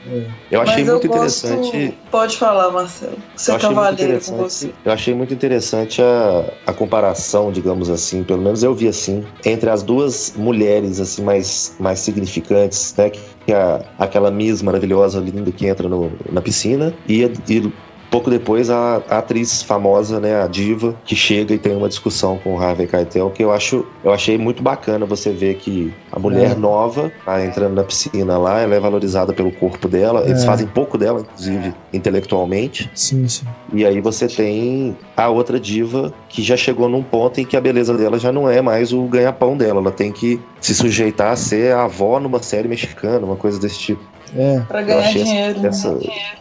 É. Eu achei Mas muito eu interessante. Gosto... Pode falar, Marcelo. Você é cavaleiro com você. Eu achei muito interessante a, a comparação, digamos assim, pelo menos eu vi assim, entre as duas mulheres assim mais, mais significantes, né? Que é a, aquela Miss maravilhosa, linda que entra no, na piscina e, e Pouco depois, a, a, atriz famosa, né, a diva, que chega e tem uma discussão com o Harvey Keitel, que eu acho, eu achei muito bacana você ver que a mulher é. nova tá entrando na piscina lá, ela é valorizada pelo corpo dela, é. eles fazem pouco dela, inclusive, intelectualmente. Sim, sim. E aí você tem a outra diva que já chegou num ponto em que a beleza dela já não é mais o ganha-pão dela, ela tem que se sujeitar a ser a avó numa série mexicana, uma coisa desse tipo. É. Pra ganhar dinheiro. Né? Essa,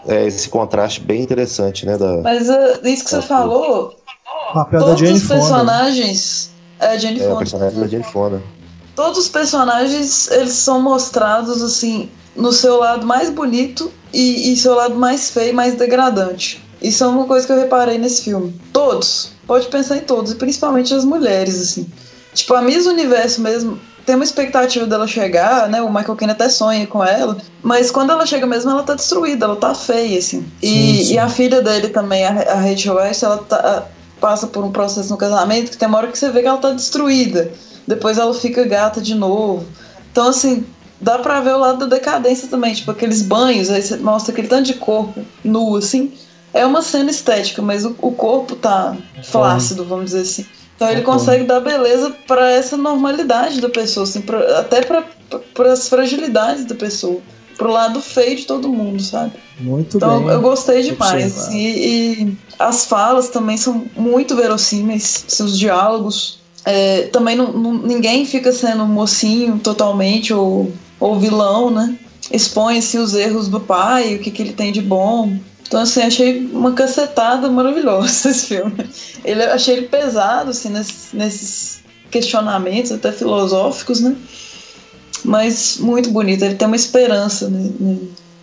é, esse contraste bem interessante, né? Da, Mas uh, isso que você falou. O papel todos da Jane os personagens. Fonda. É, Jane é, Fonda. o personagem da Jane Fonda. Todos os personagens, eles são mostrados, assim, no seu lado mais bonito e, e seu lado mais feio, mais degradante. Isso é uma coisa que eu reparei nesse filme. Todos. Pode pensar em todos, e principalmente as mulheres, assim. Tipo, a Miss Universo mesmo, tem uma expectativa dela chegar, né? O Michael Caine até sonha com ela, mas quando ela chega mesmo, ela tá destruída, ela tá feia, assim. E, sim, sim. e a filha dele também, a, a Rachel Weisz, ela tá, passa por um processo no casamento que tem uma hora que você vê que ela tá destruída. Depois ela fica gata de novo. Então, assim, dá pra ver o lado da decadência também, tipo aqueles banhos, aí você mostra aquele tanto de corpo nu, assim. É uma cena estética, mas o, o corpo tá flácido, vamos dizer assim. Então ele consegue dar beleza para essa normalidade da pessoa, assim, pra, até para as fragilidades da pessoa, pro lado feio de todo mundo, sabe? Muito então, bem. eu gostei demais. E, e, as falas também são muito verossímeis, seus diálogos. É, também não, não, ninguém fica sendo mocinho totalmente ou, ou vilão, né? Expõe assim, os erros do pai, o que, que ele tem de bom. Então, assim, achei uma cacetada maravilhosa [laughs] esse filme. Ele, achei ele pesado, assim, nesses, nesses questionamentos, até filosóficos, né? Mas muito bonito. Ele tem uma esperança né,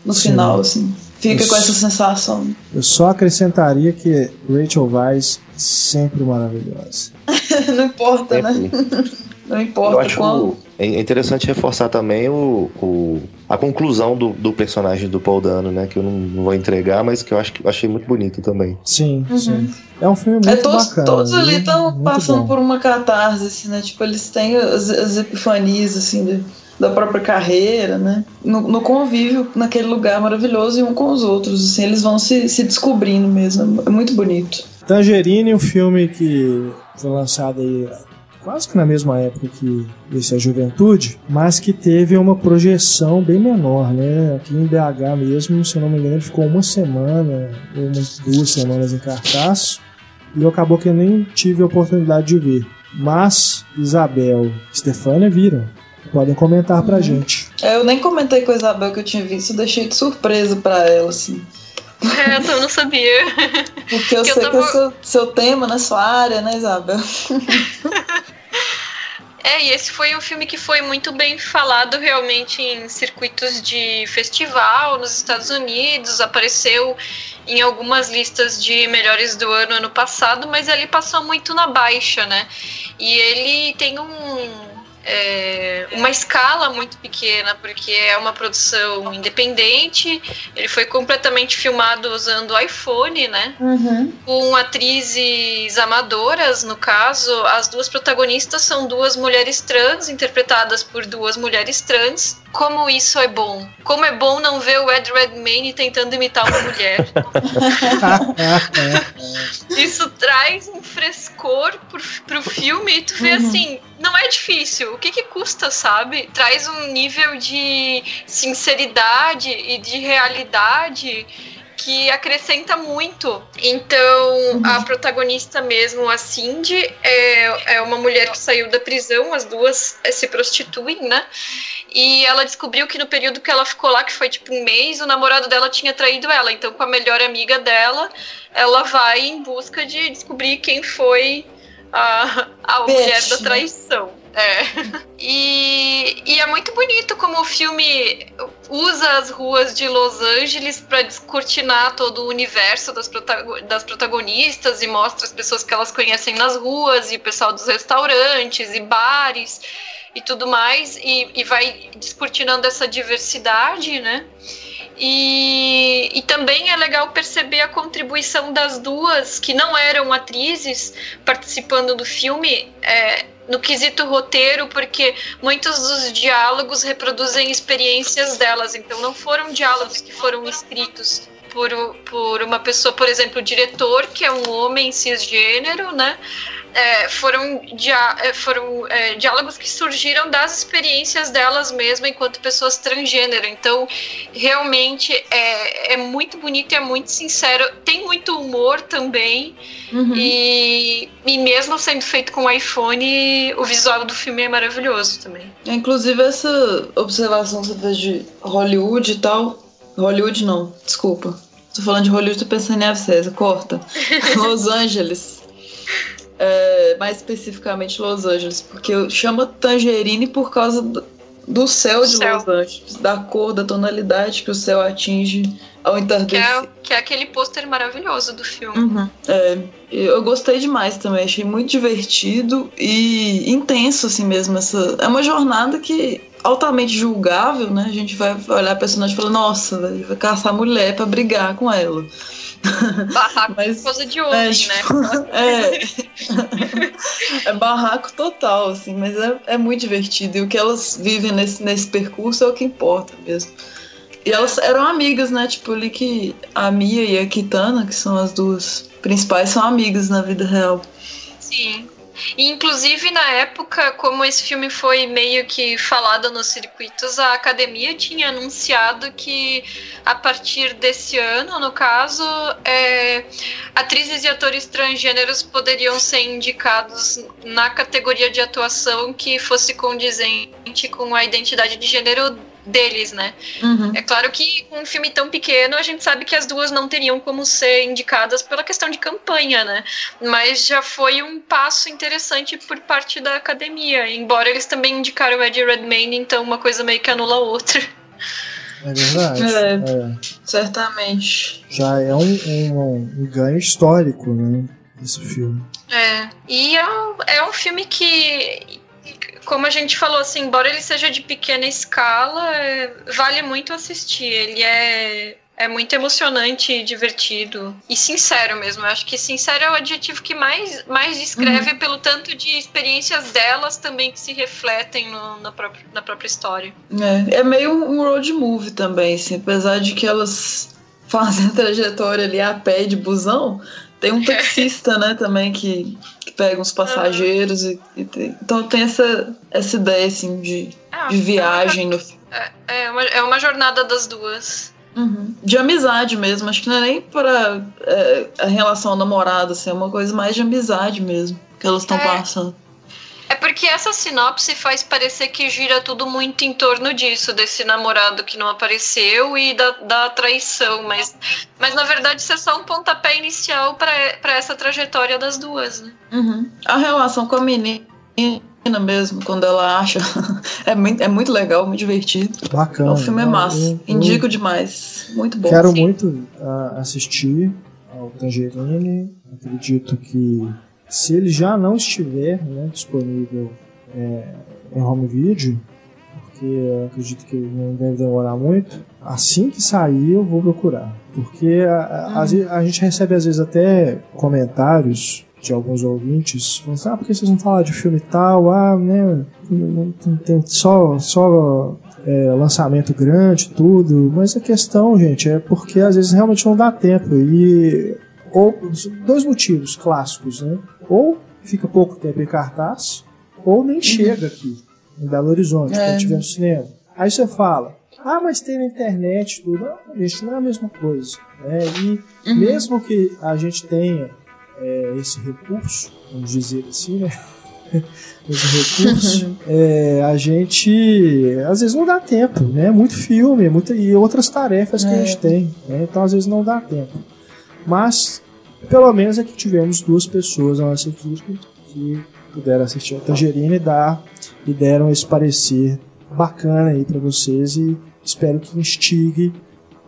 no Sim. final, assim. Fica eu com essa sensação. Eu só acrescentaria que Rachel Weisz é sempre maravilhosa. [laughs] Não importa, né? [laughs] Não importa eu acho qual. É interessante reforçar também o, o a conclusão do, do, personagem do Paul Dano, né? Que eu não, não, vou entregar, mas que eu acho que eu achei muito bonito também. Sim, uhum. sim. É um filme muito é, todos, bacana. Todos ali estão passando bom. por uma catarse, assim, né? Tipo, eles têm as, as epifanias, assim, de, da própria carreira, né? No, no, convívio, naquele lugar maravilhoso e um com os outros, assim, eles vão se, se descobrindo mesmo. É muito bonito. Tangerine, um filme que foi lançado aí quase que na mesma época que esse A Juventude, mas que teve uma projeção bem menor, né? Aqui em BH mesmo, se eu não me engano, ele ficou uma semana, ou umas duas semanas em cartaz, e acabou que eu nem tive a oportunidade de ver. Mas Isabel e Stefânia viram. Podem comentar pra uhum. gente. É, eu nem comentei com a Isabel que eu tinha visto, deixei de surpresa pra ela, assim. É, eu não sabia. Porque eu sei eu tava... que é seu, seu tema na sua área, né, Isabel? É, e esse foi um filme que foi muito bem falado realmente em circuitos de festival nos Estados Unidos, apareceu em algumas listas de melhores do ano ano passado, mas ele passou muito na baixa, né? E ele tem um é, uma escala muito pequena, porque é uma produção independente. Ele foi completamente filmado usando iPhone, né? Uhum. Com atrizes amadoras, no caso. As duas protagonistas são duas mulheres trans, interpretadas por duas mulheres trans. Como isso é bom. Como é bom não ver o Ed Redmayne tentando imitar uma mulher. [laughs] isso traz um frescor pro, pro filme e tu vê uhum. assim, não é difícil. O que que custa, sabe? Traz um nível de sinceridade e de realidade que acrescenta muito. Então, uhum. a protagonista mesmo, a Cindy, é, é uma mulher que saiu da prisão, as duas se prostituem, né? E ela descobriu que no período que ela ficou lá, que foi tipo um mês, o namorado dela tinha traído ela. Então, com a melhor amiga dela, ela vai em busca de descobrir quem foi a, a mulher da traição. É. E, e, é muito bonito como o filme usa as ruas de Los Angeles para descortinar todo o universo das, das protagonistas e mostra as pessoas que elas conhecem nas ruas e o pessoal dos restaurantes e bares e tudo mais, e, e vai descortinando essa diversidade, né? E, e, também é legal perceber a contribuição das duas, que não eram atrizes, participando do filme, é, no quesito roteiro, porque muitos dos diálogos reproduzem experiências delas, então não foram diálogos que foram escritos por, por uma pessoa, por exemplo, o diretor, que é um homem cisgênero, né? É, foram, dia, é, foram é, diálogos que surgiram das experiências delas mesmas enquanto pessoas transgênero. Então, realmente é, é muito bonito e é muito sincero. Tem muito humor também. Uhum. E, e mesmo sendo feito com iPhone, o visual do filme é maravilhoso também. Inclusive, essa observação que você fez de Hollywood e tal. Hollywood não, desculpa. Tô falando de Hollywood, tô pensando em Ave corta. [laughs] Los Angeles é, mais especificamente Los Angeles, porque eu chamo Tangerine por causa do, do céu de céu. Los Angeles, da cor, da tonalidade que o céu atinge ao entardecer. Que é, que é aquele pôster maravilhoso do filme. Uhum. É, eu gostei demais também, achei muito divertido e intenso assim mesmo. Essa, é uma jornada que altamente julgável, né? A gente vai olhar a personagem e falar, nossa, vai caçar mulher para brigar com ela. [laughs] Barraco Mas, coisa de homem, [laughs] é, tipo, né? É, é barraco total, assim, mas é, é muito divertido. E o que elas vivem nesse, nesse percurso é o que importa mesmo. E elas eram amigas, né? Tipo, ali que a Mia e a Kitana, que são as duas principais, são amigas na vida real. Sim. E, inclusive, na época, como esse filme foi meio que falado nos circuitos, a academia tinha anunciado que a partir desse ano, no caso, é, atrizes e atores transgêneros poderiam ser indicados na categoria de atuação que fosse condizente com a identidade de gênero deles, né? Uhum. É claro que um filme tão pequeno, a gente sabe que as duas não teriam como ser indicadas pela questão de campanha, né? Mas já foi um passo interessante por parte da academia, embora eles também indicaram Eddie Redmayne, então uma coisa meio que anula a outra. É verdade. É, é. Certamente. Já é um, um, um ganho histórico, né? Esse filme. É. E é um, é um filme que como a gente falou, assim, embora ele seja de pequena escala, é, vale muito assistir. Ele é é muito emocionante, divertido e sincero mesmo. Eu acho que sincero é o adjetivo que mais, mais descreve uhum. pelo tanto de experiências delas também que se refletem no, na, própria, na própria história. É, é meio um road movie também, assim, apesar de que elas [laughs] fazem a trajetória ali a pé de busão, tem um taxista, né, também que, que pega uns passageiros uhum. e, e tem, então tem essa, essa ideia assim de, é, de viagem no é, é, uma, é uma jornada das duas. Uhum. De amizade mesmo, acho que não é nem para é, a relação namorada, assim, é uma coisa mais de amizade mesmo que elas estão é. passando. É porque essa sinopse faz parecer que gira tudo muito em torno disso, desse namorado que não apareceu e da, da traição, mas, mas na verdade isso é só um pontapé inicial para essa trajetória das duas, né? Uhum. A relação com a menina mesmo, quando ela acha. [laughs] é, muito, é muito legal, muito divertido. Bacana. O filme é massa. Eu, eu, Indico demais. Muito bom. Quero sim. muito uh, assistir ao Tangerine. Acredito que se ele já não estiver né, disponível é, em home video, porque acredito que não deve demorar muito, assim que sair eu vou procurar. Porque a, a, uhum. a gente recebe às vezes até comentários de alguns ouvintes falando assim, ah, por que vocês não falam de filme tal? Ah, né, tem só, só é, lançamento grande, tudo. Mas a questão, gente, é porque às vezes realmente não dá tempo. E ou, dois motivos clássicos, né? Ou fica pouco tempo em cartaz, ou nem chega aqui, em Belo Horizonte, é. quando tiver no cinema. Aí você fala, ah, mas tem na internet tudo. Não, gente, não é a mesma coisa. Né? E uhum. mesmo que a gente tenha é, esse recurso, vamos dizer assim, né? [laughs] esse recurso, é, a gente às vezes não dá tempo, né? Muito filme, muita, e outras tarefas que a gente é. tem, né? então às vezes não dá tempo. Mas pelo menos aqui tivemos duas pessoas na nossa equipe que puderam assistir a Tangerina e, dar, e deram esse parecer bacana aí para vocês e espero que instigue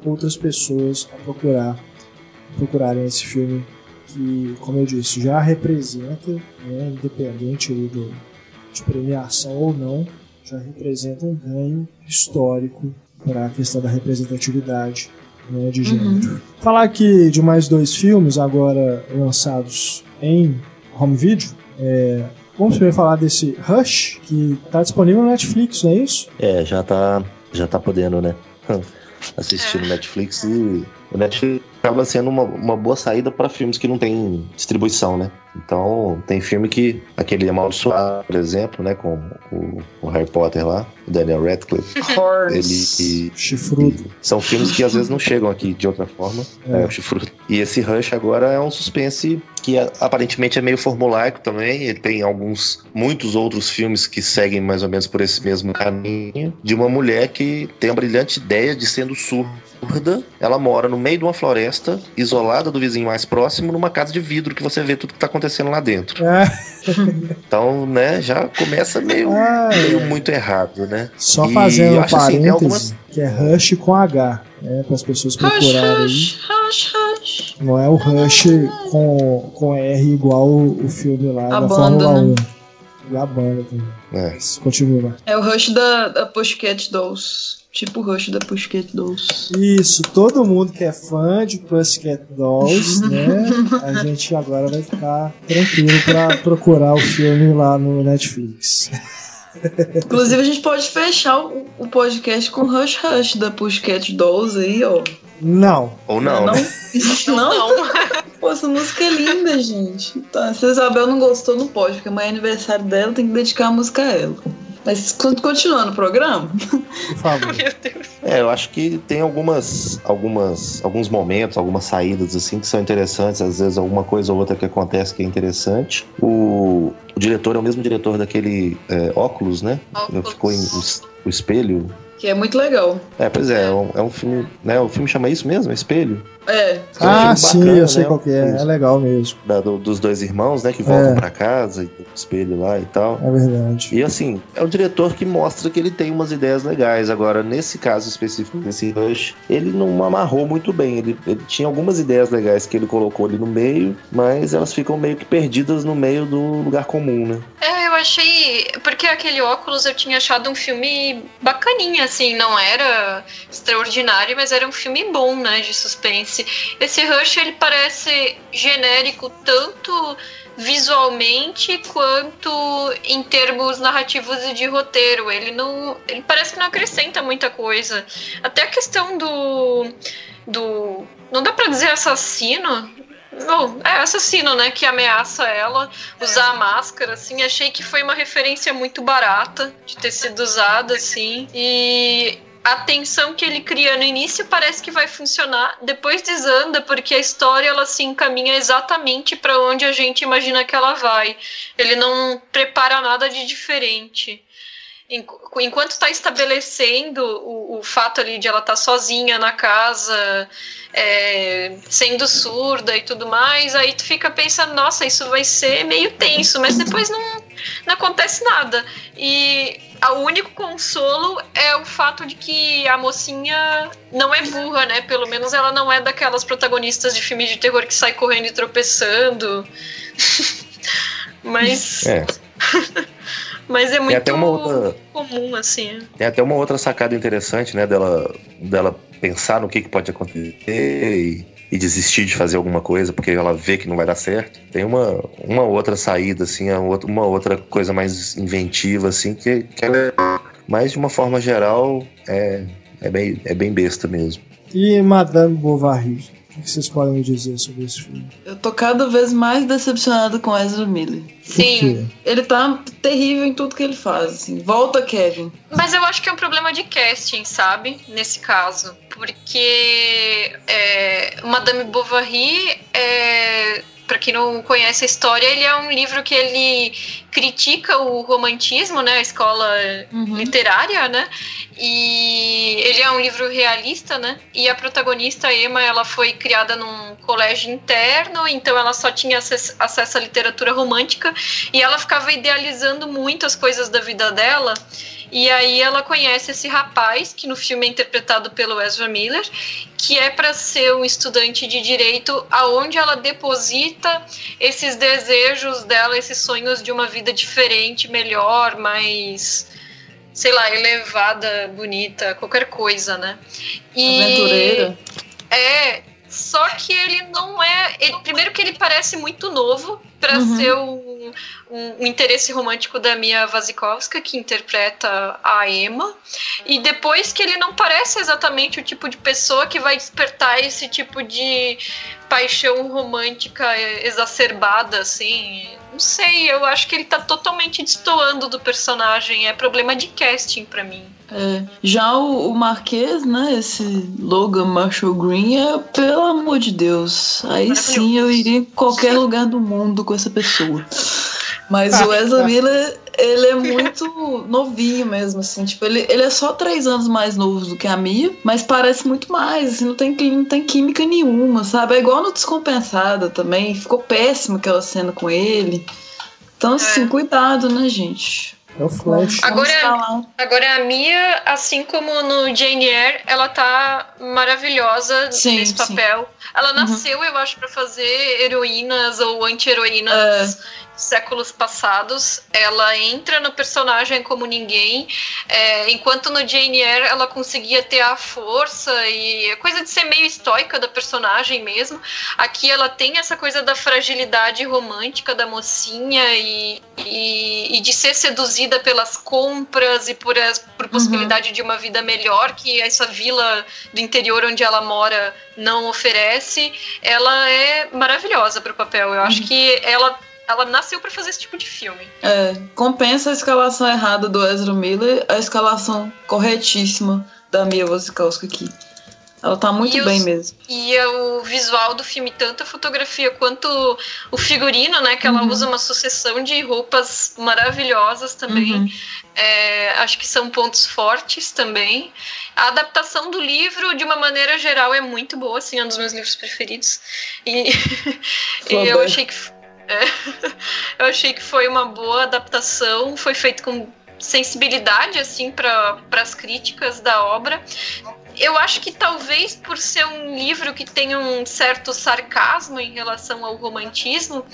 outras pessoas a procurar procurarem esse filme que, como eu disse, já representa, né, independente do, de premiação ou não, já representa um ganho histórico para a questão da representatividade né, de gênero. Uhum. Falar aqui de mais dois filmes agora lançados em home video. É, vamos primeiro falar desse Rush, que está disponível no Netflix, não é isso? É, já tá, já tá podendo, né? [laughs] Assistir no Netflix e o Netflix acaba sendo uma, uma boa saída para filmes que não tem distribuição, né? Então, tem filme que. Aquele Amaldiçoado, por exemplo, né? Com o, o Harry Potter lá, o Daniel Radcliffe. ele. Chifrudo. São filmes que às vezes não chegam aqui de outra forma. É. é, o Chifrudo. E esse Rush agora é um suspense que aparentemente é meio formulaico também. Ele tem alguns, muitos outros filmes que seguem mais ou menos por esse mesmo caminho. De uma mulher que tem a brilhante ideia de sendo surda. Ela mora no meio de uma floresta, isolada do vizinho mais próximo, numa casa de vidro que você vê tudo que tá acontecendo lá dentro. É. [laughs] Então, né, já começa meio, [laughs] meio muito errado, né? Só e fazendo um parênteses, assim, algumas... que é Rush com H, né, para as pessoas procurarem rush, Rush, rush, Não é o Rush com, com R igual o, filme lá a da banda, Fórmula né? 1. E a banda também. É. Continua. É o Rush da, da Pussycat Dolls. Tipo o Rush da Pussycat Dolls. Isso, todo mundo que é fã de Pussycat Dolls, [laughs] né? A gente agora vai ficar tranquilo pra procurar o filme lá no Netflix. Inclusive, a gente pode fechar o, o podcast com Rush Rush da Pussycat Dolls aí, ó. Não. Ou não, Não? né? Não? Pô, essa música é linda, gente. Tá, se a Isabel não gostou, não pode, porque amanhã é aniversário dela, tem que dedicar a música a ela. Mas con- continuando o programa, Por favor. [laughs] Meu Deus. É, eu acho que tem algumas, algumas, alguns momentos, algumas saídas assim que são interessantes. Às vezes alguma coisa ou outra que acontece que é interessante. O, o diretor é o mesmo diretor daquele é, óculos, né? Óculos. Ficou em o, o espelho. Que é muito legal. É, pois é, é um, é um filme, né? O filme chama isso mesmo, Espelho. É, Ah, filme sim, bacana, eu sei né? qual que é. É legal mesmo. Da- do- dos dois irmãos, né? Que voltam É. pra casa e tem um espelho lá e tal. É verdade. E assim, é um diretor que mostra que ele tem umas ideias legais. Agora, nesse caso específico desse Rush, ele não amarrou muito bem. Ele, ele tinha algumas ideias legais que ele colocou ali no meio, mas elas ficam meio que perdidas no meio do lugar comum, né? É, eu achei. Porque aquele óculos eu tinha achado um filme bacaninha, assim, não era extraordinário, mas era um filme bom, né, de suspense. Esse Rush, ele parece genérico tanto visualmente quanto em termos narrativos e de roteiro. Ele não. Ele parece que não acrescenta muita coisa. Até a questão do. do. Não dá pra dizer assassino, Bom, é assassino, né? Que ameaça ela usar a máscara, assim. Achei que foi uma referência muito barata de ter sido usada, assim. E a tensão que ele cria no início parece que vai funcionar, depois desanda, porque a história ela se encaminha exatamente para onde a gente imagina que ela vai. Ele não prepara nada de diferente. Enqu- Enquanto está estabelecendo o, o fato ali de ela estar sozinha na casa, é, sendo surda e tudo mais, aí tu fica pensando, nossa, isso vai ser meio tenso, mas depois não, não acontece nada. E a- o único consolo é o fato de que a mocinha não é burra, né? Pelo menos ela não é daquelas protagonistas de filmes de terror que sai correndo e tropeçando. [laughs] mas, É. [laughs] mas é muito até uma outra, comum, assim. tem até uma outra sacada interessante, né? Dela, dela pensar no que, que pode acontecer e, e desistir de fazer alguma coisa porque ela vê que não vai dar certo. Tem uma, uma outra saída, assim, uma outra- uma outra coisa mais inventiva, assim, que, que ela é. Mas de uma forma geral, é, é, bem, é bem besta mesmo. E Madame Bovary? O que vocês podem me dizer sobre esse filme? eu tô cada vez mais decepcionada com Ezra Miller. Sim. Ele tá terrível em tudo que ele faz, assim. Volta, Kevin. Mas eu acho que é um problema de casting, sabe? Nesse caso. Porque é, Madame Bovary, é, para quem não conhece a história, ele é um livro que ele critica o romantismo, né? A escola literária, né? E ele é um livro realista, né? E a protagonista, Emma, ela foi criada num colégio interno, então ela só tinha acesso, acesso à literatura romântica e ela ficava idealizando muito as coisas da vida dela. E aí ela conhece esse rapaz, que no filme é interpretado pelo Ezra Miller, que é para ser um estudante de direito, aonde ela deposita esses desejos dela, esses sonhos de uma vida diferente, melhor, mais sei lá, elevada, bonita, qualquer coisa, né? E Aventureira. é, só que ele não é. ele- primeiro que ele parece muito novo para Uhum. ser um, um- um interesse romântico da Mia Wasikowska, que interpreta a Emma. E depois que ele não parece exatamente o tipo de pessoa que vai despertar esse tipo de paixão romântica exacerbada, assim. Não sei, eu acho que ele tá totalmente destoando do personagem. É problema de casting pra mim. É. Já o, o Marquês, né? Esse Logan Marshall Green é, pelo amor de Deus. Aí sim eu iria em qualquer lugar do mundo com essa pessoa. Mas o Ezra Miller, ele é muito novinho mesmo, assim. Tipo, ele, ele é só três anos mais novo do que a Mia, mas parece muito mais, assim, não tem, não tem química nenhuma, sabe? É igual no Descompensada também. Ficou péssima aquela cena com ele. Então, assim, É. cuidado, né, gente? É o Flash. Agora- falar. Agora, a Mia, assim como no Jane Eyre, ela tá maravilhosa Sim, nesse sim. papel. Ela nasceu, eu acho, pra fazer heroínas ou anti-heroínas séculos passados, ela entra no personagem como ninguém, é, enquanto no Jane Eyre ela conseguia ter a força e a coisa de ser meio estoica da personagem mesmo. Aqui ela tem essa coisa da fragilidade romântica da mocinha e, e, e de ser seduzida pelas compras e por, as, por uhum. possibilidade uhum. de uma vida melhor que essa vila do interior onde ela mora não oferece. Ela é maravilhosa para o papel. Eu uhum. acho que ela ela nasceu para fazer esse tipo de filme. É, compensa a escalação errada do Ezra Miller, a escalação corretíssima da Mia Wasikowska aqui. Ela tá muito e bem os, mesmo. E é o visual do filme, tanto a fotografia quanto o figurino, né? Que ela uhum. usa uma sucessão de roupas maravilhosas também. Uhum. É, acho que são pontos fortes também. A adaptação do livro, de uma maneira geral, é muito boa, assim, é um dos meus livros preferidos. E, e [laughs] eu achei que é. [laughs] Eu achei que foi uma boa adaptação, foi feito com sensibilidade assim para as críticas da obra. Eu acho que talvez por ser um livro que tem um certo sarcasmo em relação ao romantismo,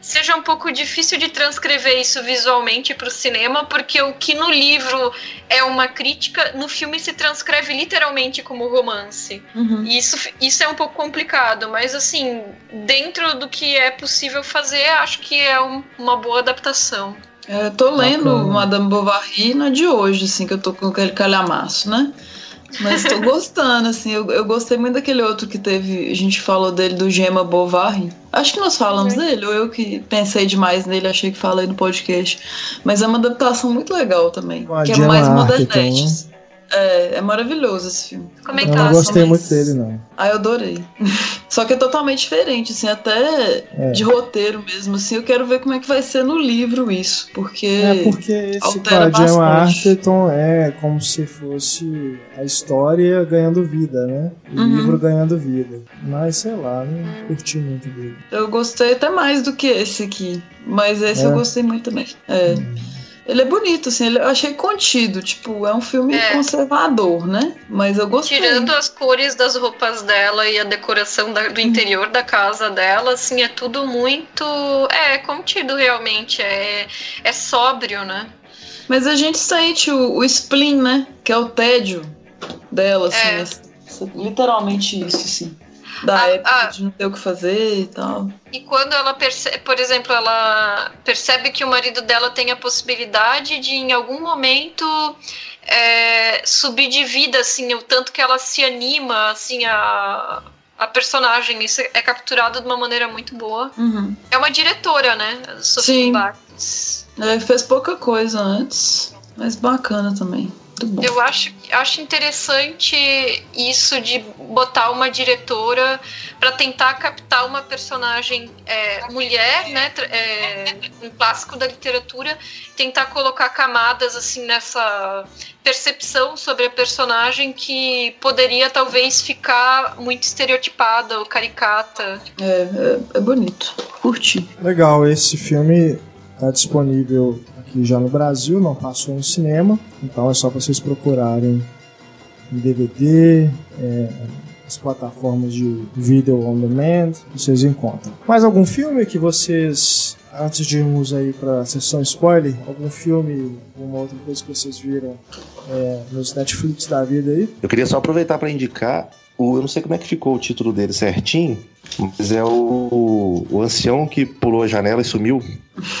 seja um pouco difícil de transcrever isso visualmente para o cinema, porque o que no livro é uma crítica, no filme se transcreve literalmente como romance. Uhum. E isso, isso é um pouco complicado, mas assim, dentro do que é possível fazer, acho que é um, uma boa adaptação. É, tô lendo Bacana. Madame Bovary na de hoje, assim, que eu tô com aquele calhamaço, né? Mas tô [laughs] gostando, assim. Eu, eu gostei muito daquele outro que teve. A gente falou dele do Gema Bovary. Acho que nós falamos uhum. dele, ou eu que pensei demais nele, achei que falei no podcast. Mas é uma adaptação muito legal também. que é mais modernete. É, é maravilhoso esse filme. Como é que eu não gostei mas... muito dele, não. Ah, eu adorei. [laughs] Só que é totalmente diferente, assim, até é. de roteiro mesmo, assim. Eu quero ver como é que vai ser no livro isso, porque. É, porque esse Gemma Arterton é como se fosse a história ganhando vida, né? O uhum. livro ganhando vida. Mas sei lá, não curti muito dele. Eu gostei até mais do que esse aqui. Mas esse é. eu gostei muito também. É. Uhum. Ele é bonito, assim, eu achei contido, tipo, é um filme é. conservador, né? Mas eu gostei. Tirando as cores das roupas dela e a decoração da, do interior da casa dela, assim, é tudo muito. É, contido realmente, é, é sóbrio, né? Mas a gente sente o, o spleen, né? Que é o tédio dela, assim. É. Literalmente isso, assim da a, época a, de não ter o que fazer e tal. E quando ela percebe, por exemplo, ela percebe que o marido dela tem a possibilidade de em algum momento é, subir de vida, assim, o tanto que ela se anima, assim, a, a personagem. Isso é capturado de uma maneira muito boa. Uhum. É uma diretora, né? Sophie Sim. Ela fez pouca coisa antes, mas bacana também. Eu acho, acho interessante isso de botar uma diretora para tentar captar uma personagem é, mulher, né, é, um clássico da literatura, tentar colocar camadas assim nessa percepção sobre a personagem que poderia talvez ficar muito estereotipada ou caricata. É, é, é bonito, curti. Legal, esse filme está disponível aqui já no Brasil, não passou no cinema, então é só vocês procurarem em DVD, é, as plataformas de video on demand, vocês encontram. Mais algum filme que vocês, antes de irmos aí para a sessão spoiler, algum filme, alguma outra coisa que vocês viram é, nos Netflix da vida aí? Eu queria só aproveitar para indicar o, eu não sei como é que ficou o título dele certinho, mas é o, o ancião que pulou a janela e sumiu.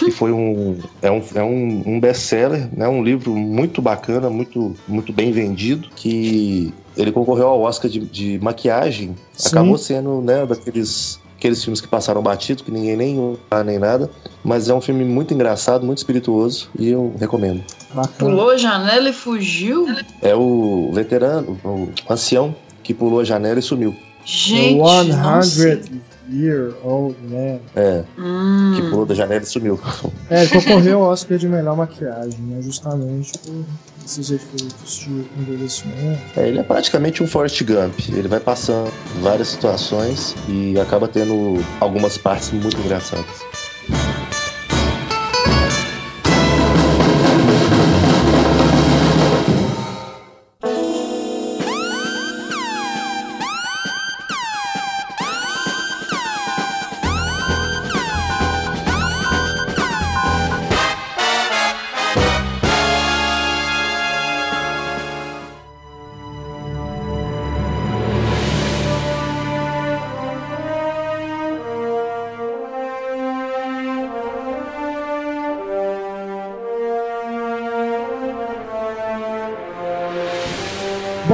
Que foi um. É um, é um, um best-seller, né? Um livro muito bacana, muito, muito bem vendido. Que ele concorreu ao Oscar de, de maquiagem. Sim. Acabou sendo, né, daqueles aqueles filmes que passaram batido, que ninguém nem nem nada. Mas é um filme muito engraçado, muito espirituoso e eu recomendo. Bacana. Pulou a janela e fugiu? É o veterano, o ancião que pulou a janela e sumiu. Gente, 100 Year Old Man. É. Hum. Que pulou da janela e sumiu. É, ele concorreu ao Oscar de melhor maquiagem, né? Justamente por esses efeitos de envelhecimento. É, ele é praticamente um Forrest Gump. Ele vai passando várias situações e acaba tendo algumas partes muito engraçadas.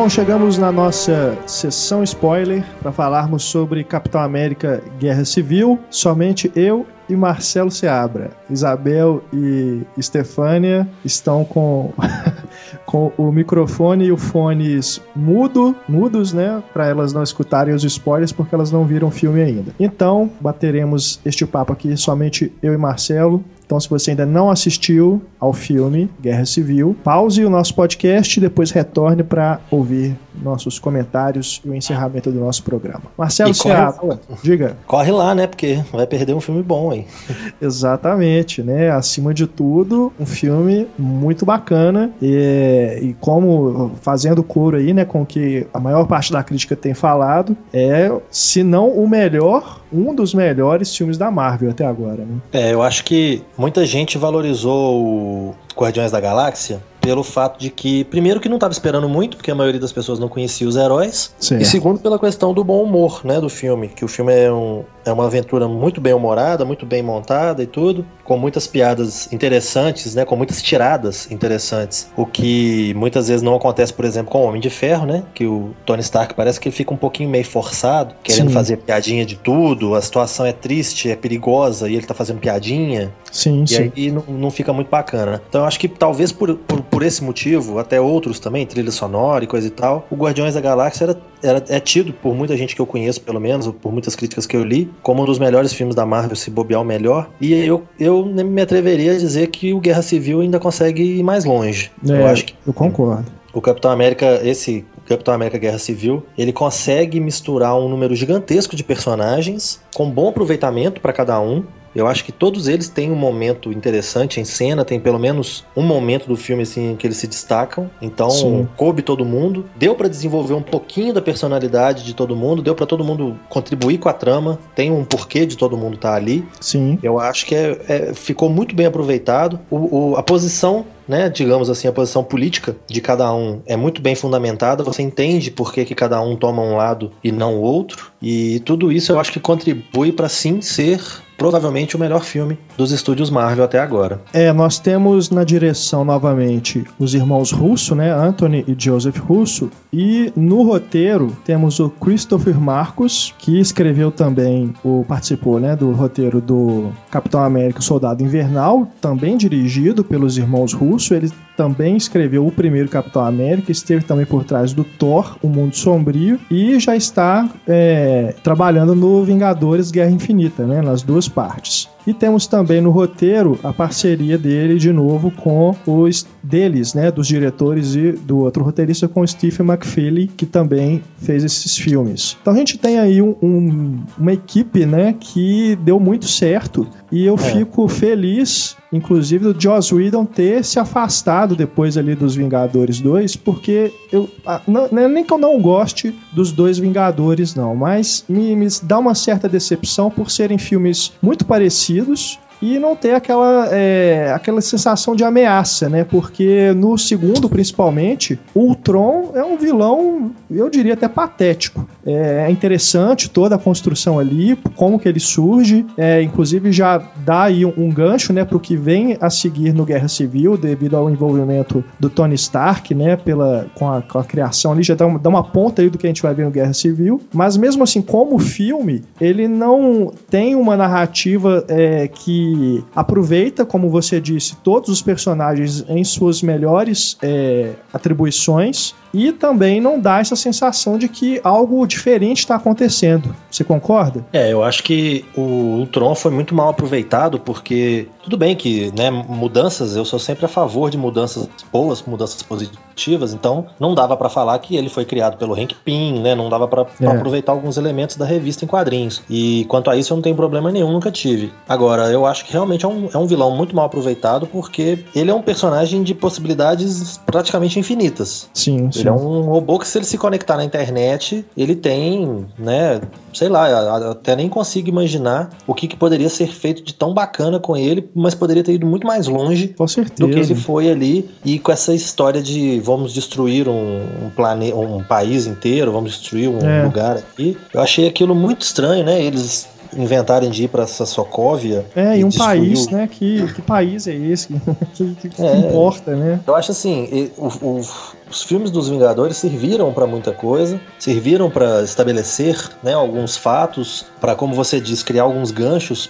Bom, chegamos na nossa sessão spoiler para falarmos sobre Capitão América Guerra Civil. Somente eu e Marcelo Seabra. Isabel e Estefânia estão com, [laughs] com o microfone e o fones mudo, mudos, né? Para elas não escutarem os spoilers, porque elas não viram o filme ainda. Então, bateremos este papo aqui somente eu e Marcelo. Então, se você ainda não assistiu ao filme Guerra Civil, pause o nosso podcast e depois retorne para ouvir nossos comentários e o encerramento do nosso programa. Marcelo Seabra, diga. Corre lá, né? Porque vai perder um filme bom aí. [laughs] Exatamente, né? Acima de tudo, um filme muito bacana e, e como fazendo coro aí, né, com o que a maior parte da crítica tem falado, é, se não o melhor, um dos melhores filmes da Marvel até agora, né? É, eu acho que muita gente valorizou o Guardiões da Galáxia pelo fato de que, primeiro, que não estava esperando muito, porque a maioria das pessoas não conhecia os heróis, certo. e segundo, pela questão do bom humor, né, do filme, que o filme é, um, é uma aventura muito bem humorada, muito bem montada e tudo, com muitas piadas interessantes, né, com muitas tiradas interessantes, o que muitas vezes não acontece, por exemplo, com o Homem de Ferro, né, que o Tony Stark parece que ele fica um pouquinho meio forçado, querendo sim. fazer piadinha de tudo, a situação é triste, é perigosa, e ele tá fazendo piadinha, sim, e sim. aí não, não fica muito bacana. Então eu acho que talvez por, por, por esse motivo, até outros também, trilha sonora e coisa e tal, o Guardiões da Galáxia era, era, é tido por muita gente que eu conheço, pelo menos, ou por muitas críticas que eu li, como um dos melhores filmes da Marvel, se bobear o melhor. E eu, eu me atreveria a dizer que o Guerra Civil ainda consegue ir mais longe. É, eu acho que. Eu concordo. O Capitão América, esse Capitão América Guerra Civil, ele consegue misturar um número gigantesco de personagens com bom aproveitamento para cada um. Eu acho que todos eles têm um momento interessante em cena, tem pelo menos um momento do filme assim que eles se destacam. Então, Sim. coube todo mundo, deu para desenvolver um pouquinho da personalidade de todo mundo, deu para todo mundo contribuir com a trama, tem um porquê de todo mundo estar tá ali. Sim. Eu acho que é, é, ficou muito bem aproveitado. O, o, a posição né, digamos assim, a posição política de cada um é muito bem fundamentada, você entende por que, que cada um toma um lado e não o outro, e tudo isso eu acho que contribui para sim ser provavelmente o melhor filme dos estúdios Marvel até agora. É, nós temos na direção novamente os irmãos Russo, né, Anthony e Joseph Russo, e no roteiro temos o Christopher Marcos, que escreveu também, o participou, né, do roteiro do Capitão América, Soldado Invernal, também dirigido pelos irmãos Russo. Ele também escreveu o primeiro Capitão América, esteve também por trás do Thor, O Mundo Sombrio, e já está é, trabalhando no Vingadores Guerra Infinita, né, nas duas partes. E temos também no roteiro a parceria dele de novo com os deles, né, dos diretores e do outro roteirista com o Stephen McFeely, que também fez esses filmes. Então a gente tem aí um, um, uma equipe, né, que deu muito certo e eu é. fico feliz, inclusive, do Joss Whedon ter se afastado depois ali dos Vingadores 2, porque eu não, não é nem que eu não goste dos dois Vingadores, não, mas me, me dá uma certa decepção por serem filmes muito parecidos e não ter aquela, é, aquela sensação de ameaça, né? Porque no segundo, principalmente, o Ultron é um vilão, eu diria até patético. É, é interessante toda a construção ali, como que ele surge, é, inclusive já dá aí um, um gancho, né, para o que vem a seguir no Guerra Civil, devido ao envolvimento do Tony Stark, né, pela, com, a, com a criação ali, já dá uma, dá uma ponta aí do que a gente vai ver no Guerra Civil. Mas mesmo assim, como filme, ele não tem uma narrativa é, que aproveita, como você disse, todos os personagens em suas melhores é, atribuições e também não dá essa sensação de que algo diferente está acontecendo. Você concorda? É, eu acho que o Ultron foi muito mal aproveitado porque tudo bem que, né, mudanças, eu sou sempre a favor de mudanças boas, mudanças positivas, então não dava para falar que ele foi criado pelo Hank Pym, né, não dava para é. aproveitar alguns elementos da revista em quadrinhos. E quanto a isso eu não tenho problema nenhum, nunca tive. Agora, eu acho que realmente é um, é um vilão muito mal aproveitado porque ele é um personagem de possibilidades praticamente infinitas. Sim, sim. Ele é um robô que se ele se conectar na internet, ele tem, né, sei lá, até nem consigo imaginar o que, que poderia ser feito de tão bacana com ele, mas poderia ter ido muito mais longe do que ele foi ali. E com essa história de vamos destruir um, um planeta, um país inteiro, vamos destruir um é. lugar aqui. Eu achei aquilo muito estranho, né? Eles inventarem de ir para essa Sokovia. É, e um país, né? Que, que país é esse? [laughs] que, que, que é, importa, né? Eu acho assim, o, o, os filmes dos Vingadores serviram para muita coisa, serviram para estabelecer né, alguns fatos, para, como você diz, criar alguns ganchos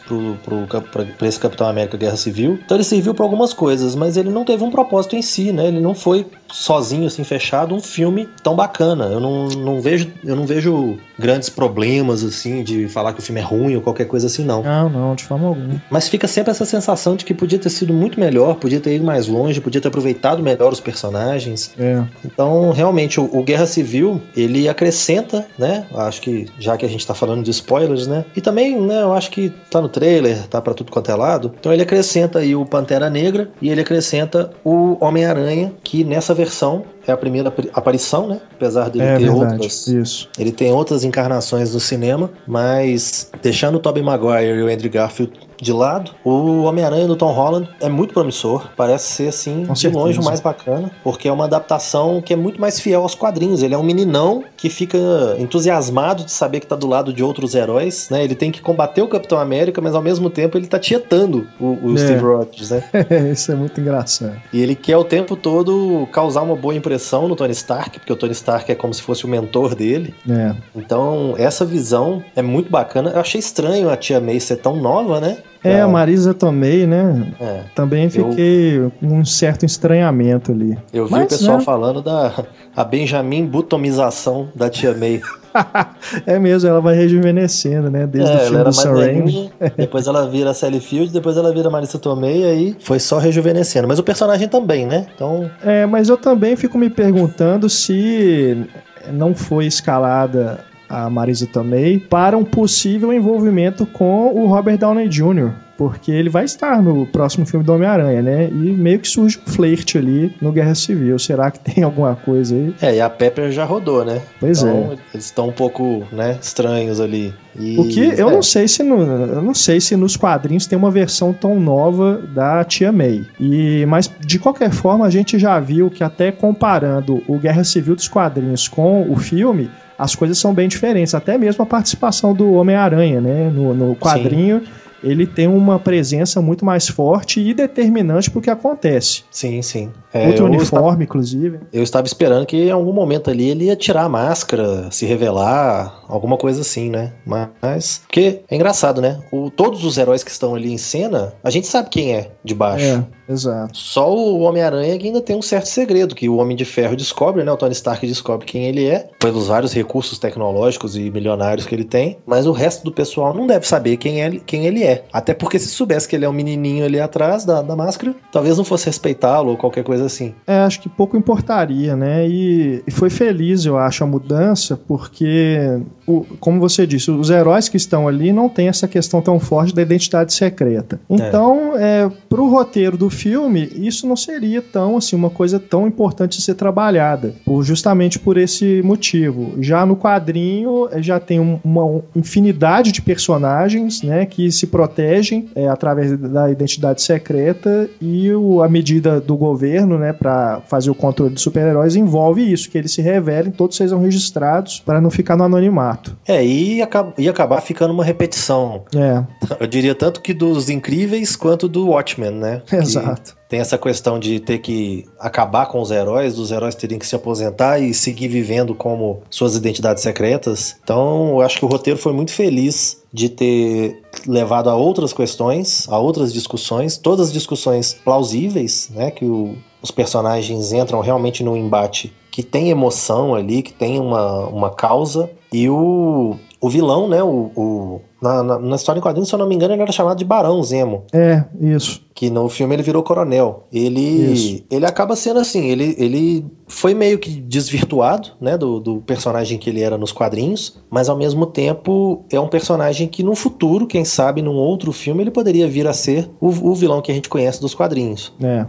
para esse Capitão América Guerra Civil. Então ele serviu para algumas coisas, mas ele não teve um propósito em si, né? Ele não foi sozinho, assim, fechado, um filme tão bacana. Eu não, não vejo, eu não vejo grandes problemas, assim, de falar que o filme é ruim ou qualquer coisa assim, não. Não, não, de forma alguma. Mas fica sempre essa sensação de que podia ter sido muito melhor, podia ter ido mais longe, podia ter aproveitado melhor os personagens. É. Então, realmente, o, o Guerra Civil, ele acrescenta, né? Acho que, já que a gente tá falando de spoilers, né? E também, né, eu acho que tá no trailer, tá para tudo quanto é lado. Então ele acrescenta aí o Pantera Negra e ele acrescenta o Homem-Aranha, que nessa versão é a primeira aparição, né? Apesar dele é, ter verdade. outras. Isso. Ele tem outras encarnações no cinema, mas deixando o Tobey Maguire e o Andrew Garfield de lado, o Homem-Aranha do Tom Holland é muito promissor. Parece ser, assim, Com de certeza. longe o mais bacana, porque é uma adaptação que é muito mais fiel aos quadrinhos. Ele é um meninão que fica entusiasmado de saber que tá do lado de outros heróis, né? Ele tem que combater o Capitão América, mas ao mesmo tempo ele tá tietando o, o É. Steve Rogers, né? [laughs] Isso é muito engraçado. E ele quer o tempo todo causar uma boa impressão no Tony Stark, porque o Tony Stark é como se fosse o mentor dele. É. Então, essa visão é muito bacana. Eu achei estranho a tia May ser tão nova, né? É, a Marisa Tomei, né? é. Também fiquei com um certo estranhamento ali. Eu vi Mas, o pessoal né? falando da a Benjamin Butomização da tia May. [laughs] É mesmo, ela vai rejuvenescendo, né? Desde é, o filme do Sam Raimi. [laughs] depois ela vira Sally Field, depois ela vira Marissa Tomei, e aí foi só rejuvenescendo. Mas o personagem também, né? Então, É, mas eu também fico me perguntando se não foi escalada a Marisa Tomei para um possível envolvimento com o Robert Downey Jr., porque ele vai estar no próximo filme do Homem-Aranha, né? E meio que surge um flerte ali no Guerra Civil. Será que tem alguma coisa aí? é, e a Pepper já rodou, né? Pois então, é. eles estão um pouco, né, estranhos ali. E, O que eu é, não sei se no, eu não sei se nos quadrinhos tem uma versão tão nova da Tia May. E mas de qualquer forma a gente já viu que até comparando o Guerra Civil dos quadrinhos com o filme, as coisas são bem diferentes. Até mesmo a participação do Homem-Aranha, né, no, no quadrinho. Ele tem uma presença muito mais forte e determinante pro que acontece. Sim, sim. É, Outro uniforme, inclusive. Eu estava esperando que em algum momento ali ele ia tirar a máscara, se revelar, alguma coisa assim, né? Mas. Porque é engraçado, né? O, todos os heróis que estão ali em cena, a gente sabe quem é de baixo. É, exato. Só o Homem-Aranha que ainda tem um certo segredo, que o Homem de Ferro descobre, né? O Tony Stark descobre quem ele é, pelos vários recursos tecnológicos e milionários que ele tem, mas o resto do pessoal não deve saber quem, é, quem ele é. Até porque se soubesse que ele é um menininho ali atrás da, da máscara, talvez não fosse respeitá-lo ou qualquer coisa assim. É, acho que pouco importaria, né? E, e foi feliz, eu acho, a mudança, porque, o- como você disse, os heróis que estão ali não têm essa questão tão forte da identidade secreta. Então, é, pro roteiro do filme, isso não seria tão, assim, uma coisa tão importante de ser trabalhada, por, justamente por esse motivo. Já no quadrinho, eh, já tem um- uma infinidade de personagens, né, que se protegem é, através da identidade secreta e o- a medida do governo, né, para fazer o controle dos super-heróis envolve isso, que eles se revelem, todos sejam registrados para não ficar no anonimato. É, e ia, acab- ia acabar ficando uma repetição. É, Eu diria tanto que dos Incríveis quanto do Watchmen, né? [laughs] Que exato. Tem essa questão de ter que acabar com os heróis, dos heróis terem que se aposentar e seguir vivendo como suas identidades secretas. Então, eu acho que o roteiro foi muito feliz de ter levado a outras questões, a outras discussões, todas discussões plausíveis, né? Que o- os personagens entram realmente num embate que tem emoção ali, que tem uma, uma causa. E o, o vilão, né? O, o- na, na, na história em quadrinhos, se eu não me engano, ele era chamado de Barão Zemo É, isso. que no filme ele virou coronel. Ele, Isso. ele acaba sendo assim, ele, ele foi meio que desvirtuado, né, do, do personagem que ele era nos quadrinhos, mas ao mesmo tempo é um personagem que no futuro, quem sabe, num outro filme, ele poderia vir a ser o, o vilão que a gente conhece dos quadrinhos. É.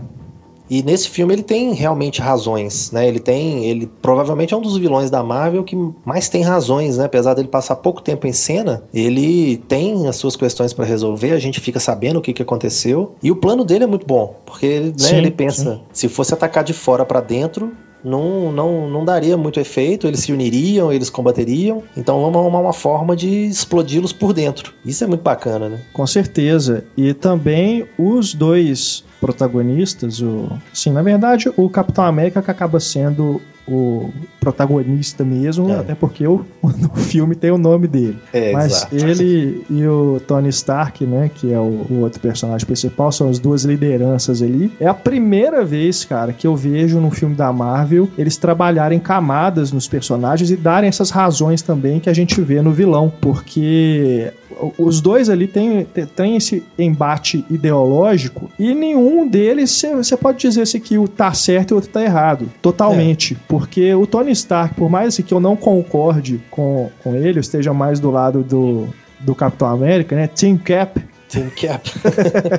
E nesse filme ele tem realmente razões, né? Ele tem, ele provavelmente é um dos vilões da Marvel que mais tem razões, né? Apesar dele passar pouco tempo em cena, ele tem as suas questões pra resolver, a gente fica sabendo o que, que aconteceu. E o plano dele é muito bom, porque né, Sim, ele pensa, se fosse atacar de fora pra dentro, não, não, não daria muito efeito, eles se uniriam, eles combateriam. Então vamos arrumar uma forma de explodi-los por dentro. Isso é muito bacana, né? Com certeza. E também os dois protagonistas, o, sim, na verdade, o Capitão América que acaba sendo o protagonista mesmo, é. até porque o, [laughs] o filme tem o nome dele. É, Mas exato. ele e o Tony Stark, né, que é o, o, outro personagem principal, são as duas lideranças ali. É a primeira vez, cara, que eu vejo no filme da Marvel eles trabalharem camadas nos personagens e darem essas razões também que a gente vê no vilão, porque os dois ali têm, têm esse embate ideológico e nenhum deles você pode dizer se que o tá certo e o outro tá errado. Totalmente. É. Porque o Tony Stark, por mais que eu não concorde com, com ele, eu esteja mais do lado do, do Capitão América, né? Team Cap, Team Cap.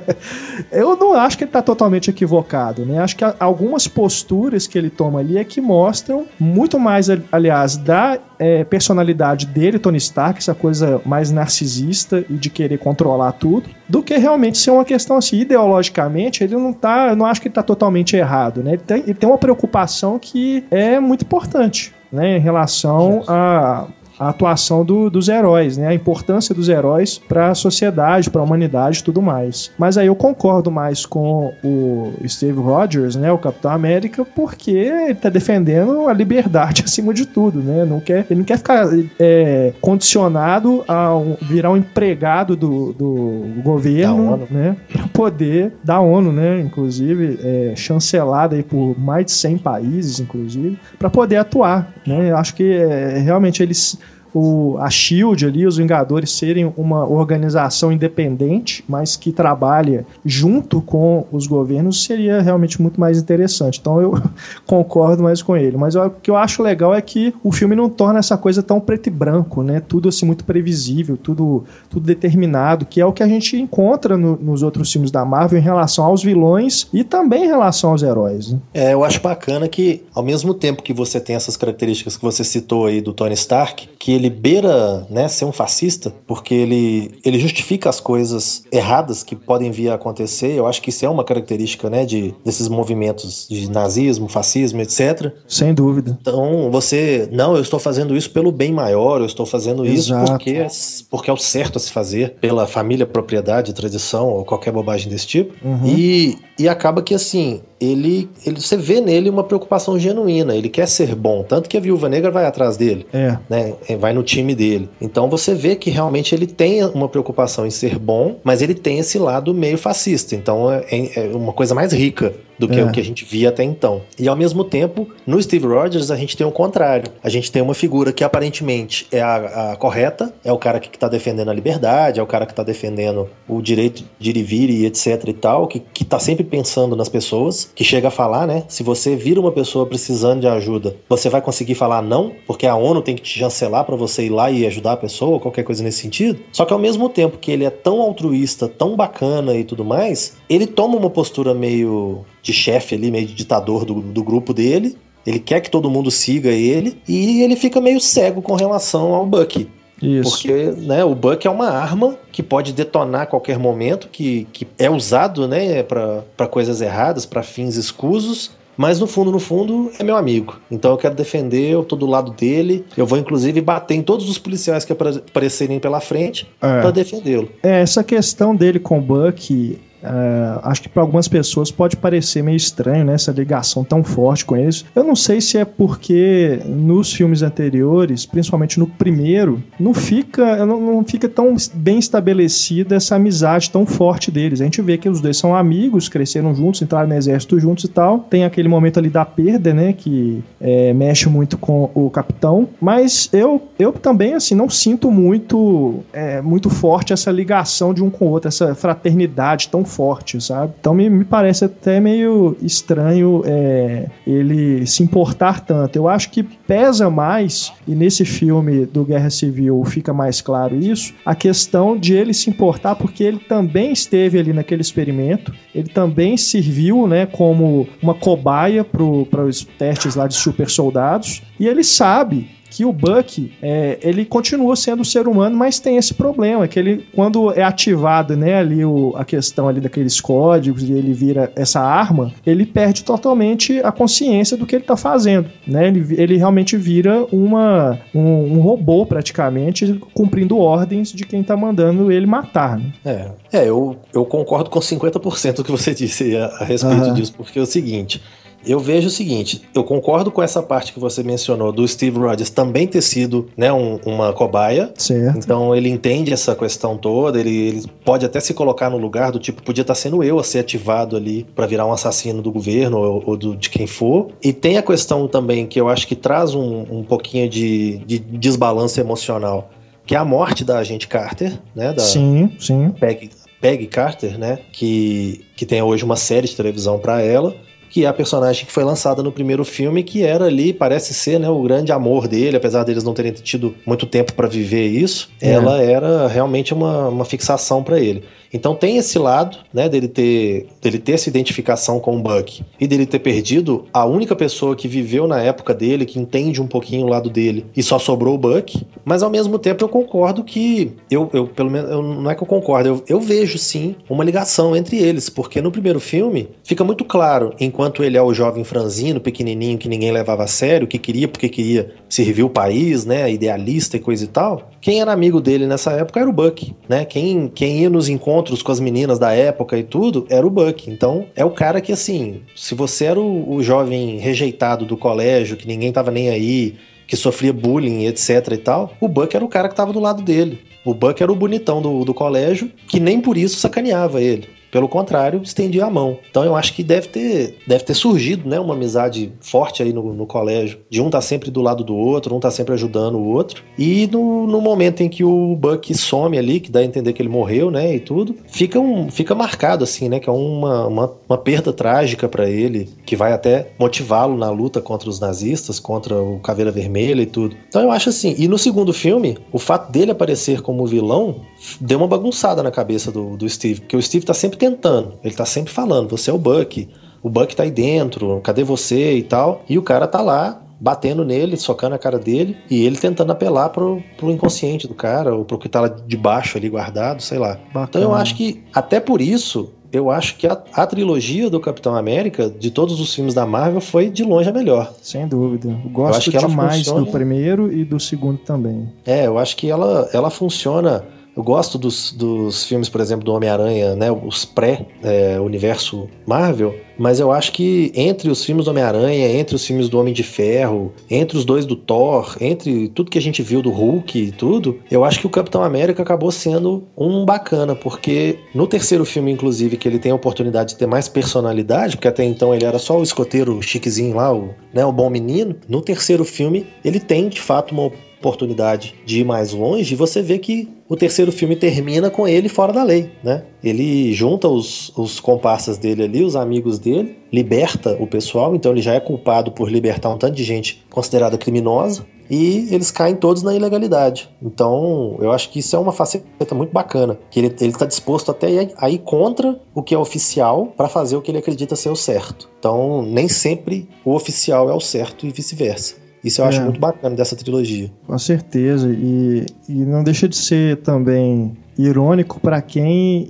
[laughs] eu não acho que ele está totalmente equivocado, né? Acho que algumas posturas que ele toma ali é que mostram muito mais, aliás, da é, personalidade dele, Tony Stark, essa coisa mais narcisista e de querer controlar tudo, do que realmente ser uma questão assim, ideologicamente, ele não tá, eu não acho que ele tá totalmente errado, né? Ele tem, ele tem uma preocupação que é muito importante, né, em relação a a atuação do, dos heróis, né? A importância dos heróis para a sociedade, para a humanidade e tudo mais. Mas aí eu concordo mais com o Steve Rogers, né? O Capitão América, porque ele tá defendendo a liberdade [laughs] acima de tudo, né? Não quer, ele não quer ficar é, condicionado a um, virar um empregado do, do governo, né? Para poder, da ONU, né? Inclusive, é, chancelada aí por mais de 100 países, inclusive, para poder atuar, né? Acho que é, realmente eles o, a Shield ali, os Vingadores serem uma organização independente, mas que trabalha junto com os governos, seria realmente muito mais interessante. Então eu [laughs] concordo mais com ele. Mas o que eu acho legal é que o filme não torna essa coisa tão preto e branco, né? Tudo assim muito previsível, tudo, tudo determinado, que é o que a gente encontra no, nos outros filmes da Marvel em relação aos vilões e também em relação aos heróis. Né? É, eu acho bacana que, ao mesmo tempo que você tem essas características que você citou aí do Tony Stark, que ele ele beira né, ser um fascista, porque ele, ele justifica as coisas erradas que podem vir a acontecer. Eu acho que isso é uma característica né, de, desses movimentos de nazismo, fascismo, etc. Sem dúvida. Então, você, não, eu estou fazendo isso pelo bem maior, eu estou fazendo isso porque, porque é o certo a se fazer, pela família, propriedade, tradição ou qualquer bobagem desse tipo. Uhum. E, e acaba que, assim, ele, ele você vê nele uma preocupação genuína. Ele quer ser bom, tanto que a Viúva Negra vai atrás dele, é. né? Vai no time dele. Então você vê que realmente ele tem uma preocupação em ser bom, mas ele tem esse lado meio fascista. Então é, é uma coisa mais rica do que é. o que a gente via até então. E ao mesmo tempo, no Steve Rogers, a gente tem o contrário. A gente tem uma figura que aparentemente é a, a correta, é o cara que está defendendo a liberdade, é o cara que está defendendo o direito de ir e vir e etc e tal, que, que tá sempre pensando nas pessoas, que chega a falar, né? Se você vira uma pessoa precisando de ajuda, você vai conseguir falar não, porque a ONU tem que te chancelar para você ir lá e ajudar a pessoa, qualquer coisa nesse sentido. Só que ao mesmo tempo que ele é tão altruísta, tão bacana e tudo mais, ele toma uma postura meio de chefe ali, meio de ditador do, do grupo dele. Ele quer que todo mundo siga ele e ele fica meio cego com relação ao Bucky. Isso. Porque né, o Buck é uma arma que pode detonar a qualquer momento, que, que é usado né, para coisas erradas, para fins escusos. Mas no fundo, no fundo, é meu amigo. Então eu quero defender, eu tô do lado dele. Eu vou, inclusive, bater em todos os policiais que aparecerem pela frente é. para defendê-lo. É, essa questão dele com o Buck Uh, acho que para algumas pessoas pode parecer meio estranho né, essa ligação tão forte com eles. Eu não sei se é porque nos filmes anteriores, principalmente no primeiro, não fica, não, não fica tão bem estabelecida essa amizade tão forte deles. A gente vê que os dois são amigos, cresceram juntos, entraram no exército juntos e tal. Tem aquele momento ali da perda, né, que é, mexe muito com o capitão. Mas eu, eu também assim não sinto muito, é, muito forte essa ligação de um com o outro, essa fraternidade tão forte, sabe? Então me, me parece até meio estranho é, ele se importar tanto. Eu acho que pesa mais, e nesse filme do Guerra Civil fica mais claro isso, a questão de ele se importar porque ele também esteve ali naquele experimento, ele também serviu né, como uma cobaia para os testes lá de super soldados, e ele sabe que o Buck, é, ele continua sendo um ser humano, mas tem esse problema, que ele, quando é ativado, né, ali o, a questão ali daqueles códigos e ele vira essa arma, ele perde totalmente a consciência do que ele tá fazendo, né? Ele, ele realmente vira uma, um, um robô, praticamente, cumprindo ordens de quem tá mandando ele matar, né? É, é eu, eu concordo com 50% do que você disse a, a respeito uhum. disso, porque é o seguinte eu vejo o seguinte, eu concordo com essa parte que você mencionou do Steve Rogers também ter sido né, um, uma cobaia. Certo. Então ele entende essa questão toda, ele, ele, pode até se colocar no lugar do tipo, podia estar sendo eu a ser ativado ali para virar um assassino do governo ou, ou do, de quem for. E tem a questão também que eu acho que traz um, um pouquinho de, de desbalanço emocional, que é a morte da agente Carter, né? Da sim, sim. Peggy, Peggy Carter, né? Que, que tem hoje uma série de televisão para ela que é a personagem que foi lançada no primeiro filme, que era ali, parece ser, né, o grande amor dele, apesar deles não terem tido muito tempo para viver isso, é. ela era realmente uma, uma fixação para ele. Então tem esse lado, né, dele ter, dele ter essa identificação com o Buck e dele ter perdido a única pessoa que viveu na época dele, que entende um pouquinho o lado dele, e só sobrou o Buck. Mas ao mesmo tempo eu concordo que eu, eu pelo menos eu, não é que eu concordo, eu, eu vejo sim uma ligação entre eles, porque no primeiro filme fica muito claro, enquanto ele é o jovem franzino, pequenininho que ninguém levava a sério, que queria porque queria servir o país, né, idealista e coisa e tal. Quem era amigo dele nessa época era o Buck, né? Quem quem ia nos encontros encontros com as meninas da época e tudo, era o Buck. Então, é o cara que, assim, se você era o, o jovem rejeitado do colégio, que ninguém tava nem aí, que sofria bullying, etc e tal, o Buck era o cara que tava do lado dele. O Buck era o bonitão do, do colégio, que nem por isso sacaneava ele. Pelo contrário, estendia a mão. Então eu acho que deve ter, deve ter surgido né, uma amizade forte aí no, no colégio. De um tá sempre do lado do outro, um tá sempre ajudando o outro. E no, no momento em que o Buck some ali, que dá a entender que ele morreu, né? E tudo, fica, um, fica marcado, assim, né? Que é uma, uma, uma perda trágica para ele, que vai até motivá-lo na luta contra os nazistas, contra o Caveira Vermelha e tudo. Então eu acho assim. E no segundo filme, o fato dele aparecer como vilão deu uma bagunçada na cabeça do, do Steve, porque o Steve tá sempre tentando, ele tá sempre falando, você é o Buck, o Buck tá aí dentro, cadê você e tal, e o cara tá lá batendo nele, socando a cara dele, e ele tentando apelar pro, pro inconsciente do cara, ou pro que tá lá de baixo ali guardado, sei lá. Bacana. Então eu acho que, até por isso, eu acho que a, a, trilogia do Capitão América, de todos os filmes da Marvel, foi de longe a melhor. Sem dúvida. Eu gosto eu demais funciona... do primeiro e do segundo também. É, eu acho que ela, ela funciona eu gosto dos, dos filmes, por exemplo, do Homem-Aranha, né, os pré-universo é, Marvel, mas eu acho que entre os filmes do Homem-Aranha, entre os filmes do Homem de Ferro, entre os dois do Thor, entre tudo que a gente viu do Hulk e tudo, eu acho que o Capitão América acabou sendo um bacana, porque no terceiro filme, inclusive, que ele tem a oportunidade de ter mais personalidade, porque até então ele era só o escoteiro chiquezinho lá, o, né, o bom menino, no terceiro filme ele tem de fato uma oportunidade de ir mais longe, você vê que o terceiro filme termina com ele fora da lei, né? Ele junta os, os comparsas dele ali, os amigos dele, liberta o pessoal, então ele já é culpado por libertar um tanto de gente considerada criminosa, e eles caem todos na ilegalidade. Então, eu acho que isso é uma faceta muito bacana, que ele está disposto até a ir contra o que é oficial para fazer o que ele acredita ser o certo. Então, nem sempre o oficial é o certo e vice-versa. Isso eu é. acho muito bacana dessa trilogia. Com certeza. E, e não deixa de ser também irônico para quem,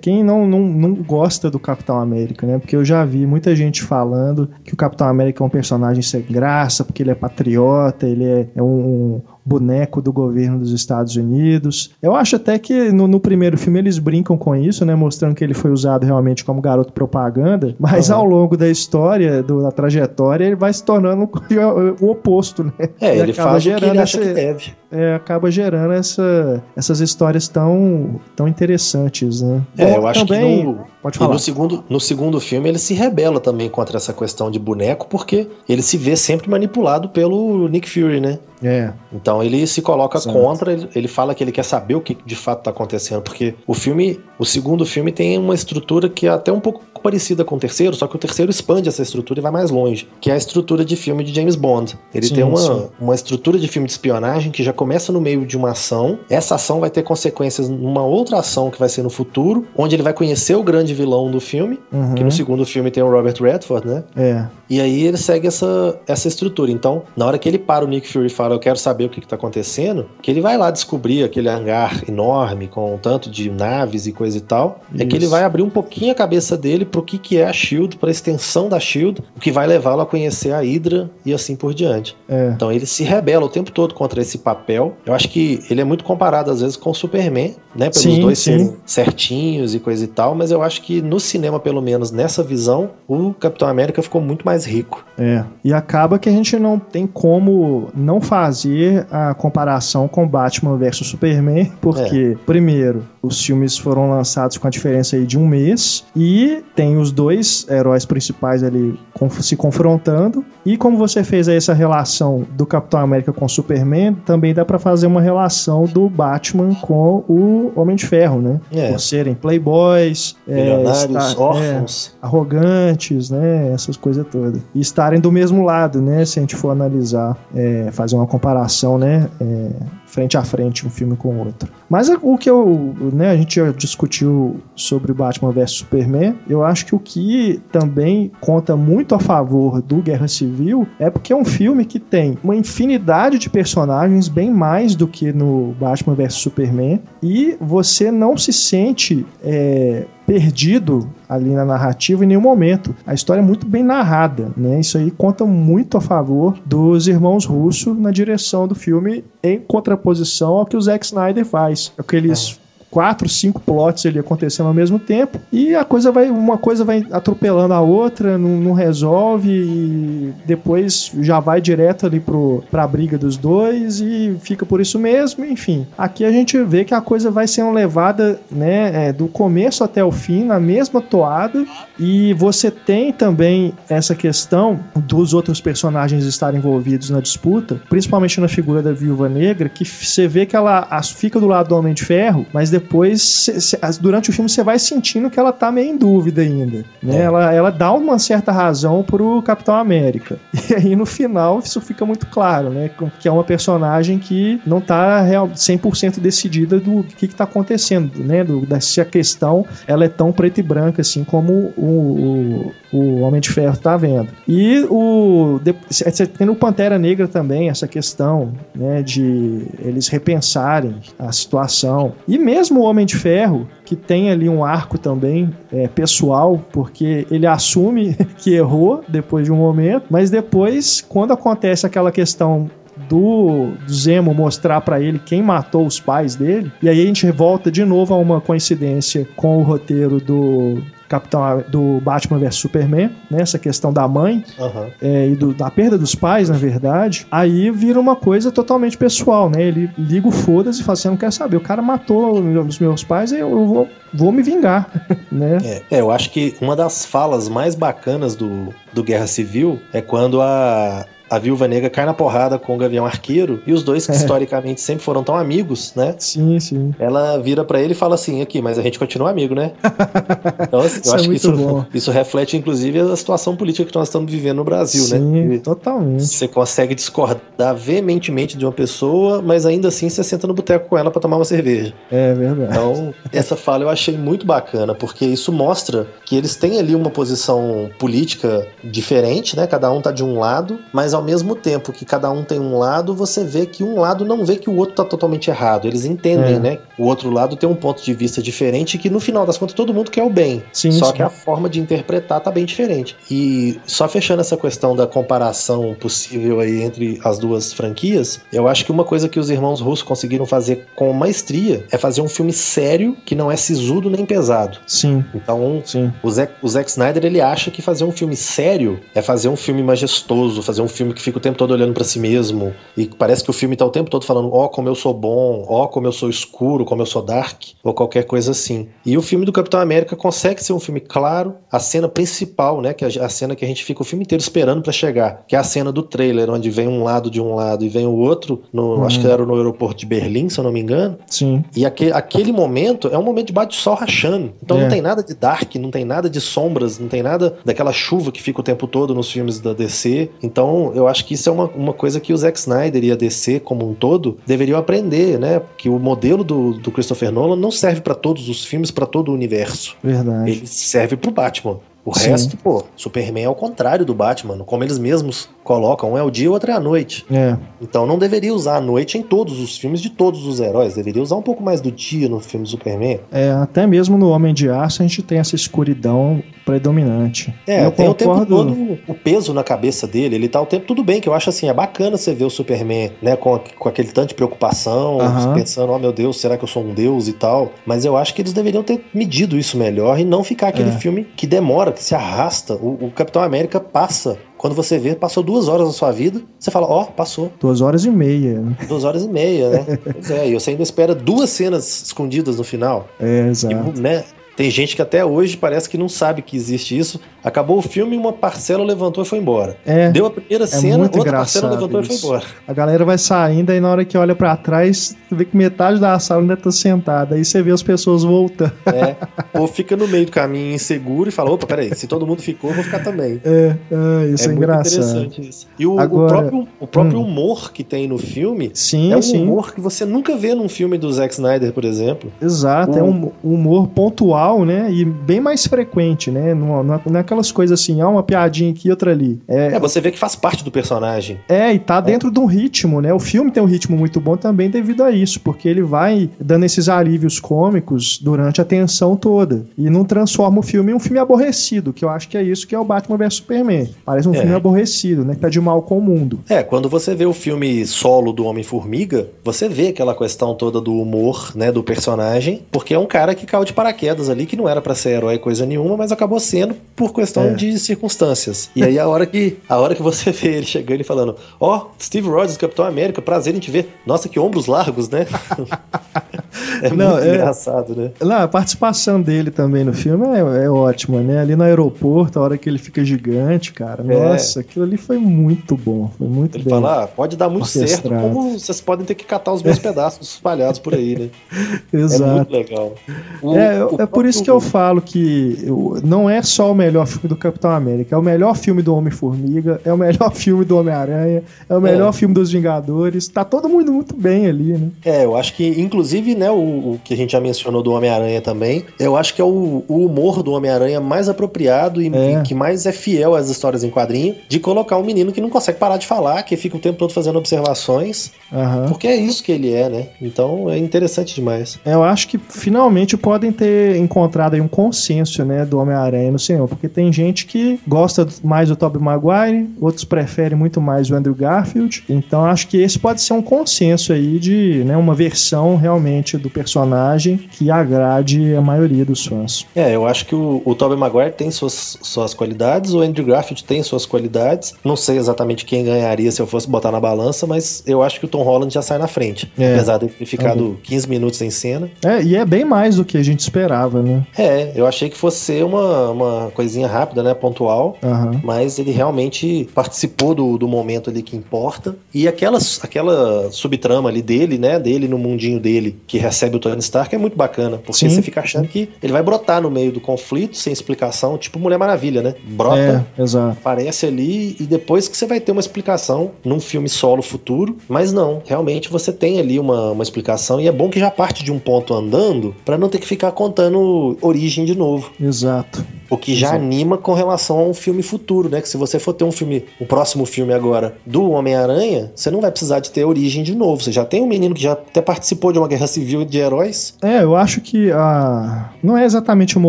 quem não, não, não gosta do Capitão América, né? Porque eu já vi muita gente falando que o Capitão América é um personagem sem graça, porque ele é patriota, ele é, é um, boneco do governo dos Estados Unidos. Eu acho até que no, no, primeiro filme eles brincam com isso, né? Mostrando que ele foi usado realmente como garoto propaganda, mas uhum. ao longo da história, do, da trajetória, ele vai se tornando [laughs] o oposto, né? É, ele, ele faz gerando o que ele acha que deve. É, acaba gerando essa, essas histórias tão, tão interessantes, né? É, eu acho também, que no, pode falar. no segundo, no segundo filme ele se rebela também contra essa questão de boneco, porque ele se vê sempre manipulado pelo Nick Fury, né? É. Então ele se coloca Exato. contra, ele, ele fala que ele quer saber o que de fato está acontecendo, porque o filme, o segundo filme tem uma estrutura que é até um pouco parecida com o terceiro, só que o terceiro expande essa estrutura e vai mais longe, que é a estrutura de filme de James Bond. Ele sim, tem uma, uma estrutura de filme de espionagem que já começa no meio de uma ação, essa ação vai ter consequências numa outra ação que vai ser no futuro, onde ele vai conhecer o grande vilão do filme, uhum. que no segundo filme tem o Robert Redford, né? É. E aí ele segue essa, essa estrutura. Então, na hora que ele para o Nick Fury e fala fala, eu quero saber o que, está acontecendo, que ele vai lá descobrir aquele hangar enorme com um tanto de naves e coisa e tal. Isso. É que ele vai abrir um pouquinho a cabeça dele pro que, que é a Shield, para a extensão da Shield, o que vai levá-lo a conhecer a Hydra e assim por diante. É. Então ele se rebela o tempo todo contra esse papel. Eu acho que ele é muito comparado às vezes com o Superman, né? Pelos sim, dois sim. serem certinhos e coisa e tal, mas eu acho que no cinema, pelo menos nessa visão, o Capitão América ficou muito mais rico. É. E acaba que a gente não tem como não fazer a comparação com Batman versus Superman, porque, é. primeiro, os filmes foram lançados com a diferença aí de um mês e tem os dois heróis principais ali se confrontando. E como você fez aí essa relação do Capitão América com Superman, também dá para fazer uma relação do Batman com o Homem de Ferro, né? É. Por serem playboys, é, estar, é, órfãos, é, arrogantes, né? Essas coisas todas. E estarem do mesmo lado, né? Se a gente for analisar, é, fazer uma comparação, né? É, frente a frente um filme com o outro. Mas o que eu, né, a gente já discutiu sobre Batman vs Superman, eu acho que o que também conta muito a favor do Guerra Civil é porque é um filme que tem uma infinidade de personagens, bem mais do que no Batman vs Superman, e você não se sente é, perdido ali na narrativa em nenhum momento. A história é muito bem narrada, né? Isso aí conta muito a favor dos irmãos Russo na direção do filme, em contraposição ao que o Zack Snyder faz. Aqueles é quatro, cinco plots ali acontecendo ao mesmo tempo e a coisa vai, uma coisa vai atropelando a outra, não, não resolve e depois já vai direto ali pro, pra briga dos dois e fica por isso mesmo, enfim. Aqui a gente vê que a coisa vai sendo levada, né, é, do começo até o fim, na mesma toada e você tem também essa questão dos outros personagens estarem envolvidos na disputa, principalmente na figura da Viúva Negra, que você vê que ela fica do lado do Homem de Ferro, mas depois, cê, cê, durante o filme, você vai sentindo que ela tá meio em dúvida ainda. Né? É. Ela, ela dá uma certa razão pro Capitão América. [laughs] E aí, no final, isso fica muito claro, né? Que é uma personagem que não tá real, 100% decidida do que, que tá acontecendo, né? Do, da, se a questão ela é tão preta e branca, assim, como o, o, o Homem de Ferro tá vendo. E o... Você tem no Pantera Negra também essa questão, né? De eles repensarem a situação. E mesmo mesmo o Homem de Ferro, que tem ali um arco também é, pessoal, porque ele assume [laughs] que errou depois de um momento, mas depois, quando acontece aquela questão do, Zemo mostrar para ele quem matou os pais dele. E aí a gente volta de novo a uma coincidência com o roteiro do Capitão do Batman vs Superman, né? Essa questão da mãe uhum. é, e do, da perda dos pais, na verdade. Aí vira uma coisa totalmente pessoal, né? Ele liga o foda-se e fala assim: eu não quero saber, o cara matou os meus pais, eu vou, vou me vingar, [laughs] né? É, é, eu acho que uma das falas mais bacanas do, do Guerra Civil é quando a, a Viúva Negra cai na porrada com o Gavião Arqueiro e os dois que é. [laughs] historicamente sempre foram tão amigos, né? Sim, sim. Ela vira para ele e fala assim: aqui, mas a gente continua amigo, né? [laughs] então, assim, eu é acho que isso, isso, reflete, inclusive, a situação política que nós estamos vivendo no Brasil, sim, né? Sim, totalmente. Você consegue discordar veementemente de uma pessoa, mas ainda assim você senta no boteco com ela para tomar uma cerveja. É verdade. Então, essa fala eu achei muito bacana, porque isso mostra que eles têm ali uma posição política diferente, né? Cada um tá de um lado, mas ao mesmo tempo que cada um tem um lado, você vê que um lado não vê que o outro tá totalmente errado. Eles entendem, é. né? O outro lado tem um ponto de vista diferente que no final das contas todo mundo quer o bem. Sim, só sim. que a forma de interpretar tá bem diferente. E só fechando essa questão da comparação possível aí entre as duas franquias, eu acho que uma coisa que os irmãos russos conseguiram fazer com maestria é fazer um filme sério que não é sisudo nem pesado. Sim. Então, sim. O, Zack, o Zack Snyder ele acha que fazer um filme sério é fazer um filme majestoso, fazer um filme filme que fica o tempo todo olhando para si mesmo e parece que o filme tá o tempo todo falando, ó, oh, como eu sou bom, ó, oh, como eu sou escuro, como eu sou dark, ou qualquer coisa assim. E o filme do Capitão América consegue ser um filme claro, a cena principal, né, que é a cena que a gente fica o filme inteiro esperando para chegar, que é a cena do trailer, onde vem um lado de um lado e vem o outro, no, uhum. acho que era no aeroporto de Berlim, se eu não me engano. Sim. E aquele, aquele momento é um momento de bate-sol rachando. Então é. não tem nada de dark, não tem nada de sombras, não tem nada daquela chuva que fica o tempo todo nos filmes da DC. Então eu acho que isso é uma, uma coisa que o Zack Snyder e a DC como um todo deveriam aprender, né? Que o modelo do, do Christopher Nolan não serve para todos os filmes, para todo o universo. Verdade. Ele serve pro Batman. O Sim. resto, pô, Superman é o contrário do Batman. Como eles mesmos colocam, um é o dia e o outro é a noite. É. Então não deveria usar a noite em todos os filmes de todos os heróis. Deveria usar um pouco mais do dia no filme do Superman. É, até mesmo no Homem de Aço a gente tem essa escuridão predominante. É, Eu tem o tempo concordo- todo o peso na cabeça dele. Ele tá o tempo tudo bem, que eu acho assim, é bacana você ver o Superman, né, com, com aquele tanto de preocupação, Aham. pensando, oh meu Deus, será que eu sou um deus e tal. Mas eu acho que eles deveriam ter medido isso melhor e não ficar aquele É. filme que demora, que se arrasta. O, o Capitão América passa. Quando você vê, passou duas horas da sua vida, você fala, ó, passou. Duas horas e meia. né? Duas horas e meia, né? [laughs] pois é, e você ainda espera duas cenas escondidas no final. É, E, exato. né, tem gente que até hoje parece que não sabe que existe isso. Acabou o filme e uma parcela levantou e foi embora. É, Deu a primeira cena, muito outra parcela levantou e foi isso. embora. a galera vai saindo aí na hora que olha pra trás, vê que metade da sala ainda tá sentada. Aí você vê as pessoas voltando. É. [laughs] Ou fica no meio do caminho inseguro e fala: opa, peraí, se todo mundo ficou, eu vou ficar também. É, é isso é, muito engraçado. interessante isso. E o, o Agora- próprio, o próprio Hum. humor que tem no filme Sim, é um sim. humor que você nunca vê num filme do Zack Snyder, por exemplo. Exato, é um humor pontual, né? E bem mais frequente, né? Não, não, não é aquelas coisas assim, ah, uma piadinha aqui, outra ali. É, É, você vê que faz parte do personagem. É, e tá dentro de um ritmo, né? O filme tem um ritmo muito bom também devido a isso, porque ele vai dando esses alívios cômicos durante a tensão toda. E não transforma o filme em um filme aborrecido, que eu acho que é isso que é o Batman vs Superman. Parece um É. filme aborrecido, né? Que tá de mal com o mundo. É, quando você vê o filme solo do Homem-Formiga, você vê aquela questão toda do humor, né, do personagem, porque é um cara que caiu de paraquedas ali, que não era pra ser herói coisa nenhuma, mas acabou sendo por questão É. de circunstâncias. E aí a hora que a hora que você [laughs] vê ele chegando e falando: "Ó, Steve Rogers, Capitão América, prazer em te ver. Nossa, que ombros largos, né?" [laughs] é Não, muito é- engraçado, né? Lá, a participação dele também no filme é, é ótima, né? Ali no aeroporto, a hora que ele fica gigante, cara. É. Nossa, aquilo ali foi muito bom. Foi muito Ele bem. fala: ah, "Pode dar muito certo, como vocês podem ter que catar os meus pedaços espalhados por aí, né?" [laughs] É Exato. muito legal. O- É, o é por isso que eu falo que eu- não é só o melhor filme do Capitão América, é o melhor filme do Homem-Formiga, é o melhor [laughs] filme do Homem-Aranha, é o melhor filme dos Vingadores. Tá todo mundo muito bem ali, né? É, eu acho que, inclusive, né, o, o que a gente já mencionou do Homem-Aranha também, eu acho que é o, o humor do Homem-Aranha mais apropriado e, É. e que mais é fiel às histórias em quadrinho, de colocar um menino que não consegue parar de falar, que fica o tempo todo fazendo observações, Aham. porque é isso que ele é, né? Então é interessante demais. Eu acho que finalmente podem ter encontrado aí um consenso, né, do Homem-Aranha no cinema, porque tem gente que gosta mais do Tobey Maguire, outros preferem muito mais o Andrew Garfield. Então acho que esse pode ser um consenso aí de, né, uma versão realmente do personagem que agrade a maioria dos fãs. É, eu acho que o, o Tobey Maguire tem suas, suas qualidades, o Andrew Garfield tem suas qualidades. Não sei exatamente quem ganharia se eu fosse botar na balança, mas eu acho que o Tom Holland já sai na frente. É. Apesar de ter ficado 15 minutos em cena. É, e é bem mais do que a gente esperava, né? É, eu achei que fosse ser uma, uma coisinha rápida, né? Pontual. Aham. Mas ele realmente participou do, do momento ali que importa. E aquela, aquela subtrama ali dele, né? Dele no mundinho dele, que recebe o Tony Stark, é muito bacana. Porque Sim. você fica achando que ele vai brotar no meio do conflito, sem explicação, tipo Mulher Maravilha, né? Brota, É, exato. aparece ali e depois que você vai ter uma explicação num filme solo futuro, mas não, realmente você tem ali uma, uma explicação e é bom que já parte de um ponto andando pra não ter que ficar contando origem de novo. Exato. O que já Exato. anima com relação a um filme futuro, né? Que se você for ter um filme, um próximo filme agora do Homem-Aranha, você não vai precisar de ter origem de novo. Você já tem um menino que já até participou de uma guerra civil de heróis. É, eu acho que a... não é exatamente uma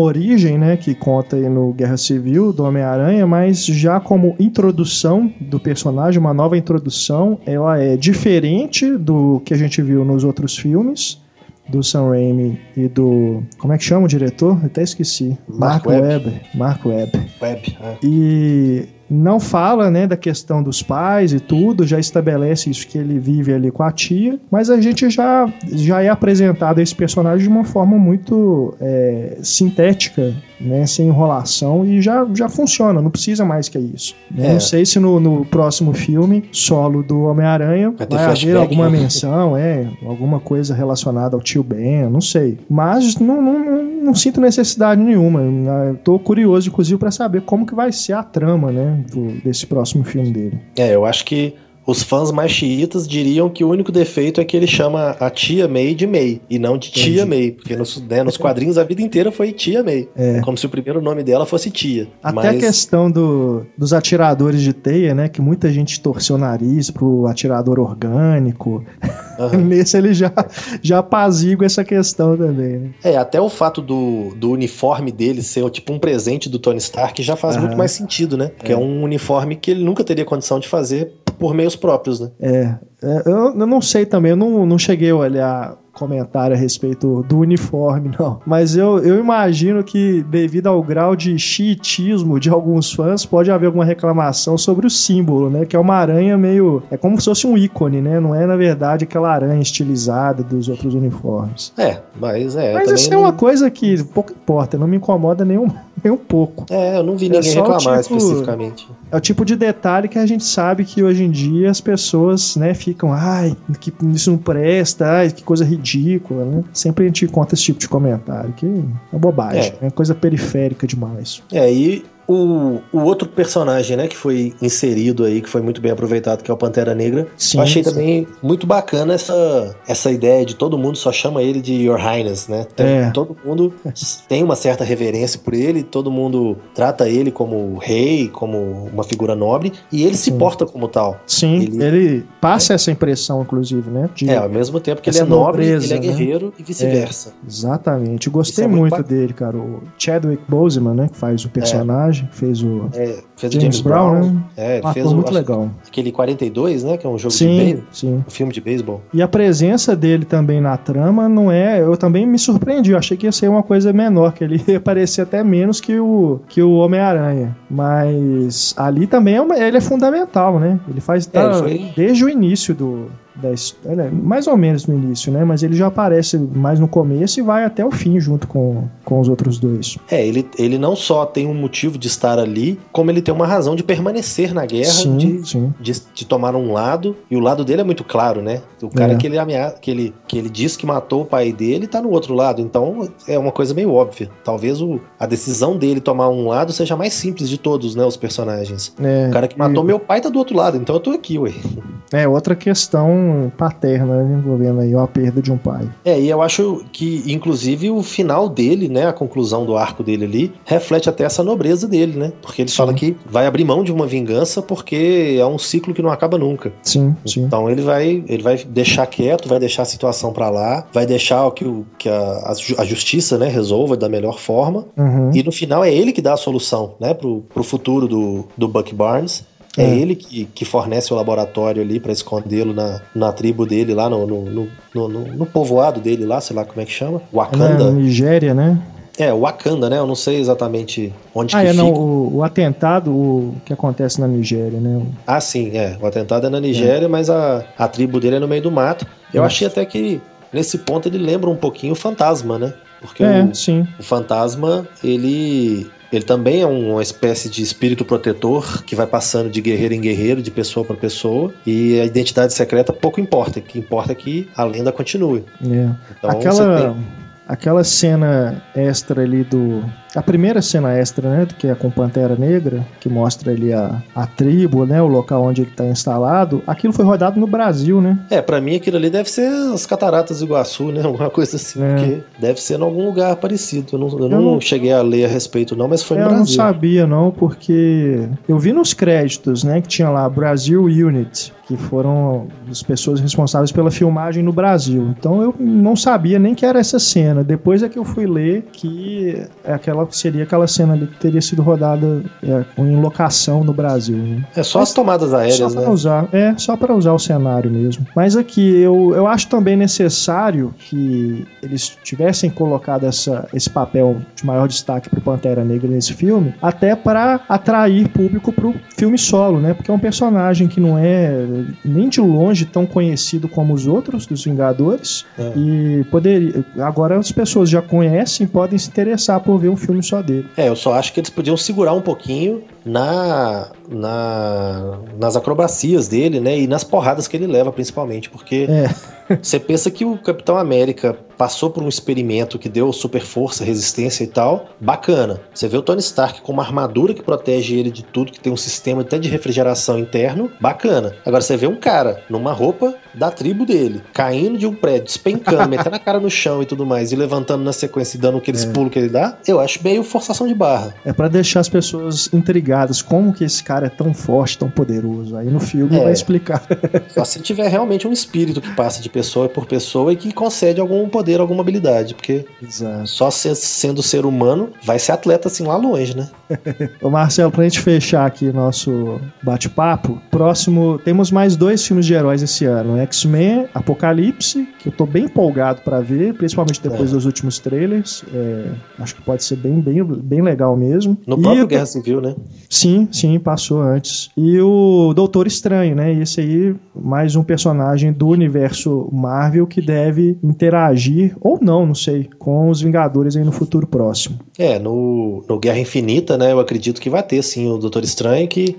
origem, né, que conta aí no Guerra Civil do Homem-Aranha, mas já como introdução do personagem, uma nova introdução, ela é diferente do que a gente viu nos outros filmes do Sam Raimi e do como é que chama o diretor? Eu até esqueci. Mark Mark Webb. Webb. Mark Webb. Web. é. E não fala, né, da questão dos pais e tudo, já estabelece isso que ele vive ali com a tia, mas a gente já, já é apresentado esse personagem de uma forma muito é, sintética, né, sem enrolação e já, já funciona, não precisa mais que isso. né? É. Não sei se no, no próximo filme, solo do Homem-Aranha, Vai vai haver alguma né? menção, é, alguma coisa relacionada ao tio Ben, não sei. Mas não, não, não, não sinto necessidade nenhuma. Eu tô curioso, inclusive, para saber como que vai ser a trama, né, do- desse próximo filme dele. É, eu acho que os fãs mais xiitas diriam que o único defeito é que ele chama a tia May de May e não de tia May, porque nos, né, nos quadrinhos a vida inteira foi tia May. É. Como se o primeiro nome dela fosse tia. Até Mas... a questão do, dos atiradores de teia, né? Que muita gente torceu o nariz pro atirador orgânico. Uhum. [laughs] Nesse ele já, já apazigua essa questão também, né? É, até o fato do, do uniforme dele ser tipo um presente do Tony Stark já faz uhum. muito mais sentido, né? Porque é. é um uniforme que ele nunca teria condição de fazer por meios próprios, né? É. é eu, eu não sei também, eu não, não cheguei a olhar comentário a respeito do uniforme, [laughs] não. Mas eu, eu imagino que, devido ao grau de chiitismo de alguns fãs, pode haver alguma reclamação sobre o símbolo, né? Que é uma aranha meio. É como se fosse um ícone, né? Não é, na verdade, aquela aranha estilizada dos outros uniformes. É, mas é. Mas isso é uma coisa que pouco importa, não me incomoda nem um, [laughs] nem um pouco. É, eu não vi é ninguém é reclamar tipo, especificamente. É o tipo de detalhe que a gente sabe que hoje em dia as pessoas, né, ficam, ai, que isso não presta, ai, que coisa ridícula ridícula, né? Sempre a gente conta esse tipo de comentário, que é bobagem, é, é coisa periférica demais. É, e o, o outro personagem, né, que foi inserido aí, que foi muito bem aproveitado, que é o Pantera Negra. Sim, eu achei sim. também muito bacana essa, essa ideia de todo mundo só chama ele de Your Highness, né? Tem, é. Todo mundo tem uma certa reverência por ele, todo mundo trata ele como rei, como uma figura nobre, e ele sim. se porta como tal. Sim, ele, ele passa é. essa impressão, inclusive, né? De, é, ao mesmo tempo que ele é nobre, nobreza, ele é né? guerreiro né? e vice-versa. É, exatamente. Eu gostei é muito, muito dele, cara. O Chadwick Boseman, né, que faz o é. personagem personagem, fez o é, fez James, James Brown, Brown, né? É, ah, fez o, muito legal. Aquele 42, né, que é um jogo sim, de beisebol, sim. um filme de beisebol. E a presença dele também na trama não é, eu também me surpreendi, eu achei que ia ser uma coisa menor, que ele [laughs] ia parecer até menos que o que o Homem-Aranha, mas ali também é uma, ele é fundamental, né? Ele faz é, tá, foi... desde o início do da história, mais ou menos no início, né? Mas ele já aparece mais no começo e vai até o fim junto com, com os outros dois. É, ele, ele não só tem um motivo de estar ali, como ele tem uma razão de permanecer na guerra, sim, de, sim. De, de, tomar um lado, e o lado dele é muito claro, né? O cara é. que, ele ameaça, que, ele, que ele diz que matou o pai dele tá no outro lado, então é uma coisa meio óbvia. Talvez o, a decisão dele tomar um lado seja mais simples de todos, né? Os personagens. É, o cara que matou e... meu pai tá do outro lado, então eu tô aqui, ué. É, outra questão paterna né, envolvendo aí a perda de um pai. É, e eu acho que, inclusive, o final dele, né, a conclusão do arco dele ali, reflete até essa nobreza dele, né? Porque ele sim. fala que vai abrir mão de uma vingança porque é um ciclo que não acaba nunca. Sim, sim. Então ele vai, ele vai deixar quieto, vai deixar a situação para lá, vai deixar que, o, que a, a justiça, né, resolva da melhor forma. Uhum. E no final é ele que dá a solução, né, pro, pro futuro do, do Buck Barnes. É, é, ele que, que fornece o laboratório ali para escondê-lo na, na tribo dele, lá no no, no, no, no, povoado dele lá, sei lá como é que chama. Wakanda. Na Nigéria, né? É, Wakanda, né? Eu não sei exatamente onde ah, que é, fica. Não, o, o, atentado o que acontece na Nigéria, né? Ah, sim, é. O atentado é na Nigéria, é. mas a, a tribo dele é no meio do mato. Eu achei até que nesse ponto ele lembra um pouquinho o fantasma, né? Porque é, o, sim. o fantasma, ele ele também é uma espécie de espírito protetor que vai passando de guerreiro em guerreiro, de pessoa para pessoa, e a identidade secreta pouco importa. O que importa é que a lenda continue. É. Então, Aquela, tem... aquela cena extra ali do a primeira cena extra, né, que é com Pantera Negra, que mostra ali a, a tribo, né, o local onde ele está instalado, aquilo foi rodado no Brasil, né? É, para mim aquilo ali deve ser as Cataratas do Iguaçu, né, [laughs] alguma coisa assim, é. porque deve ser em algum lugar parecido. Eu não, eu, eu não, não, cheguei a ler a respeito não, mas foi no é, Brasil. Eu não sabia não, porque eu vi nos créditos, né, que tinha lá Brasil Unit, que foram as pessoas responsáveis pela filmagem no Brasil. Então eu não sabia nem que era essa cena. Depois é que eu fui ler que é aquela seria aquela cena ali que teria sido rodada é, em locação no Brasil. Né? É só Mas, as tomadas aéreas, só né? Usar, é, só para usar o cenário mesmo. Mas aqui eu, eu acho também necessário que eles tivessem colocado essa, esse papel de maior destaque pro Pantera Negra nesse filme, até para atrair público pro filme solo, né? Porque é um personagem que não é nem de longe tão conhecido como os outros dos Vingadores é. e poderia agora as pessoas já conhecem podem se interessar por ver um filme só dele. É, eu só acho que eles podiam segurar um pouquinho na, na nas acrobacias dele, né? E nas porradas que ele leva, principalmente, porque É. [laughs] você pensa que o Capitão América passou por um experimento que deu super força, resistência e tal, bacana. Você vê o Tony Stark com uma armadura que protege ele de tudo, que tem um sistema até de refrigeração interno, bacana. Agora você vê um cara numa roupa da tribo dele, caindo de um prédio, despencando, [laughs] metendo a cara no chão e tudo mais, e levantando na sequência e dando aqueles É. pulos que ele dá, eu acho meio forçação de barra. É pra deixar as pessoas intrigadas. Como que esse cara é tão forte, tão poderoso? Aí no filme É. vai explicar. [laughs] Só se tiver realmente um espírito que passa de pessoa por pessoa e que concede algum poder, alguma habilidade, porque Exato. só se- sendo ser humano vai ser atleta assim lá longe, né? [laughs] Ô Marcelo, pra gente fechar aqui nosso bate-papo, próximo, temos mais dois filmes de heróis esse ano: X-Men, Apocalipse, que eu tô bem empolgado pra ver, principalmente depois É. dos últimos trailers. É, acho que pode ser bem, bem, bem legal mesmo. No E próprio Guerra Civil, né? Sim, sim, passou antes. E o Doutor Estranho, né? Esse aí, mais um personagem do universo Marvel que deve interagir, ou não, não sei, com os Vingadores aí no futuro próximo. É, no, no Guerra Infinita, né? Eu acredito que vai ter sim o Doutor Estranho, que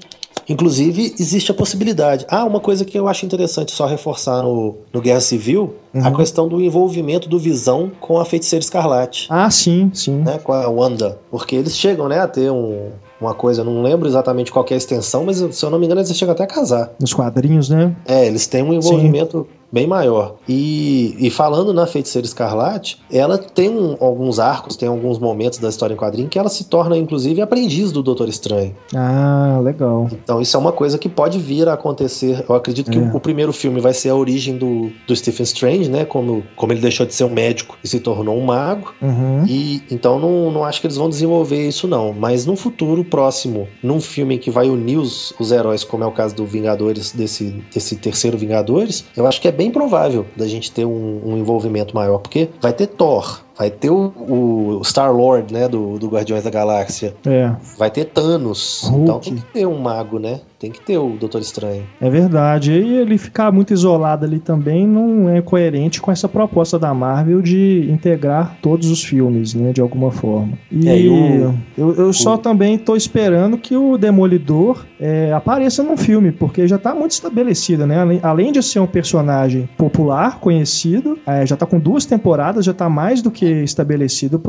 inclusive existe a possibilidade. Ah, uma coisa que eu acho interessante só reforçar no, no Guerra Civil, a Uhum. questão do envolvimento do Visão com a Feiticeira Escarlate. Ah, sim, sim. né, com a Wanda, porque eles chegam, né, a ter um, uma coisa, eu não lembro exatamente qual que é a extensão, mas se eu não me engano eles chegam até a casar. Nos quadrinhos, né? É, eles têm um envolvimento bem maior. E, e falando na Feiticeira Escarlate, ela tem um- alguns arcos, tem alguns momentos da história em quadrinho que ela se torna, inclusive, aprendiz do Doutor Estranho. Ah, legal. Então isso é uma coisa que pode vir a acontecer. Eu acredito que É. o, o primeiro filme vai ser a origem do, do Stephen Strange, né, como, como ele deixou de ser um médico e se tornou um mago. Uhum. E então não, não acho que eles vão desenvolver isso não, mas num futuro próximo, num filme que vai unir os, os heróis, como é o caso do Vingadores desse, desse terceiro Vingadores, eu acho que é bem provável da gente ter um, um envolvimento maior, porque vai ter Thor, vai ter o, o Star Lord, né, do, do Guardiões da Galáxia, É, vai ter Thanos, Hulk. então tem que ter um mago, né? Tem que ter o Doutor Estranho. é verdade. E ele ficar muito isolado ali também não é coerente com essa proposta da Marvel de integrar todos os filmes, né, de alguma forma. E É, e o- eu, eu só também tô esperando que o Demolidor é, apareça num filme, porque já tá muito estabelecido, né? Além, além de ser um personagem popular, conhecido, é, já tá com duas temporadas, já tá mais do que estabelecido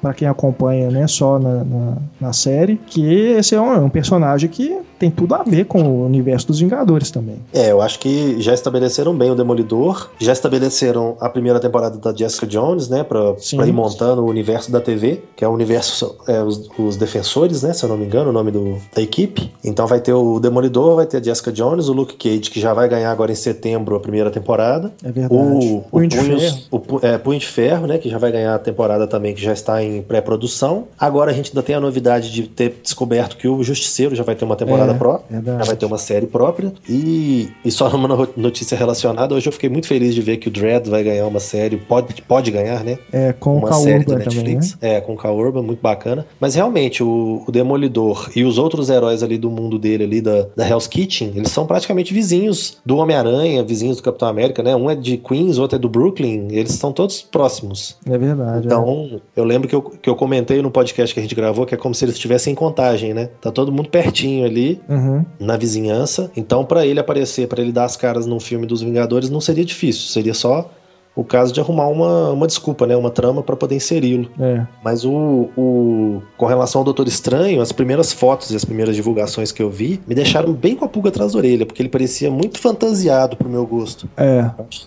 para quem acompanha, né, só na, na, na série, que esse é um, é um personagem que tem tudo a ver com o universo dos Vingadores também. É, eu acho que já estabeleceram bem o Demolidor, já estabeleceram a primeira temporada da Jessica Jones, né, pra, Sim. pra ir montando o universo da TV, que é o universo, é, os, os Defensores, né, se eu não me engano, o nome do, da equipe. Então vai ter o Demolidor, vai ter a Jessica Jones, o Luke Cage, que já vai ganhar agora em setembro a primeira temporada. É verdade. O, Punho de Ferro. o é, Punho de Ferro, né? Que já vai ganhar a temporada também, que já está em pré-produção. Agora a gente ainda tem a novidade de ter descoberto que o Justiceiro já vai ter uma temporada É, própria. verdade. Já vai ter uma série própria. E, e só numa no- notícia relacionada, hoje eu fiquei muito feliz de ver que o Dredd vai ganhar uma série. Pode, pode ganhar, né? É, com o uma Cal série da Urban também, né? Netflix. É, com o Cal Urban, muito bacana. Mas realmente, o, o Demolidor e os outros heróis ali do mundo dele, ali da, da Hell's Kitchen, eles são praticamente vizinhos do Homem-Aranha, vizinhos do Capitão América, né? Um é de Queens, outro é do Brooklyn. Eles estão todos próximos. É verdade. é. Então, eu lembro que eu, que eu comentei no podcast que a gente gravou que é como se eles estivessem em contagem, né? Tá todo mundo pertinho ali, Uhum. na vizinhança. Então, pra ele aparecer, pra ele dar as caras num filme dos Vingadores, não seria difícil. Seria só o caso de arrumar uma, uma desculpa, né? Uma trama pra poder inseri-lo. É. Mas o, o- com relação ao Doutor Estranho, as primeiras fotos e as primeiras divulgações que eu vi me deixaram bem com a pulga atrás da orelha, porque ele parecia muito fantasiado pro meu gosto. É.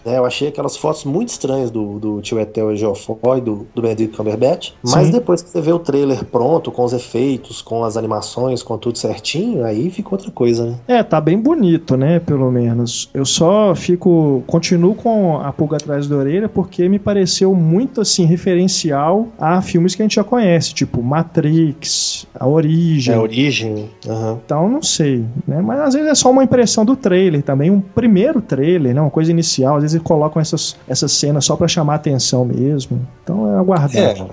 né? Eu achei aquelas fotos muito estranhas do, do tio Etel e Geoffroy, do, do Benedict Cumberbatch. Mas Sim. depois que você vê o trailer pronto, com os efeitos, com as animações, com tudo certinho, aí fica outra coisa, né? É, tá bem bonito, né? Pelo menos. Eu só fico. Continuo com a pulga atrás da orelha porque me pareceu muito assim, referencial a filmes que a gente já conhece, tipo Matrix, A Origem. É a origem. aham. Então, não sei, né? Mas às vezes é só uma impressão do trailer também, um primeiro trailer, né? Uma coisa inicial. Às vezes eles colocam essas, essas cenas só pra chamar atenção mesmo. Então é aguardar. É.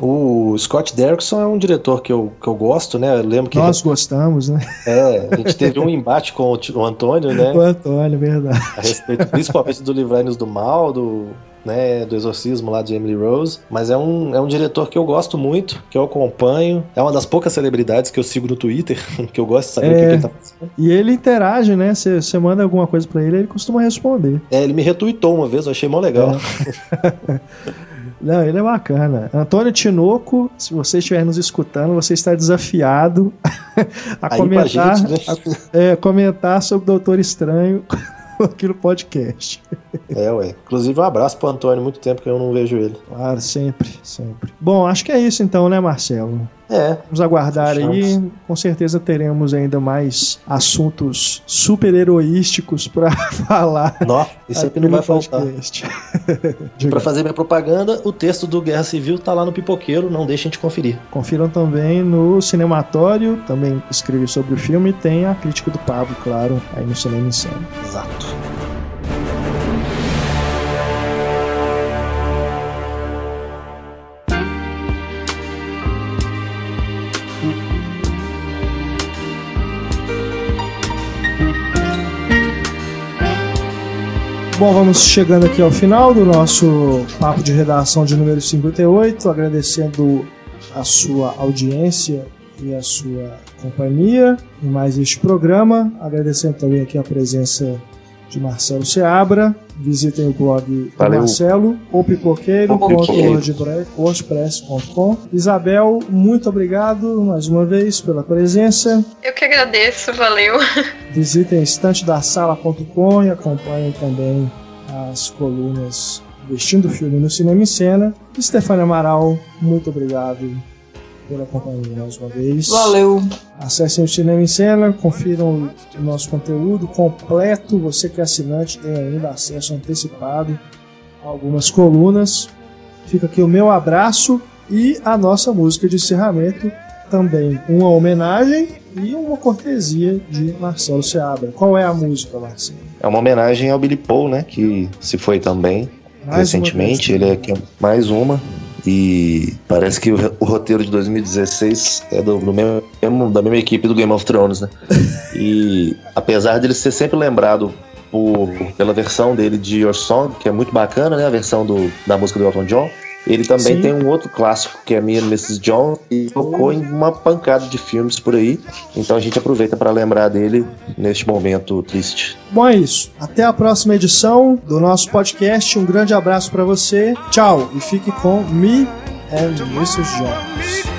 O Scott Derrickson é um diretor que eu, que eu gosto, né? Eu lembro que Nós gostamos, né? [laughs] é, a gente teve um embate com o, o Antônio, né? O Antônio, verdade. A respeito principalmente do Livrai-nos do Mal, do né, do Exorcismo lá de Emily Rose, mas é um, é um diretor que eu gosto muito, que eu acompanho, é uma das poucas celebridades que eu sigo no Twitter, [laughs] que eu gosto de saber é, o que, ele tá fazendo. E ele interage, né, você manda alguma coisa para ele, ele costuma responder. É, ele me retweetou uma vez, eu achei mó legal. É. [laughs] Não, ele é bacana. Antônio Tinoco, se você estiver nos escutando, você está desafiado [laughs] a, comentar, gente, né? a é, comentar sobre o Doutor Estranho [laughs] aqui no podcast. É, ué. Inclusive, um abraço pro Antônio, muito tempo que eu não vejo ele. Claro, sempre, sempre. Bom, acho que é isso então, né, Marcelo? É. Vamos aguardar aí. Com certeza teremos ainda mais assuntos super heroísticos [laughs] para falar. Nó, isso aqui não vai faltar. para [laughs] fazer minha propaganda, o texto do Guerra Civil tá lá no Pipoqueiro, não deixem de conferir. Confiram também no Cinematório, também escrevi sobre o filme, tem a crítica do Pablo, claro, aí no Cinema em Cena. Exato. Bom, vamos chegando aqui ao final do nosso papo de redação de número 58, agradecendo a sua audiência e a sua companhia em mais este programa, agradecendo também aqui a presença de Marcelo Seabra. Visitem o blog do Valeu. Marcelo, o pipoqueiro.wordpress.com. Isabel, muito obrigado mais uma vez pela presença. Eu que agradeço, valeu. [laughs] Visitem estantedasala.com e acompanhem também as colunas Vestindo Filme no Cinema em Cena. Stefania Amaral, muito obrigado pela companhia mais uma vez. Valeu! Acessem o Cinema em Cena, confiram o nosso conteúdo completo. Você que é assinante tem ainda acesso antecipado a algumas colunas. Fica aqui o meu abraço e a nossa música de encerramento também uma homenagem e uma cortesia de Marcelo Seabra. Qual é a música, Marcelo? É uma homenagem ao Billy Paul, né? Que se foi também mais recentemente. Ele é aqui mais uma. E parece que o, o roteiro de 2016 é do, do mesmo, da mesma equipe do Game of Thrones, né? [laughs] E apesar dele ser sempre lembrado por, pela versão dele de Your Song, que é muito bacana, né? A versão do, da música do Elton John. Ele também Sim. tem um outro clássico que é Me and Mrs. John e tocou em uma pancada de filmes por aí. Então a gente aproveita para lembrar dele neste momento triste. Bom, é isso. Até a próxima edição do nosso podcast. Um grande abraço para você. Tchau e fique com Me and Mrs. Jones.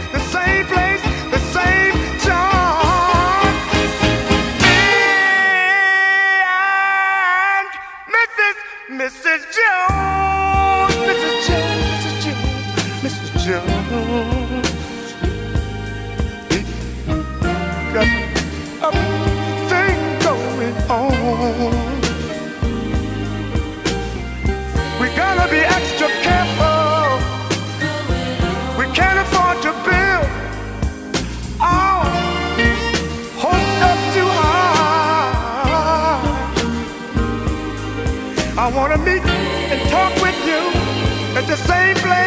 The same place